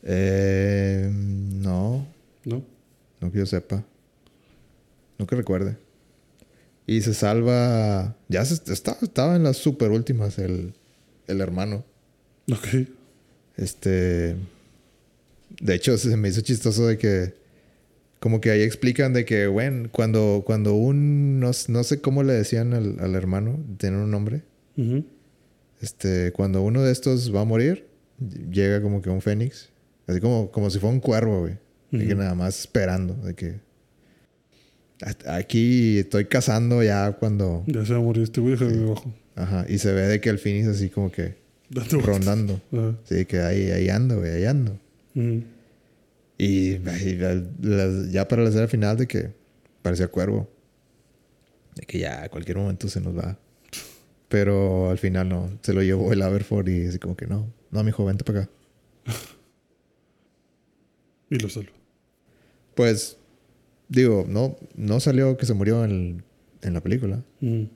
Speaker 1: Eh, no,
Speaker 2: ¿No?
Speaker 1: no que yo sepa. No que recuerde. Y se salva. Ya se, estaba, estaba en las super últimas el, el hermano.
Speaker 2: Ok.
Speaker 1: Este. De hecho, se me hizo chistoso de que. Como que ahí explican de que, bueno, cuando, cuando un. No, no sé cómo le decían al, al hermano, tiene un nombre.
Speaker 2: Ujú.
Speaker 1: Este, cuando uno de estos va a morir, llega como que un fénix. Así como, como si fuera un cuervo, güey. De que
Speaker 2: Ujú.
Speaker 1: nada más esperando. De que. "Hasta Aquí estoy cazando ya cuando.
Speaker 2: Ya se va a morir este güey, déjame abajo.
Speaker 1: Ajá. Y se ve de que el fénix así como que. Rondando.
Speaker 2: Ajá.
Speaker 1: Sí, que ahí, ahí ando, güey, ahí ando.
Speaker 2: Ujú.
Speaker 1: Y, y la- ya para la escena final de que parecía cuervo. De que ya a cualquier momento se nos va. Pero al final no. Se lo llevó el Aberford y así como que no. No, mijo, vente para acá. *laughs*
Speaker 2: Y lo salva.
Speaker 1: Pues, digo, no, no salió que se murió en, en la película.
Speaker 2: Ujú.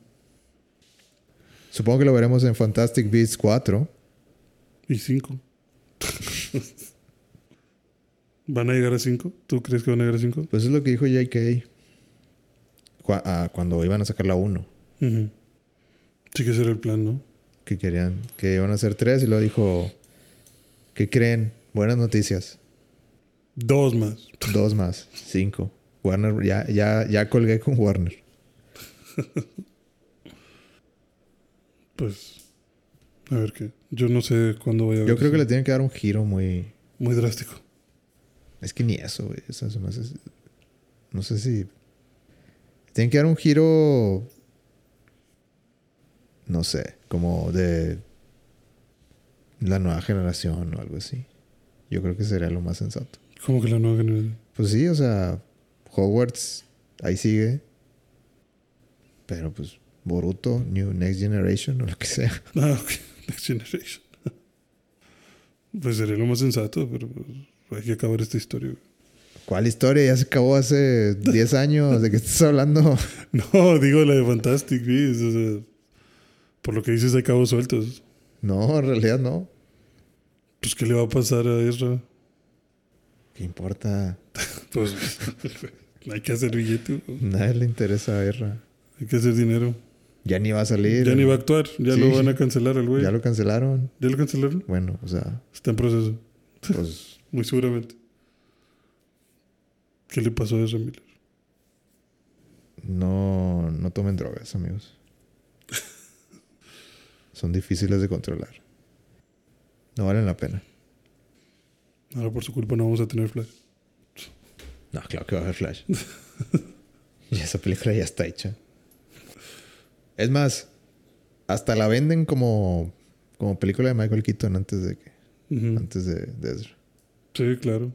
Speaker 1: Supongo que lo veremos en Fantastic Beasts 4.
Speaker 2: Y cinco. *laughs* ¿Van a llegar a cinco? ¿Tú crees que van a llegar a cinco?
Speaker 1: Pues es lo que dijo J.K. cua- ah, cuando iban a sacar la 1.
Speaker 2: Ujú. Sí que ese era el plan, ¿no?
Speaker 1: Que querían, que iban a hacer 3 y luego dijo, ¿qué creen? Buenas noticias.
Speaker 2: Dos más.
Speaker 1: Dos más, cinco. Warner, ya, ya, ya colgué con Warner. *laughs*
Speaker 2: Pues, a ver qué. Yo no sé cuándo voy a ver.
Speaker 1: Yo creo que le tienen que dar un giro muy.
Speaker 2: Muy drástico.
Speaker 1: Es que ni eso, güey. Eso se me hace- No sé si. Tienen que dar un giro. No sé, como de. La nueva generación o algo así. Yo creo que sería lo más sensato.
Speaker 2: ¿Cómo que la nueva generación?
Speaker 1: Pues sí, o sea, Hogwarts ahí sigue. Pero pues Boruto, New Next Generation o lo que sea. *laughs*
Speaker 2: Ah, ok. Next Generation. *laughs* Pues sería lo más sensato, pero pues, hay que acabar esta historia.
Speaker 1: ¿Cuál historia? Ya se acabó hace 10 años. ¿De qué estás hablando? *laughs*
Speaker 2: No, digo la de Fantastic Beasts. O sea, por lo que dices, hay cabos sueltos.
Speaker 1: No, en realidad no.
Speaker 2: Pues, ¿qué le va a pasar a Ezra?
Speaker 1: ¿Qué importa? *laughs*
Speaker 2: Pues, hay que hacer billete.
Speaker 1: Nadie le interesa a Erra.
Speaker 2: hay que hacer dinero.
Speaker 1: Ya ni va a salir.
Speaker 2: Ya ni va a actuar, ya
Speaker 1: Sí.
Speaker 2: lo van a cancelar al güey.
Speaker 1: Ya lo cancelaron.
Speaker 2: ¿Ya lo cancelaron?
Speaker 1: Bueno, o sea,
Speaker 2: Está en proceso,
Speaker 1: pues *laughs*
Speaker 2: muy seguramente. ¿Qué le pasó a Ezra Miller?
Speaker 1: no, no tomen drogas, amigos. Son difíciles de controlar. No valen la pena.
Speaker 2: Ahora por su culpa no vamos a tener Flash.
Speaker 1: No, claro que va a haber Flash. *laughs* y esa película ya está hecha. Es más, hasta la venden como, como película de Michael Keaton antes de que, antes de, de Ezra.
Speaker 2: Sí, claro.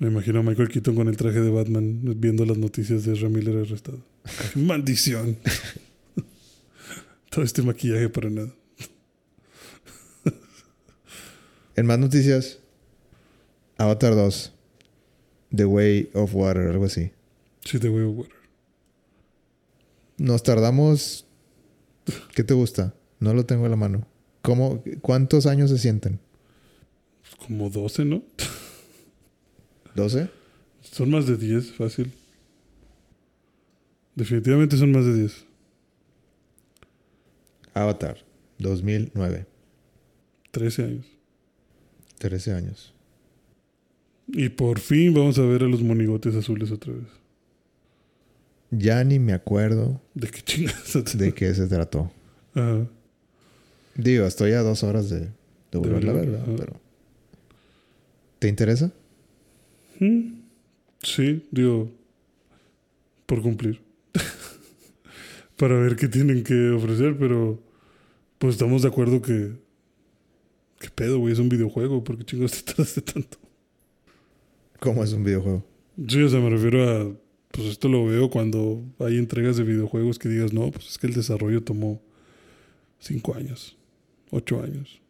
Speaker 2: Me imagino a Michael Keaton con el traje de Batman viendo las noticias de Ezra Miller arrestado. *laughs* ¡Maldición! Todo este maquillaje para nada.
Speaker 1: En más noticias, Avatar 2, The Way of Water, algo así.
Speaker 2: Sí, te voy a water.
Speaker 1: Nos tardamos. ¿Qué te gusta? No lo tengo a la mano. ¿Cómo, ¿Cuántos años se sienten?
Speaker 2: Como 12, ¿no?
Speaker 1: ¿12?
Speaker 2: Son más de 10, fácil. Definitivamente son más de 10.
Speaker 1: Avatar, 2009.
Speaker 2: 13 años.
Speaker 1: 13 años.
Speaker 2: Y por fin vamos a ver a los monigotes azules otra vez.
Speaker 1: Ya ni me acuerdo
Speaker 2: ¿De qué chingas?
Speaker 1: de qué se trató.
Speaker 2: Ajá.
Speaker 1: Digo, estoy a dos horas de, de volverla a ver,
Speaker 2: verla.
Speaker 1: Pero. ¿Te interesa?
Speaker 2: Mm, Sí, digo, por cumplir. *laughs* Para ver qué tienen que ofrecer, pero pues estamos de acuerdo que... ¿Qué pedo, güey? Es un videojuego, ¿por qué chingos te *laughs* tardaste tanto?
Speaker 1: ¿Cómo es un videojuego?
Speaker 2: Sí, o sea, me refiero a... Pues esto lo veo cuando hay entregas de videojuegos que digas, no, pues es que el desarrollo tomó cinco años, ocho años.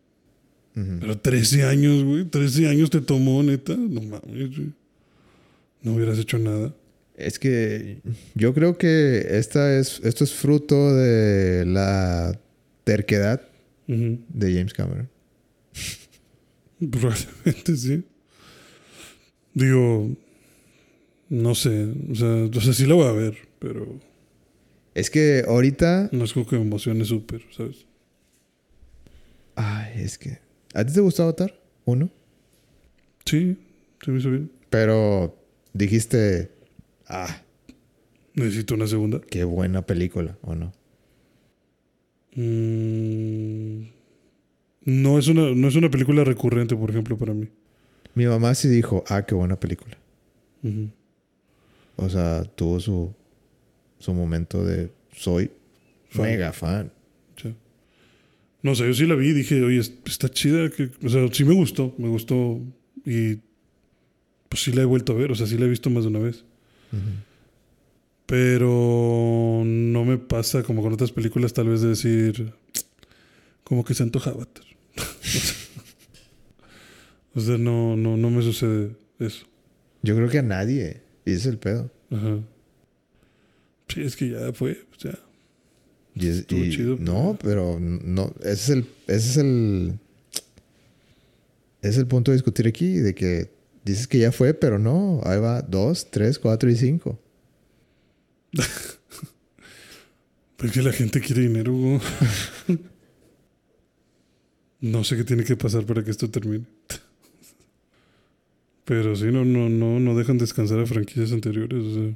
Speaker 1: Ujú.
Speaker 2: Pero 13 años, güey. 13 años te tomó, neta. No mames, güey. No hubieras hecho nada.
Speaker 1: Es que yo creo que esta es, esto es fruto de la terquedad de James Cameron. *laughs*
Speaker 2: Probablemente sí. Digo, no sé. O sea, o sea, sí la voy a ver, pero
Speaker 1: Es que ahorita.
Speaker 2: no es como que me emocione súper, ¿sabes?
Speaker 1: Ay, es que. ¿A ti te gustó Avatar? Uno.
Speaker 2: Sí, se me hizo bien.
Speaker 1: Pero dijiste. Ah,
Speaker 2: Necesito una segunda.
Speaker 1: qué buena película, ¿o no?
Speaker 2: Mm, no, es una, no es una película recurrente, por ejemplo, para mí.
Speaker 1: Mi mamá sí dijo, ah, qué buena película. O sea, tuvo su, su momento de soy
Speaker 2: Fan.
Speaker 1: mega fan.
Speaker 2: Sí. No sé, yo sí la vi y dije, oye, es- está chida. Que, o sea, sí me gustó, me gustó. Y pues sí la he vuelto a ver, o sea, sí la he visto más de una vez. Pero no me pasa como con otras películas, tal vez de decir, como que se antoja Avatar. *laughs* o sea, no, no, no me sucede eso.
Speaker 1: Yo creo que a nadie. Y es el pedo.
Speaker 2: Ajá. Sí, es que ya fue, o sea.
Speaker 1: Y es-
Speaker 2: Estuvo
Speaker 1: y-
Speaker 2: chido,
Speaker 1: No, pero no. Ese es el. Ese es el. Es el punto de discutir aquí. De que dices que ya fue, pero no. Ahí va dos, tres, cuatro y cinco. *laughs*
Speaker 2: Porque la gente quiere dinero, *laughs* no sé qué tiene que pasar para que esto termine. *laughs* Pero sí, no, no, no, no dejan descansar a franquicias anteriores.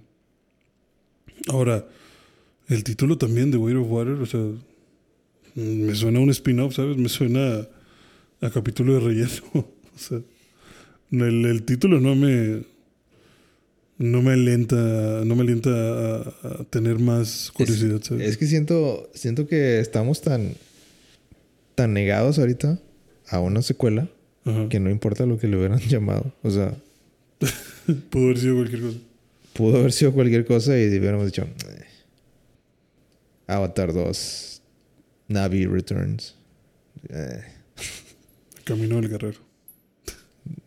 Speaker 2: Ahora, el título también de Weight of Water, o sea, me suena a un spin-off, ¿sabes? Me suena a, capítulo de relleno. o sea, el título no me. No me alienta, no me alienta a, a tener más curiosidad, ¿sabes?
Speaker 1: Es que siento. Siento que estamos tan. Tan negados ahorita a una secuela.
Speaker 2: Ajá.
Speaker 1: Que no importa lo que le hubieran *laughs* llamado. O sea, *laughs*
Speaker 2: Pudo haber sido cualquier cosa.
Speaker 1: Pudo haber sido cualquier cosa y hubiéramos dicho eh. Avatar 2, Navi Returns, eh, *laughs*
Speaker 2: Camino del guerrero.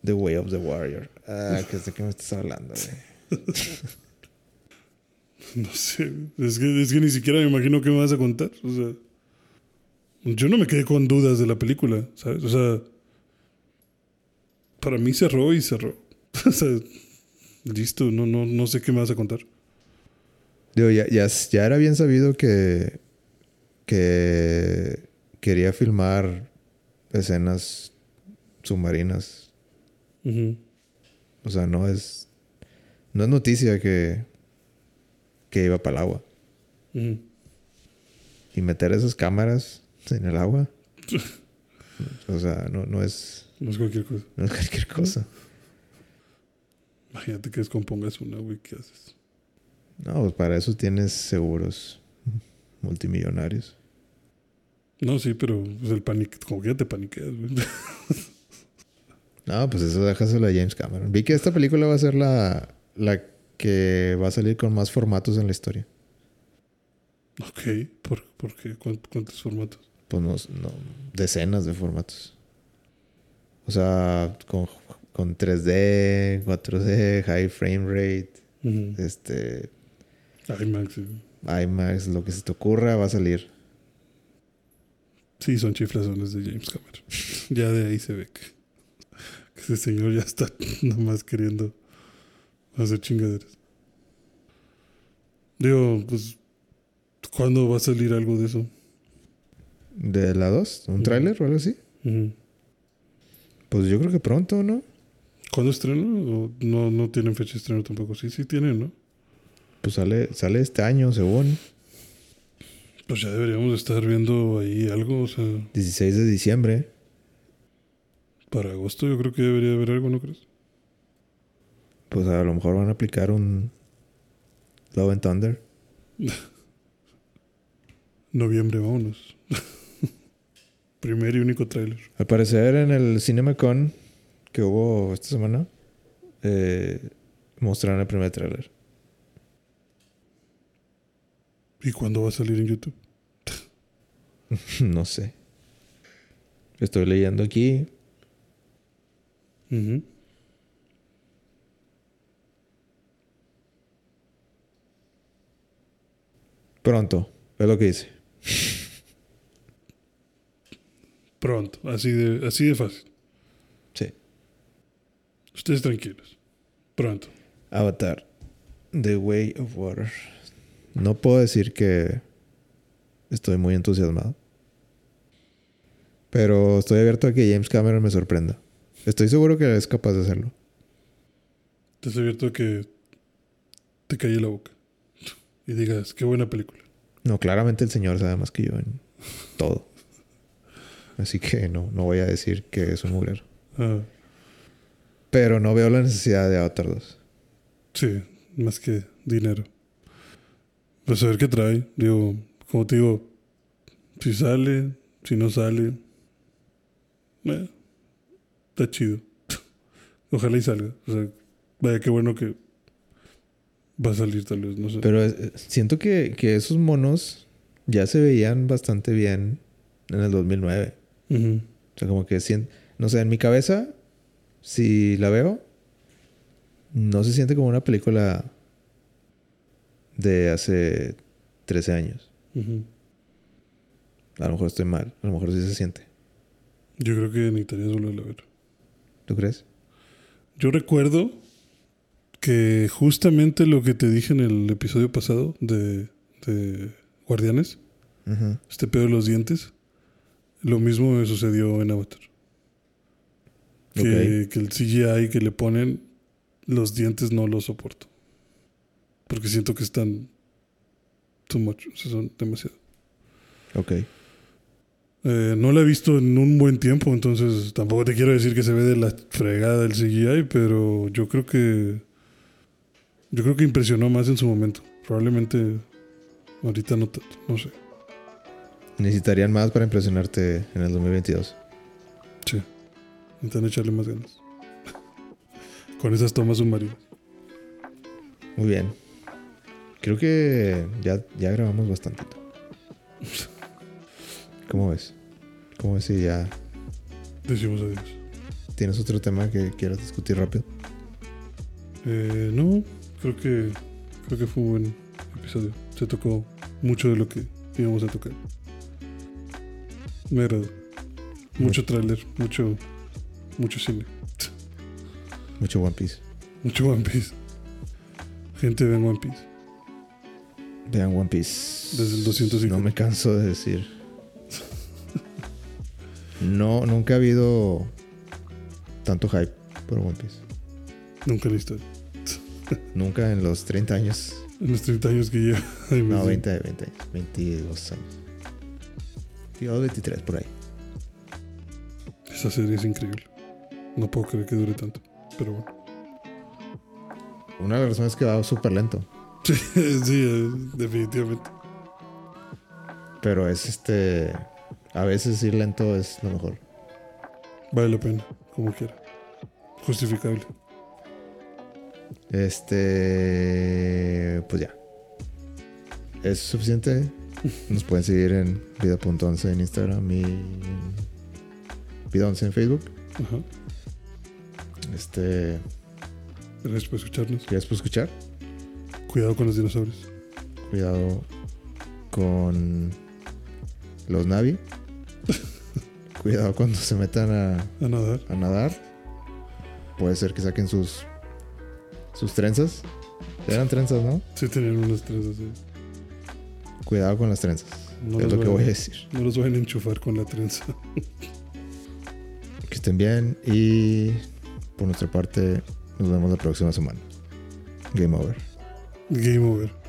Speaker 1: The Way of the Warrior. Ah, que sé que me estás hablando, güey. *laughs*
Speaker 2: No sé. Es que, es que ni siquiera me imagino qué me vas a contar. O sea, yo no me quedé con dudas de la película, ¿sabes? O sea, para mí cerró y cerró. *laughs* o sea, listo, no, no, no sé qué me vas a contar.
Speaker 1: Digo, ya, ya, ya era bien sabido que, que quería filmar escenas submarinas. O sea, no es. No es noticia que. que iba para el agua. Y meter esas cámaras en el agua. *laughs* o sea, no, no es.
Speaker 2: No es cualquier cosa.
Speaker 1: No es cualquier cosa.
Speaker 2: Imagínate que descompongas una, güey, ¿qué haces?
Speaker 1: No, pues para eso tienes seguros multimillonarios.
Speaker 2: No, sí, pero pues, el pánico, como que ya te paniqueas, güey. *laughs*
Speaker 1: No, pues eso déjaselo a James Cameron. Vi que esta película va a ser la, la que va a salir con más formatos en la historia.
Speaker 2: ok, ¿por, por qué? ¿Cuánt- ¿Cuántos formatos?
Speaker 1: Pues no, no, decenas de formatos. O sea, con, con 3D, 4D, high frame rate, este,
Speaker 2: IMAX, sí.
Speaker 1: IMAX, lo que se te ocurra va a salir.
Speaker 2: Sí, son chiflazones de James Cameron. *laughs* ya de ahí se ve que, que ese señor ya está *laughs* nomás queriendo hacer chingaderas. Digo, pues, ¿cuándo va a salir algo de eso?
Speaker 1: ¿De la 2? ¿Un
Speaker 2: Ujú.
Speaker 1: tráiler o algo así? Pues yo creo que pronto, ¿no?
Speaker 2: ¿Cuándo estreno? ¿O no, no tienen fecha de estreno tampoco. Sí, sí tienen, ¿no?
Speaker 1: Pues sale, sale este año, según.
Speaker 2: Pues ya deberíamos estar viendo ahí algo. O sea,
Speaker 1: 16 de diciembre.
Speaker 2: para agosto yo creo que debería haber algo, ¿no crees?
Speaker 1: Pues a lo mejor van a aplicar un Love and Thunder.
Speaker 2: Noviembre, vámonos. *laughs* Primer y único tráiler.
Speaker 1: Al parecer en el CinemaCon que hubo esta semana, eh, mostraron el primer tráiler.
Speaker 2: ¿Y cuándo va a salir en YouTube? *laughs*
Speaker 1: no sé. Estoy leyendo aquí.
Speaker 2: Ujú.
Speaker 1: Pronto. Es lo que dice.
Speaker 2: Pronto, así de, así de fácil.
Speaker 1: Sí.
Speaker 2: Ustedes tranquilos. Pronto.
Speaker 1: Avatar. The Way of Water. No puedo decir que estoy muy entusiasmado. Pero estoy abierto a que James Cameron me sorprenda. Estoy seguro que es capaz de hacerlo.
Speaker 2: Te advierto que te calle la boca. Y digas, qué buena película.
Speaker 1: No, claramente el señor sabe más que yo en todo. Así que no, no voy a decir que es un mugrero.
Speaker 2: Ah,
Speaker 1: Pero no veo la necesidad de Avatar 2.
Speaker 2: sí, más que dinero. Pues a ver qué trae. Digo, como te digo, si sale, si no sale, eh, está chido. *laughs* Ojalá y salga. O sea, vaya, qué bueno que va a salir tal vez, no sé.
Speaker 1: Pero eh, siento que, que esos monos ya se veían bastante bien en el 2009.
Speaker 2: Ujú.
Speaker 1: O sea, como que sien- no sé, en mi cabeza, si la veo, no se siente como una película de hace 13 años. A lo mejor estoy mal, a lo mejor sí se siente.
Speaker 2: Yo creo que necesitaría solo a ver.
Speaker 1: ¿Tú crees?
Speaker 2: Yo recuerdo que justamente lo que te dije en el episodio pasado de, de Guardianes, este pedo de los dientes, lo mismo me sucedió en Avatar. Que, que el CGI que le ponen, los dientes no lo soporto. Porque siento que están too much, o sea, son demasiado.
Speaker 1: Ok.
Speaker 2: Eh, no la he visto en un buen tiempo, entonces tampoco te quiero decir que se ve de la fregada el CGI, pero yo creo que yo creo que impresionó más en su momento. Probablemente ahorita no tanto, no sé.
Speaker 1: Necesitarían más para impresionarte en el 2022.
Speaker 2: Sí. Necesitan echarle más ganas. *laughs* con esas tomas submarinas.
Speaker 1: Muy bien. Creo que ya, ya grabamos bastantito. *laughs* ¿Cómo ves? ¿Cómo ves si ya
Speaker 2: Decimos adiós.
Speaker 1: tienes otro tema que quieras discutir rápido?
Speaker 2: Eh, no, creo que creo que fue un buen episodio. Se tocó mucho de lo que íbamos a tocar. Me agradó. Mucho tráiler, mucho mucho cine,
Speaker 1: Mucho One Piece.
Speaker 2: mucho One Piece. Gente ven One Piece.
Speaker 1: Vean One Piece.
Speaker 2: Desde el 250.
Speaker 1: No me canso de decir. No, nunca ha habido tanto hype por One Piece.
Speaker 2: Nunca en la historia. *laughs*
Speaker 1: Nunca en los 30 años.
Speaker 2: En los 30 años que lleva. *laughs*
Speaker 1: No,
Speaker 2: siento-
Speaker 1: 20, 20, 22 años. 22, 23 por ahí.
Speaker 2: Esa serie es increíble. No puedo creer que dure tanto. Pero bueno.
Speaker 1: Una de las razones es que va súper lento. *laughs*
Speaker 2: Sí, sí, eh, definitivamente.
Speaker 1: Pero es este. A veces ir lento es lo mejor.
Speaker 2: Vale la pena, como quiera. Justificable.
Speaker 1: Este. Pues ya. Es suficiente. Nos pueden seguir en vida.11 en Instagram y en vida11 en Facebook.
Speaker 2: Ajá.
Speaker 1: Este.
Speaker 2: Gracias por escucharnos.
Speaker 1: ¿Quieres por escuchar?
Speaker 2: Cuidado con los dinosaurios.
Speaker 1: Cuidado con los Navi. *laughs* Cuidado cuando se metan a,
Speaker 2: A nadar.
Speaker 1: a nadar. Puede ser que saquen sus sus trenzas. Eran trenzas, ¿no?
Speaker 2: Sí tenían unas trenzas. eh.
Speaker 1: Cuidado con las trenzas.
Speaker 2: No,
Speaker 1: es lo que voy a decir.
Speaker 2: no los vayan a enchufar con la trenza.
Speaker 1: Que estén bien y por nuestra parte nos vemos la próxima semana. Game over.
Speaker 2: Game over.